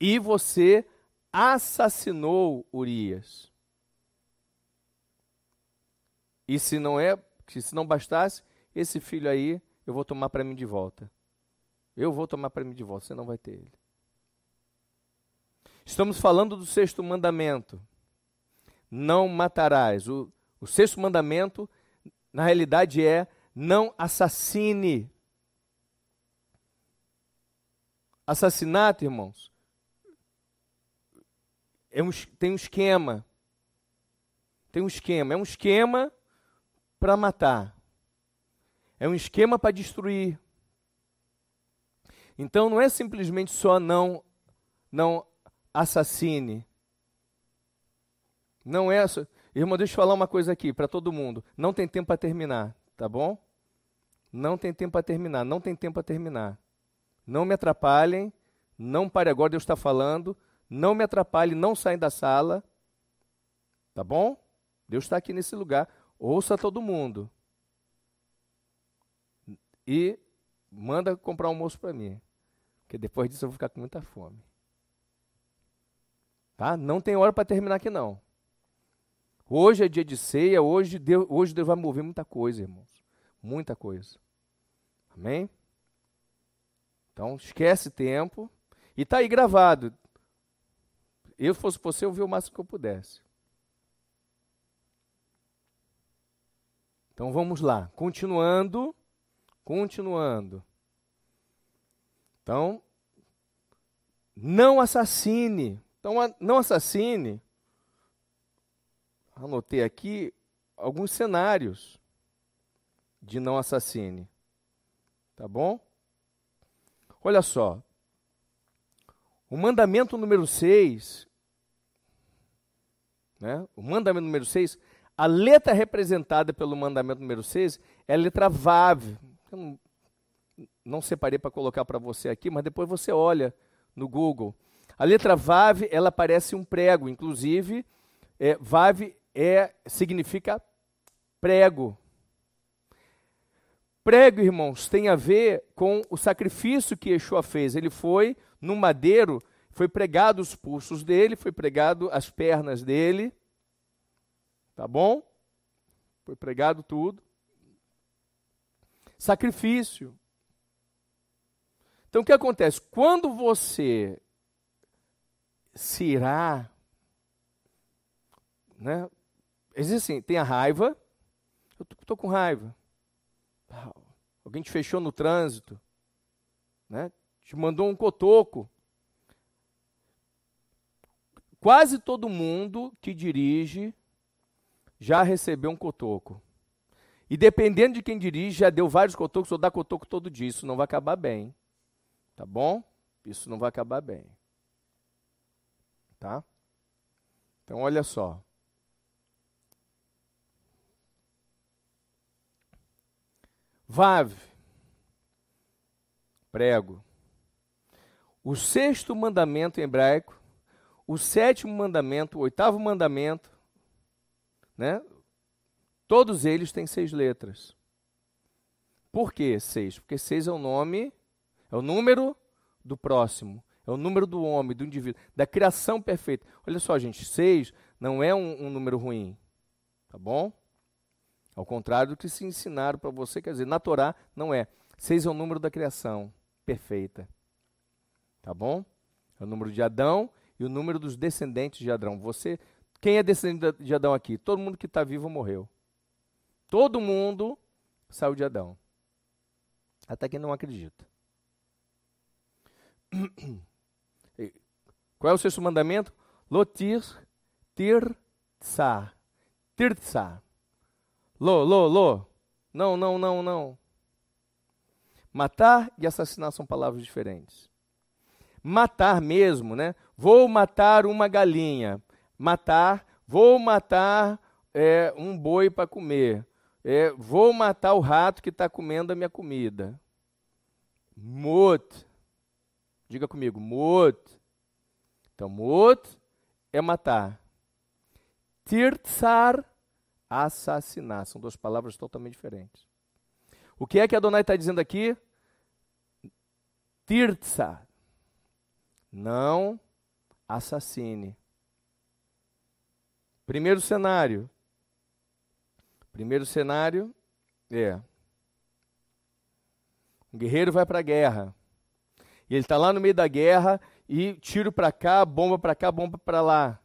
e você assassinou Urias. E se não é, se não bastasse, esse filho aí eu vou tomar para mim de volta. Eu vou tomar para mim de volta, você não vai ter ele. Estamos falando do sexto mandamento. Não matarás. O, o sexto mandamento, na realidade, é não assassine. Assassinato, irmãos, é um, tem um esquema. Tem um esquema. É um esquema para matar. É um esquema para destruir. Então não é simplesmente só não não assassine. Não é, irmão, deixa eu falar uma coisa aqui para todo mundo. Não tem tempo para terminar, tá bom? Não tem tempo para terminar, não tem tempo para terminar. Não me atrapalhem, não pare agora, Deus está falando. Não me atrapalhe, não saia da sala. Tá bom? Deus está aqui nesse lugar. Ouça todo mundo. E manda comprar almoço para mim. Porque depois disso eu vou ficar com muita fome. Tá? Não tem hora para terminar aqui não. Hoje é dia de ceia, hoje Deus, hoje Deus vai mover muita coisa, irmãos. Muita coisa. Amém? Então, esquece tempo. E está aí gravado. Eu, fosse você, eu vi o máximo que eu pudesse. Então vamos lá, continuando, continuando. Então, não assassine. Então, não assassine. Anotei aqui alguns cenários de não assassine. Tá bom? Olha só. O mandamento número 6, né? O mandamento número 6, a letra representada pelo mandamento número 6 é a letra Vav. Eu não, não separei para colocar para você aqui, mas depois você olha no Google. A letra Vav, ela parece um prego, inclusive, é, Vav é, significa prego. Prego, irmãos, tem a ver com o sacrifício que Yeshua fez. Ele foi no madeiro, foi pregado os pulsos dele, foi pregado as pernas dele. Tá bom? Foi pregado tudo. Sacrifício. Então o que acontece? Quando você se irá, né? Existe assim, tem a raiva. Eu estou com raiva. Alguém te fechou no trânsito, né? Te mandou um cotoco. Quase todo mundo que dirige já recebeu um cotoco. E dependendo de quem dirige, já deu vários cotocos ou dá cotoco todo dia. Isso não vai acabar bem. Tá bom? Isso não vai acabar bem. Tá? Então, olha só. Vav, prego. O sexto mandamento em hebraico, o sétimo mandamento, o oitavo mandamento, né? Todos eles têm seis letras. Por que seis? Porque seis é o nome, é o número do próximo, é o número do homem, do indivíduo, da criação perfeita. Olha só, gente, seis não é um, um número ruim, tá bom? Ao contrário do que se ensinaram para você, quer dizer, na Torá não é. Seis é o número da criação perfeita. Tá bom? É o número de Adão e o número dos descendentes de Adão. Você, quem é descendente de Adão aqui? Todo mundo que está vivo morreu. Todo mundo saiu de Adão. Até quem não acredita. Qual é o sexto mandamento? Lotir tir tsar. Tirtsar. Lô, lô, lô. Não, não, não, não. Matar e assassinar são palavras diferentes. Matar mesmo, né? Vou matar uma galinha. Matar, vou matar é, um boi para comer. É, vou matar o rato que está comendo a minha comida. Mut. Diga comigo, mut. Então, mut é matar. Tirtsar assassinar. São duas palavras totalmente diferentes. O que é que Adonai está dizendo aqui? Tirtsa. Não assassine. Primeiro cenário. Primeiro cenário é. Um guerreiro vai para a guerra. E ele está lá no meio da guerra e tiro para cá, bomba para cá, bomba para lá.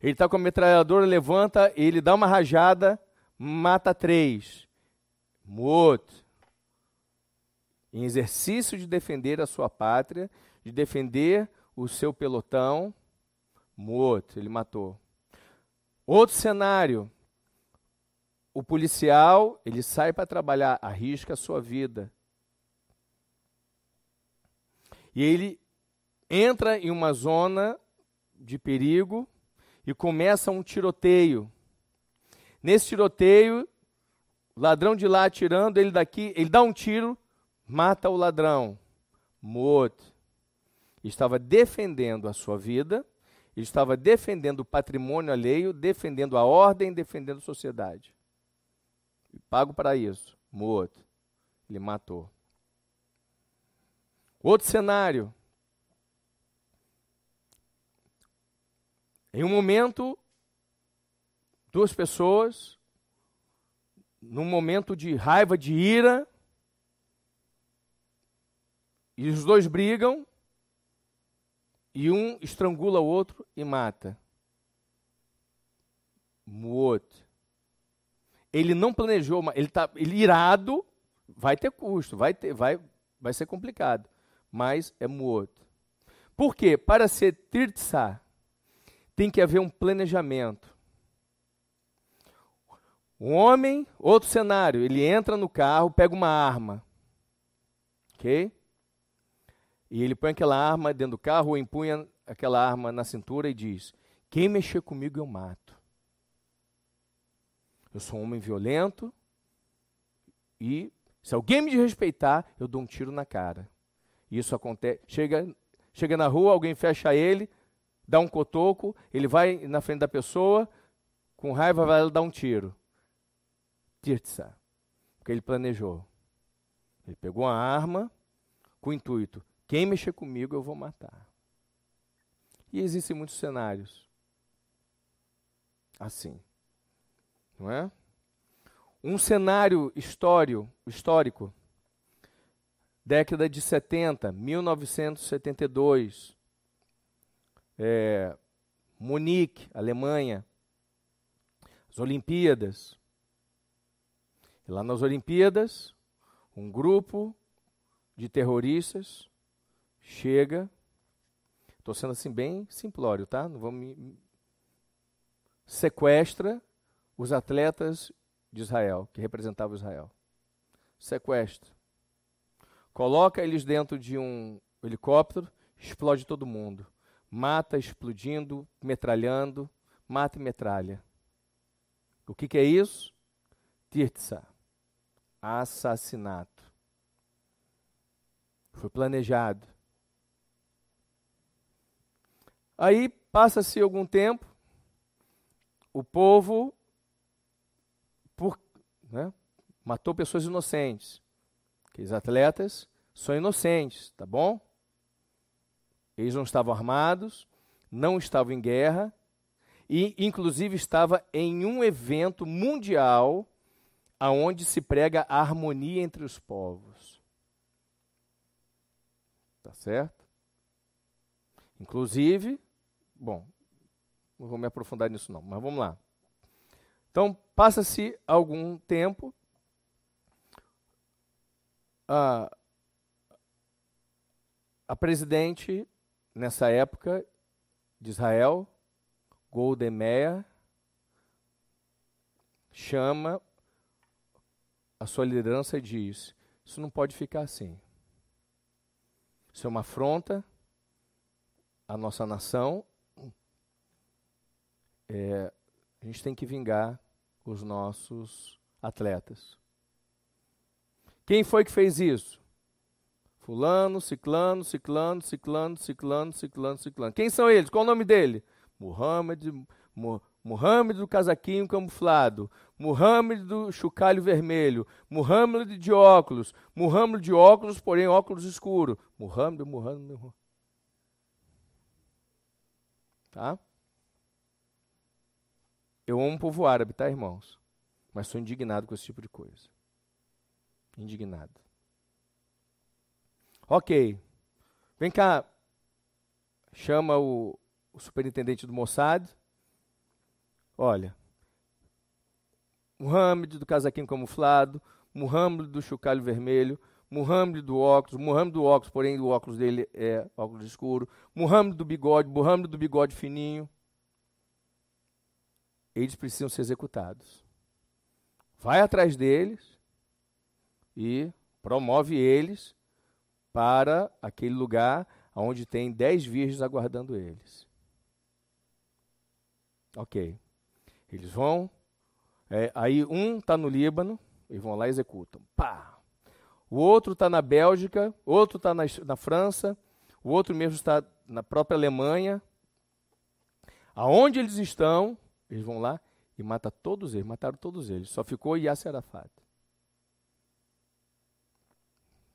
Ele está com a metralhadora, levanta, ele dá uma rajada, mata três. Morto. Em exercício de defender a sua pátria, de defender o seu pelotão, morto, ele matou. Outro cenário, o policial, ele sai para trabalhar, arrisca a sua vida. E ele entra em uma zona de perigo, e começa um tiroteio. Nesse tiroteio, o ladrão de lá atirando, ele daqui, ele dá um tiro, mata o ladrão, morto. Estava defendendo a sua vida, estava defendendo o patrimônio alheio, defendendo a ordem, defendendo a sociedade. E pago para isso, morto. Ele matou. Outro cenário. Em um momento, duas pessoas, num momento de raiva, de ira, e os dois brigam, e um estrangula o outro e mata. Muot. Ele não planejou, ele está ele irado, vai ter custo, vai, ter, vai, vai ser complicado, mas é muot. Por quê? Para ser tirtsa, tem que haver um planejamento. Um homem, outro cenário, ele entra no carro, pega uma arma. Ok? E ele põe aquela arma dentro do carro, ou empunha aquela arma na cintura e diz: Quem mexer comigo eu mato. Eu sou um homem violento e se alguém me desrespeitar, eu dou um tiro na cara. Isso acontece. Chega, chega na rua, alguém fecha ele, dá um cotoco, ele vai na frente da pessoa, com raiva vai dar um tiro. Tirtsa. Porque ele planejou. Ele pegou uma arma com o intuito: quem mexer comigo, eu vou matar. E existem muitos cenários assim. Não é? Um cenário histórico, histórico década de 70, 1972, é, Munique, Alemanha, as Olimpíadas. E lá nas Olimpíadas, um grupo de terroristas chega. Estou sendo assim bem simplório, tá? Não vamos me, sequestra os atletas de Israel, que representavam Israel. Sequestra. Coloca eles dentro de um helicóptero, explode todo mundo. Mata explodindo, metralhando, mata e metralha. O que, que é isso? Tirtsa. Assassinato. Foi planejado. Aí passa-se algum tempo, o povo por, né, matou pessoas inocentes. Aqueles atletas são inocentes, tá bom? Eles não estavam armados, não estavam em guerra e, inclusive, estava em um evento mundial aonde se prega a harmonia entre os povos. Tá certo? Inclusive, Bom, não vou me aprofundar nisso não, mas vamos lá. Então, passa-se algum tempo, a, a presidente, nessa época, de Israel, Golda Meir, chama a sua liderança e diz: Isso não pode ficar assim. Isso é uma afronta à nossa nação é, a gente tem que vingar os nossos atletas. Quem foi que fez isso? Fulano, ciclano, ciclano, ciclano, ciclano, ciclano, ciclano. Quem são eles? Qual o nome dele? Muhammad, Muhammad do casaquinho camuflado, Muhammad do chocalho vermelho, Muhammad de óculos, Muhammad de óculos, porém óculos escuro. Muhammad, Muhammad, Muhammad. Tá? Eu amo o povo árabe, tá, irmãos? Mas sou indignado com esse tipo de coisa. Indignado. Ok. Vem cá. Chama o, o superintendente do Mossad. Olha. Muhammad do casaquinho camuflado. Muhammad do chocalho vermelho. Muhammad do óculos. Muhammad do óculos, porém o óculos dele é óculos escuro. Muhammad do bigode. Muhammad do bigode fininho eles precisam ser executados. Vai atrás deles e promove eles para aquele lugar onde tem dez virgens aguardando eles. Ok. Eles vão. É, aí um está no Líbano, e vão lá e executam. Pá! O outro está na Bélgica, outro está na, na França, o outro mesmo está na própria Alemanha. Aonde eles estão, eles vão lá e matam todos eles, mataram todos eles. Só ficou Yasser Arafat.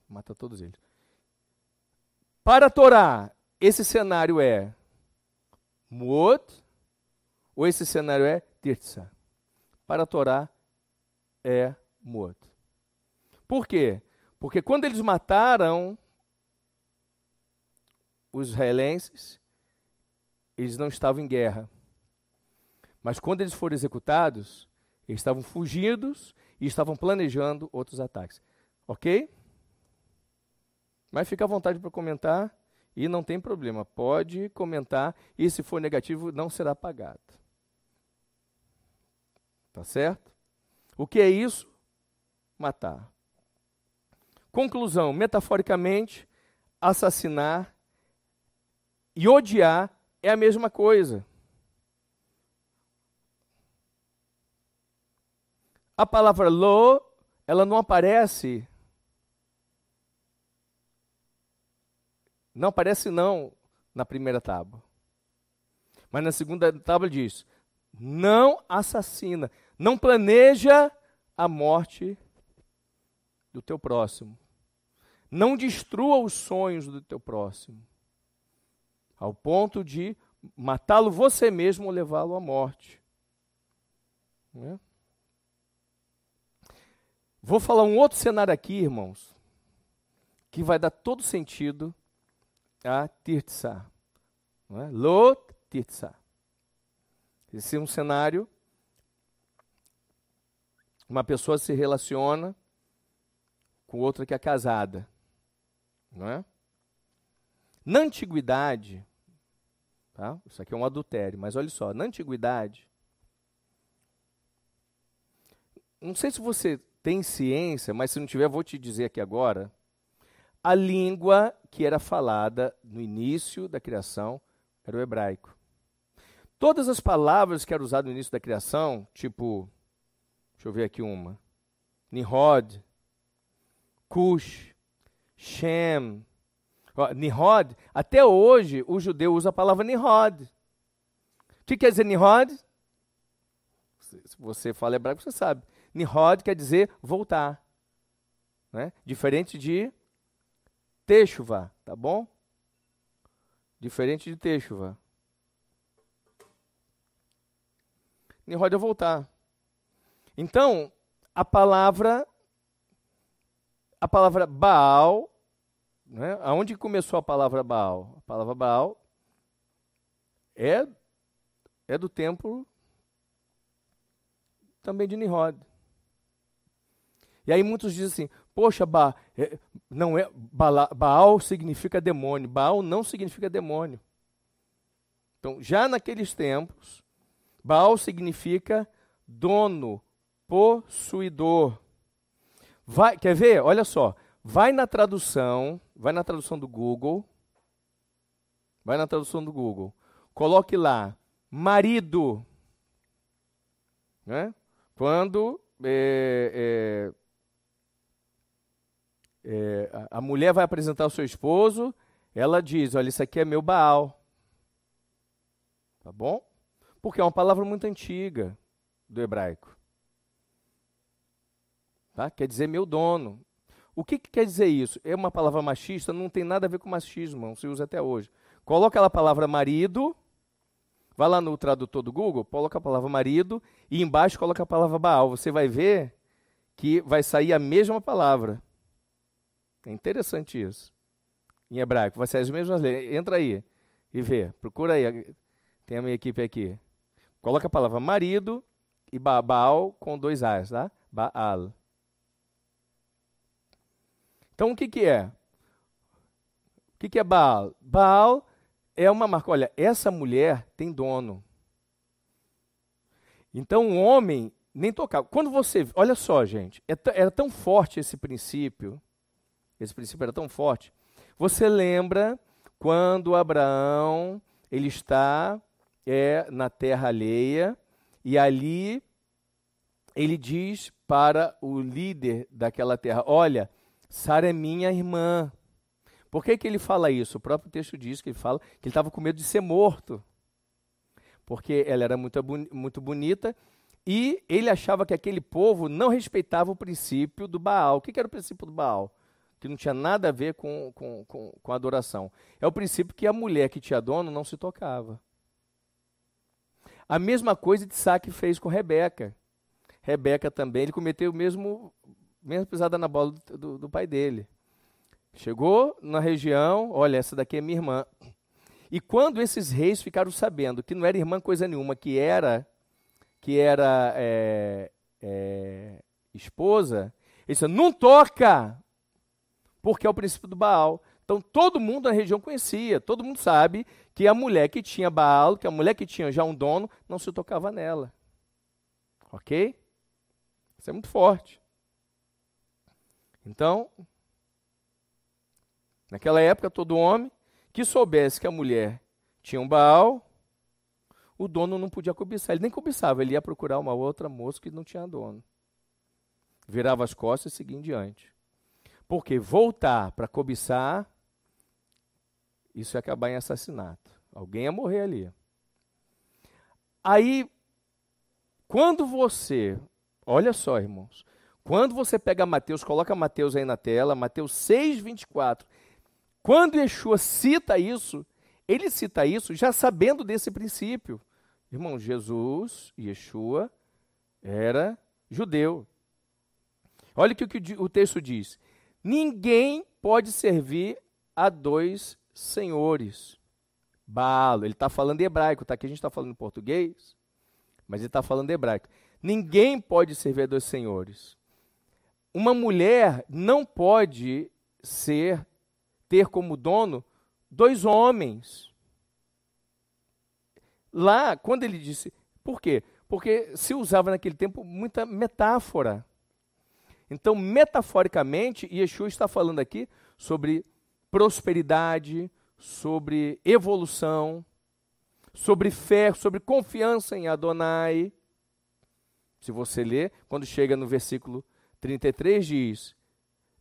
Mata todos eles. Para a Torá, esse cenário é Muot ou esse cenário é Tirtsa? Para a Torá é Muot. Por quê? Porque quando eles mataram os israelenses, eles não estavam em guerra. Mas quando eles foram executados, eles estavam fugidos e estavam planejando outros ataques. Ok? Mas fica à vontade para comentar e não tem problema. Pode comentar e se for negativo, não será pagado. Tá certo? O que é isso? Matar. Conclusão: metaforicamente, assassinar e odiar é a mesma coisa. A palavra lo, ela não aparece. Não aparece não na primeira tábua. Mas na segunda tábua diz: não assassina, não planeja a morte do teu próximo. Não destrua os sonhos do teu próximo, ao ponto de matá-lo você mesmo ou levá-lo à morte. Né? Vou falar um outro cenário aqui, irmãos, que vai dar todo sentido a Tirtsa. É? Lo Tirtsa. Esse é um cenário. Uma pessoa se relaciona com outra que é casada. Não é? Na antiguidade, tá? isso aqui é um adultério, mas olha só, na antiguidade, não sei se você tem ciência, mas se não tiver, vou te dizer aqui agora. A língua que era falada no início da criação era o hebraico. Todas as palavras que eram usadas no início da criação, tipo, deixa eu ver aqui uma: Nihod, Cush, Shem. Nihod, até hoje o judeu usa a palavra Nihod. O que quer dizer Nihod? Se você fala hebraico, você sabe. Nihod quer dizer voltar. Né? Diferente de Teixuva, tá bom? Diferente de Teixuva. Nihod é voltar. Então, a palavra a palavra Baal, né? aonde começou a palavra Baal? A palavra Baal é, é do templo também de Nihod. E aí muitos dizem assim: poxa, ba, é, não é, Baal significa demônio. Baal não significa demônio. Então, já naqueles tempos, Baal significa dono, possuidor. Vai, quer ver? Olha só. Vai na tradução, vai na tradução do Google. Vai na tradução do Google. Coloque lá, marido. Né? Quando é, é, é, a mulher vai apresentar o seu esposo, ela diz: Olha, isso aqui é meu Baal. Tá bom? Porque é uma palavra muito antiga do hebraico. Tá? Quer dizer meu dono. O que, que, quer dizer isso? É uma palavra machista? Não tem nada a ver com machismo, não se usa até hoje. Coloca a palavra marido, vai lá no tradutor do Google, coloca a palavra marido e embaixo coloca a palavra Baal. Você vai ver que vai sair a mesma palavra. É interessante isso. Em hebraico, vai ser as mesmas letras. Entra aí e vê. Procura aí. Tem a minha equipe aqui. Coloca a palavra marido e Baal com dois A's, tá? Baal. Então, o que, que é? O que, que é Baal? Baal é uma marca. Olha, essa mulher tem dono. Então, o homem nem tocava. Quando você. Olha só, gente. É era tão forte esse princípio esse princípio era tão forte. Você lembra quando Abraão ele está é, na terra alheia e ali ele diz para o líder daquela terra: Olha, Sara é minha irmã. Por que, que ele fala isso? O próprio texto diz que ele fala que ele estava com medo de ser morto. Porque ela era muito, muito bonita e ele achava que aquele povo não respeitava o princípio do Baal. O que, que era o princípio do Baal? Que não tinha nada a ver com, com, com, com adoração. É o princípio que a mulher que tinha dono não se tocava. A mesma coisa Isaac fez com Rebeca. Rebeca também, ele cometeu o mesmo, mesmo pisada na bola do, do, do pai dele. Chegou na região, olha, essa daqui é minha irmã. E quando esses reis ficaram sabendo que não era irmã coisa nenhuma, que era que era é, é, esposa, ele disse, não toca, porque é o princípio do Baal. Então todo mundo na região conhecia, todo mundo sabe que a mulher que tinha Baal, que a mulher que tinha já um dono, não se tocava nela. Ok? Isso é muito forte. Então, naquela época, todo homem que soubesse que a mulher tinha um Baal, o dono não podia cobiçar. Ele nem cobiçava, ele ia procurar uma outra moça que não tinha dono. Virava as costas e seguia em diante. Porque voltar para cobiçar, isso ia acabar em assassinato. Alguém ia morrer ali. Aí, quando você, olha só, irmãos, quando você pega Mateus, coloca Mateus aí na tela, Mateus 6, 24. Quando Yeshua cita isso, ele cita isso já sabendo desse princípio. Irmão, Jesus, Yeshua, era judeu. Olha o que o texto diz. Ninguém pode servir a dois senhores. Balo, ele está falando hebraico, tá? Aqui a gente está falando português, mas ele está falando hebraico. Ninguém pode servir a dois senhores. Uma mulher não pode ser, ter como dono dois homens. Lá, quando ele disse, por quê? Porque se usava naquele tempo muita metáfora. Então, metaforicamente, Yeshua está falando aqui sobre prosperidade, sobre evolução, sobre fé, sobre confiança em Adonai. Se você ler, quando chega no versículo 33, diz: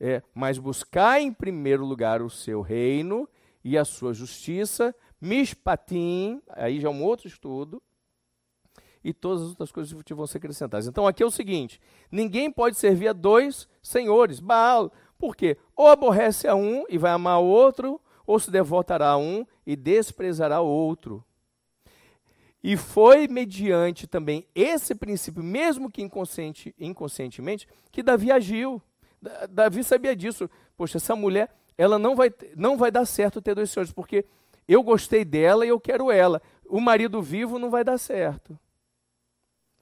é, Mas buscar em primeiro lugar o seu reino e a sua justiça, mishpatim, aí já é um outro estudo, e todas as outras coisas vão ser acrescentadas. Então aqui é o seguinte: ninguém pode servir a dois senhores. Baal, por quê? Ou aborrece a um e vai amar o outro, ou se devotará a um e desprezará o outro. E foi mediante também esse princípio, mesmo que inconsciente, inconscientemente, que Davi agiu. Davi sabia disso. Poxa, essa mulher, ela não vai, não vai dar certo ter dois senhores, porque eu gostei dela e eu quero ela. O marido vivo não vai dar certo.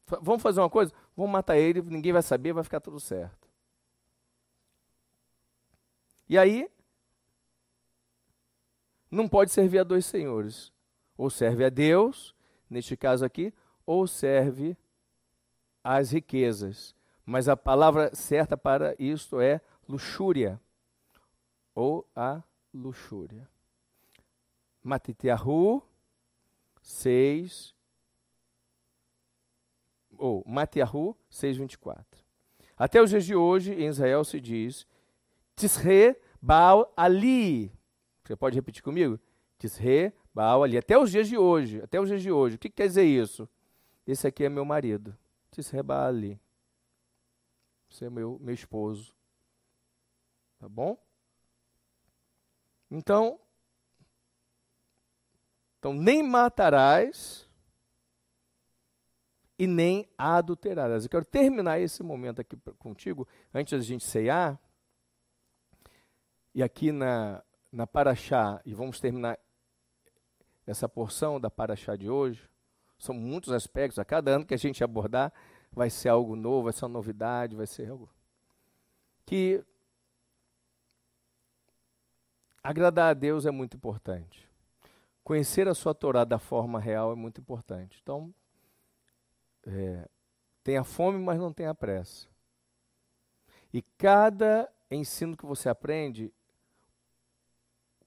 Vamos fazer uma coisa? Vamos matar ele, ninguém vai saber, vai ficar tudo certo. E aí, não pode servir a dois senhores. Ou serve a Deus, neste caso aqui, ou serve às riquezas. Mas a palavra certa para isto é luxúria, ou a luxúria. Matitiahu 6, ou Matiahu 6:24. Até os dias de hoje, em Israel se diz Tisre Baal Ali. Você pode repetir comigo? Tisre Baal Ali. Até os dias de hoje, até os dias de hoje. O que, que quer dizer isso? Esse aqui é meu marido. Tisre Baal Ali. Você é meu, meu esposo. Tá bom? Então, então nem matarás e nem adulteradas. Eu quero terminar esse momento aqui contigo, antes da gente ceiar. E aqui na, na Paraxá, e vamos terminar essa porção da Paraxá de hoje. São muitos aspectos, a cada ano que a gente abordar, vai ser algo novo, vai ser uma novidade, vai ser algo que agradar a Deus é muito importante. Conhecer a sua Torá da forma real é muito importante. Então, é, fome, mas não tenha pressa. E cada ensino que você aprende,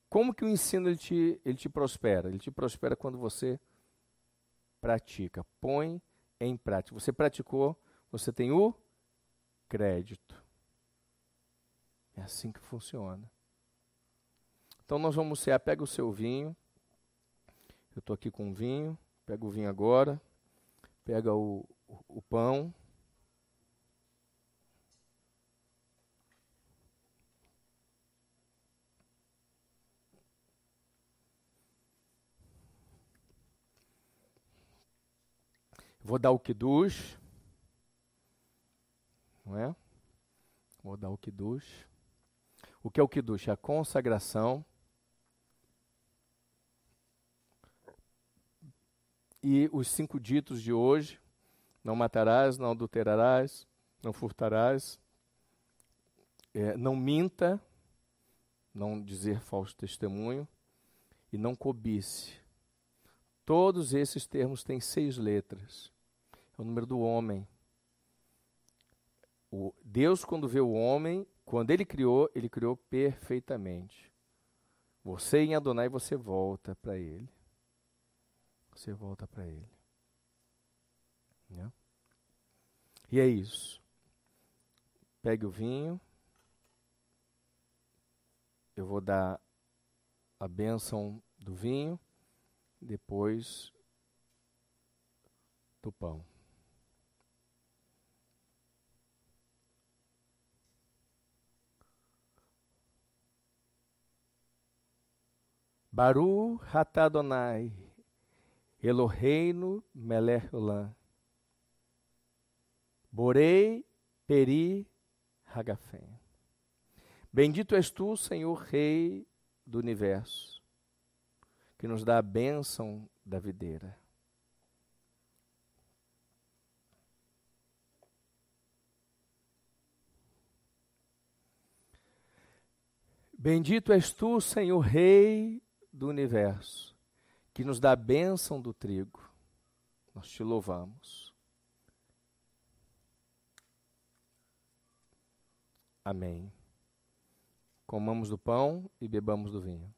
como que o ensino ele te, ele te prospera? Ele te prospera quando você pratica, põe em prática. Você praticou, você tem o crédito. É assim que funciona. Então nós vamos ser, pega o seu vinho. Eu estou aqui com vinho, pega o vinho agora pega o, o pão. Vou dar o kiddush. Não é? Vou dar o kiddush. O que é o kiddush? É a consagração E os cinco ditos de hoje: não matarás, não adulterarás, não furtarás, é, não minta, não dizer falso testemunho e não cobice. Todos esses termos têm seis letras. É o número do homem. O Deus, quando vê o homem, quando ele criou, ele criou perfeitamente. Você em Adonai, você volta para ele. Você volta para ele. Né? E é isso. Pegue o vinho. Eu vou dar a bênção do vinho, depois do pão. Baru Hatadonai, Eloheinu Melech Borei Peri Hagafem. Bendito és tu, Senhor Rei do universo, que nos dá a bênção da videira. Bendito és tu, Senhor Rei do universo, que nos dá a bênção do trigo. Nós te louvamos. Amém. Comamos do pão e bebamos do vinho.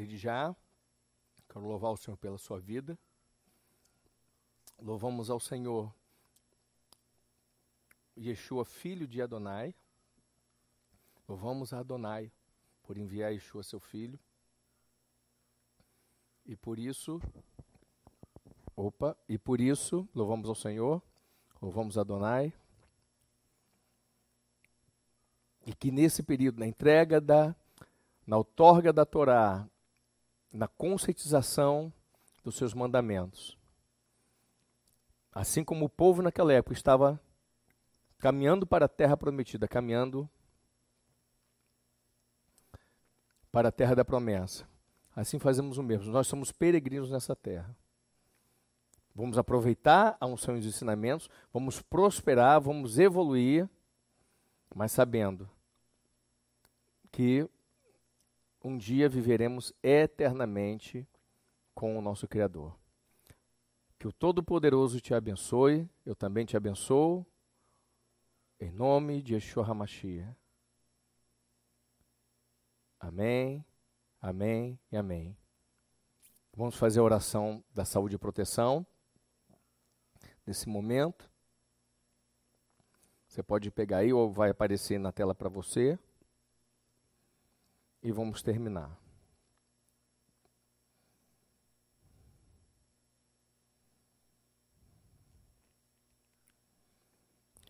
Desde já, quero louvar o Senhor pela sua vida. Louvamos ao Senhor Yeshua, filho de Adonai. Louvamos a Adonai por enviar Yeshua, seu filho. E por isso, opa, e por isso, louvamos ao Senhor, louvamos a Adonai. E que nesse período, na entrega da, na outorga da Torá, na conscientização dos seus mandamentos, assim como o povo naquela época estava caminhando para a terra prometida, caminhando para a terra da promessa. Assim fazemos o mesmo. Nós somos peregrinos nessa terra. Vamos aproveitar a unção e os ensinamentos, vamos prosperar, vamos evoluir, mas sabendo que um dia viveremos eternamente com o nosso Criador. Que o Todo-Poderoso te abençoe, eu também te abençoo. Em nome de Yeshua HaMashiach. Amém, amém e amém. Vamos fazer a oração da saúde e proteção nesse momento. Você pode pegar aí ou vai aparecer na tela para você. E vamos terminar.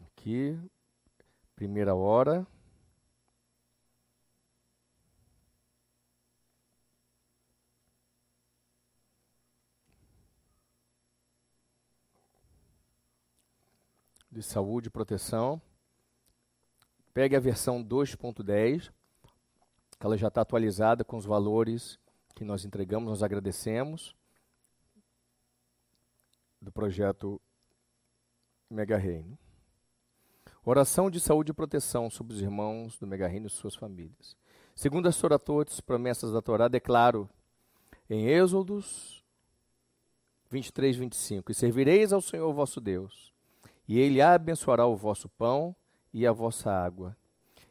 Aqui, primeira hora. De saúde e proteção. Pegue a versão 2.10, que ela já está atualizada com os valores que nós entregamos, nós agradecemos do projeto Mega Reino. Oração de saúde e proteção sobre os irmãos do Mega Reino e suas famílias. Segundo as Toratotes, promessas da Torá, declaro em Êxodos 23, 25: E servireis ao Senhor vosso Deus, e ele abençoará o vosso pão e a vossa água,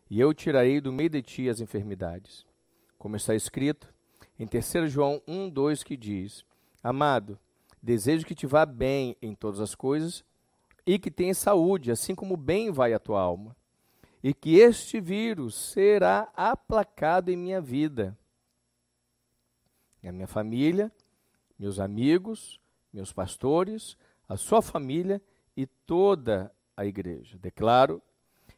e eu tirarei do meio de ti as enfermidades. Como está escrito em 3 João 1, 2, que diz: Amado, desejo que te vá bem em todas as coisas e que tenha saúde, assim como bem vai a tua alma, e que este vírus será aplacado em minha vida. E a minha família meus amigos, meus pastores, a sua família e toda a igreja. Declaro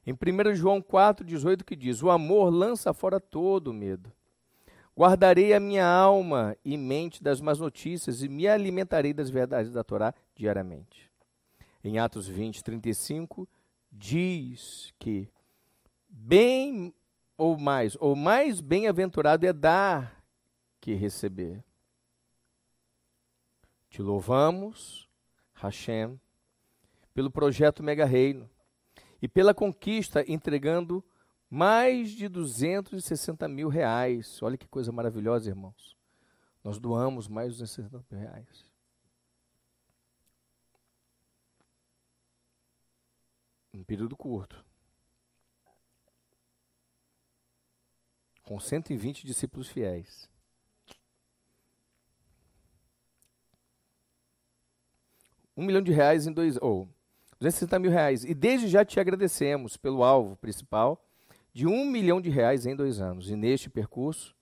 em 1 João 4, 18, que diz: O amor lança fora todo medo. Guardarei a minha alma e mente das más notícias e me alimentarei das verdades da Torá diariamente. Em Atos 20, 35, diz que bem ou mais, ou mais bem-aventurado é dar que receber. Te louvamos, Hashem, pelo projeto Mega Reino e pela conquista entregando mais de 260 mil reais. Olha que coisa maravilhosa, irmãos. Nós doamos mais de 260 mil reais. Um período curto. Com 120 discípulos fiéis. Um milhão de reais em dois. Ou oh, 260 mil reais. E desde já te agradecemos pelo alvo principal de um milhão de reais em dois anos. E neste percurso,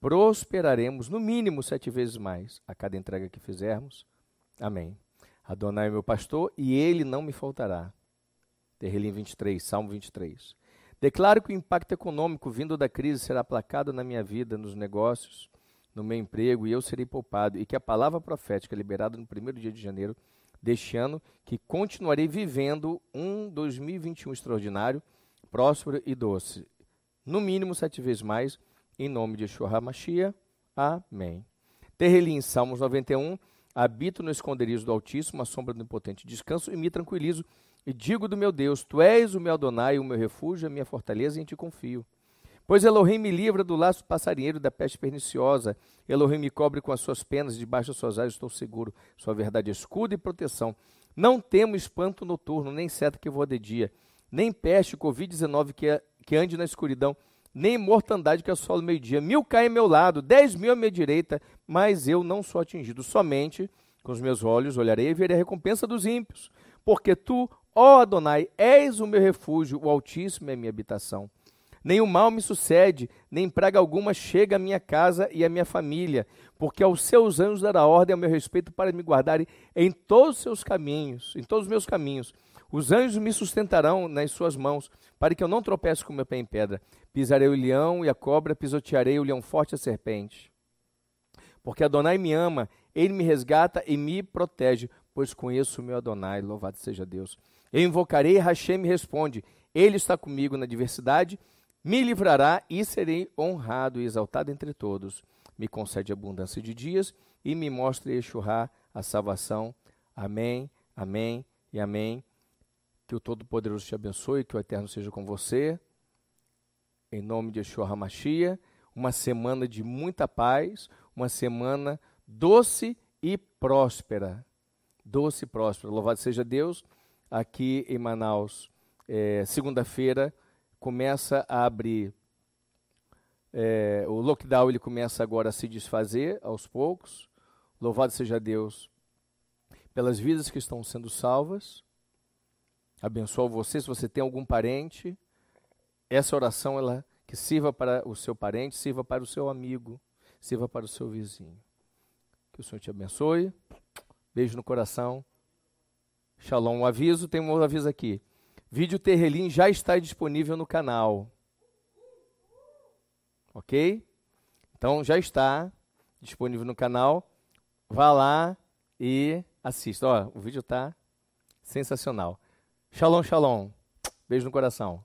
prosperaremos no mínimo sete vezes mais a cada entrega que fizermos. Amém. Adonai é meu pastor e ele não me faltará. Terrelim 23, Salmo 23. Declaro que o impacto econômico vindo da crise será aplacado na minha vida, nos negócios, no meu emprego, e eu serei poupado, e que a palavra profética liberada no primeiro dia de janeiro deste ano, que continuarei vivendo um 2021 extraordinário, próspero e doce. No mínimo sete vezes mais, em nome de Yeshua HaMashiach. Amém. Terrelim, Salmos 91. Habito no esconderijo do Altíssimo, a sombra do impotente descanso, e me tranquilizo, e digo do meu Deus, Tu és o meu Adonai, o meu refúgio, a minha fortaleza, e em Ti confio. Pois Elohim me livra do laço passarinheiro da peste perniciosa. Elohim me cobre com as suas penas, debaixo das suas asas estou seguro. Sua verdade é escudo e proteção. Não temo espanto noturno, nem seta que voa de dia nem peste, Covid-19 que, é, que ande na escuridão, nem mortandade que assola o meio-dia. Mil caem ao meu lado, dez mil à minha direita, mas eu não sou atingido. Somente com os meus olhos olharei e verei a recompensa dos ímpios. Porque tu, ó Adonai, és o meu refúgio, o Altíssimo é a minha habitação. Nenhum mal me sucede, nem praga alguma chega à minha casa e à minha família, porque aos seus anjos dará ordem a meu respeito para me guardarem em todos os seus caminhos, em todos os meus caminhos. Os anjos me sustentarão nas suas mãos, para que eu não tropece com meu pé em pedra. Pisarei o leão e a cobra, pisotearei o leão forte e a serpente. Porque Adonai me ama, ele me resgata e me protege, pois conheço o meu Adonai, louvado seja Deus. Eu invocarei, Hashem me responde. Ele está comigo na diversidade, me livrará e serei honrado e exaltado entre todos. Me concede abundância de dias e me mostre Yeshua a salvação. Amém, amém e amém. Que o Todo-Poderoso te abençoe, que o Eterno seja com você. Em nome de Yeshua HaMashiach, uma semana de muita paz, uma semana doce e próspera. Doce e próspera. Louvado seja Deus. Aqui em Manaus, é, segunda-feira, começa a abrir. É, o lockdown ele começa agora a se desfazer aos poucos. Louvado seja Deus pelas vidas que estão sendo salvas abençoa você. Se você tem algum parente, essa oração ela que sirva para o seu parente, sirva para o seu amigo, sirva para o seu vizinho. Que o Senhor te abençoe. Beijo no coração. Shalom. Um aviso, tem um aviso aqui. Vídeo Terrelim já está disponível no canal. Ok? Então já está disponível no canal. Vá lá e assista. Ó, o vídeo está sensacional. Shalom, shalom. Beijo no coração.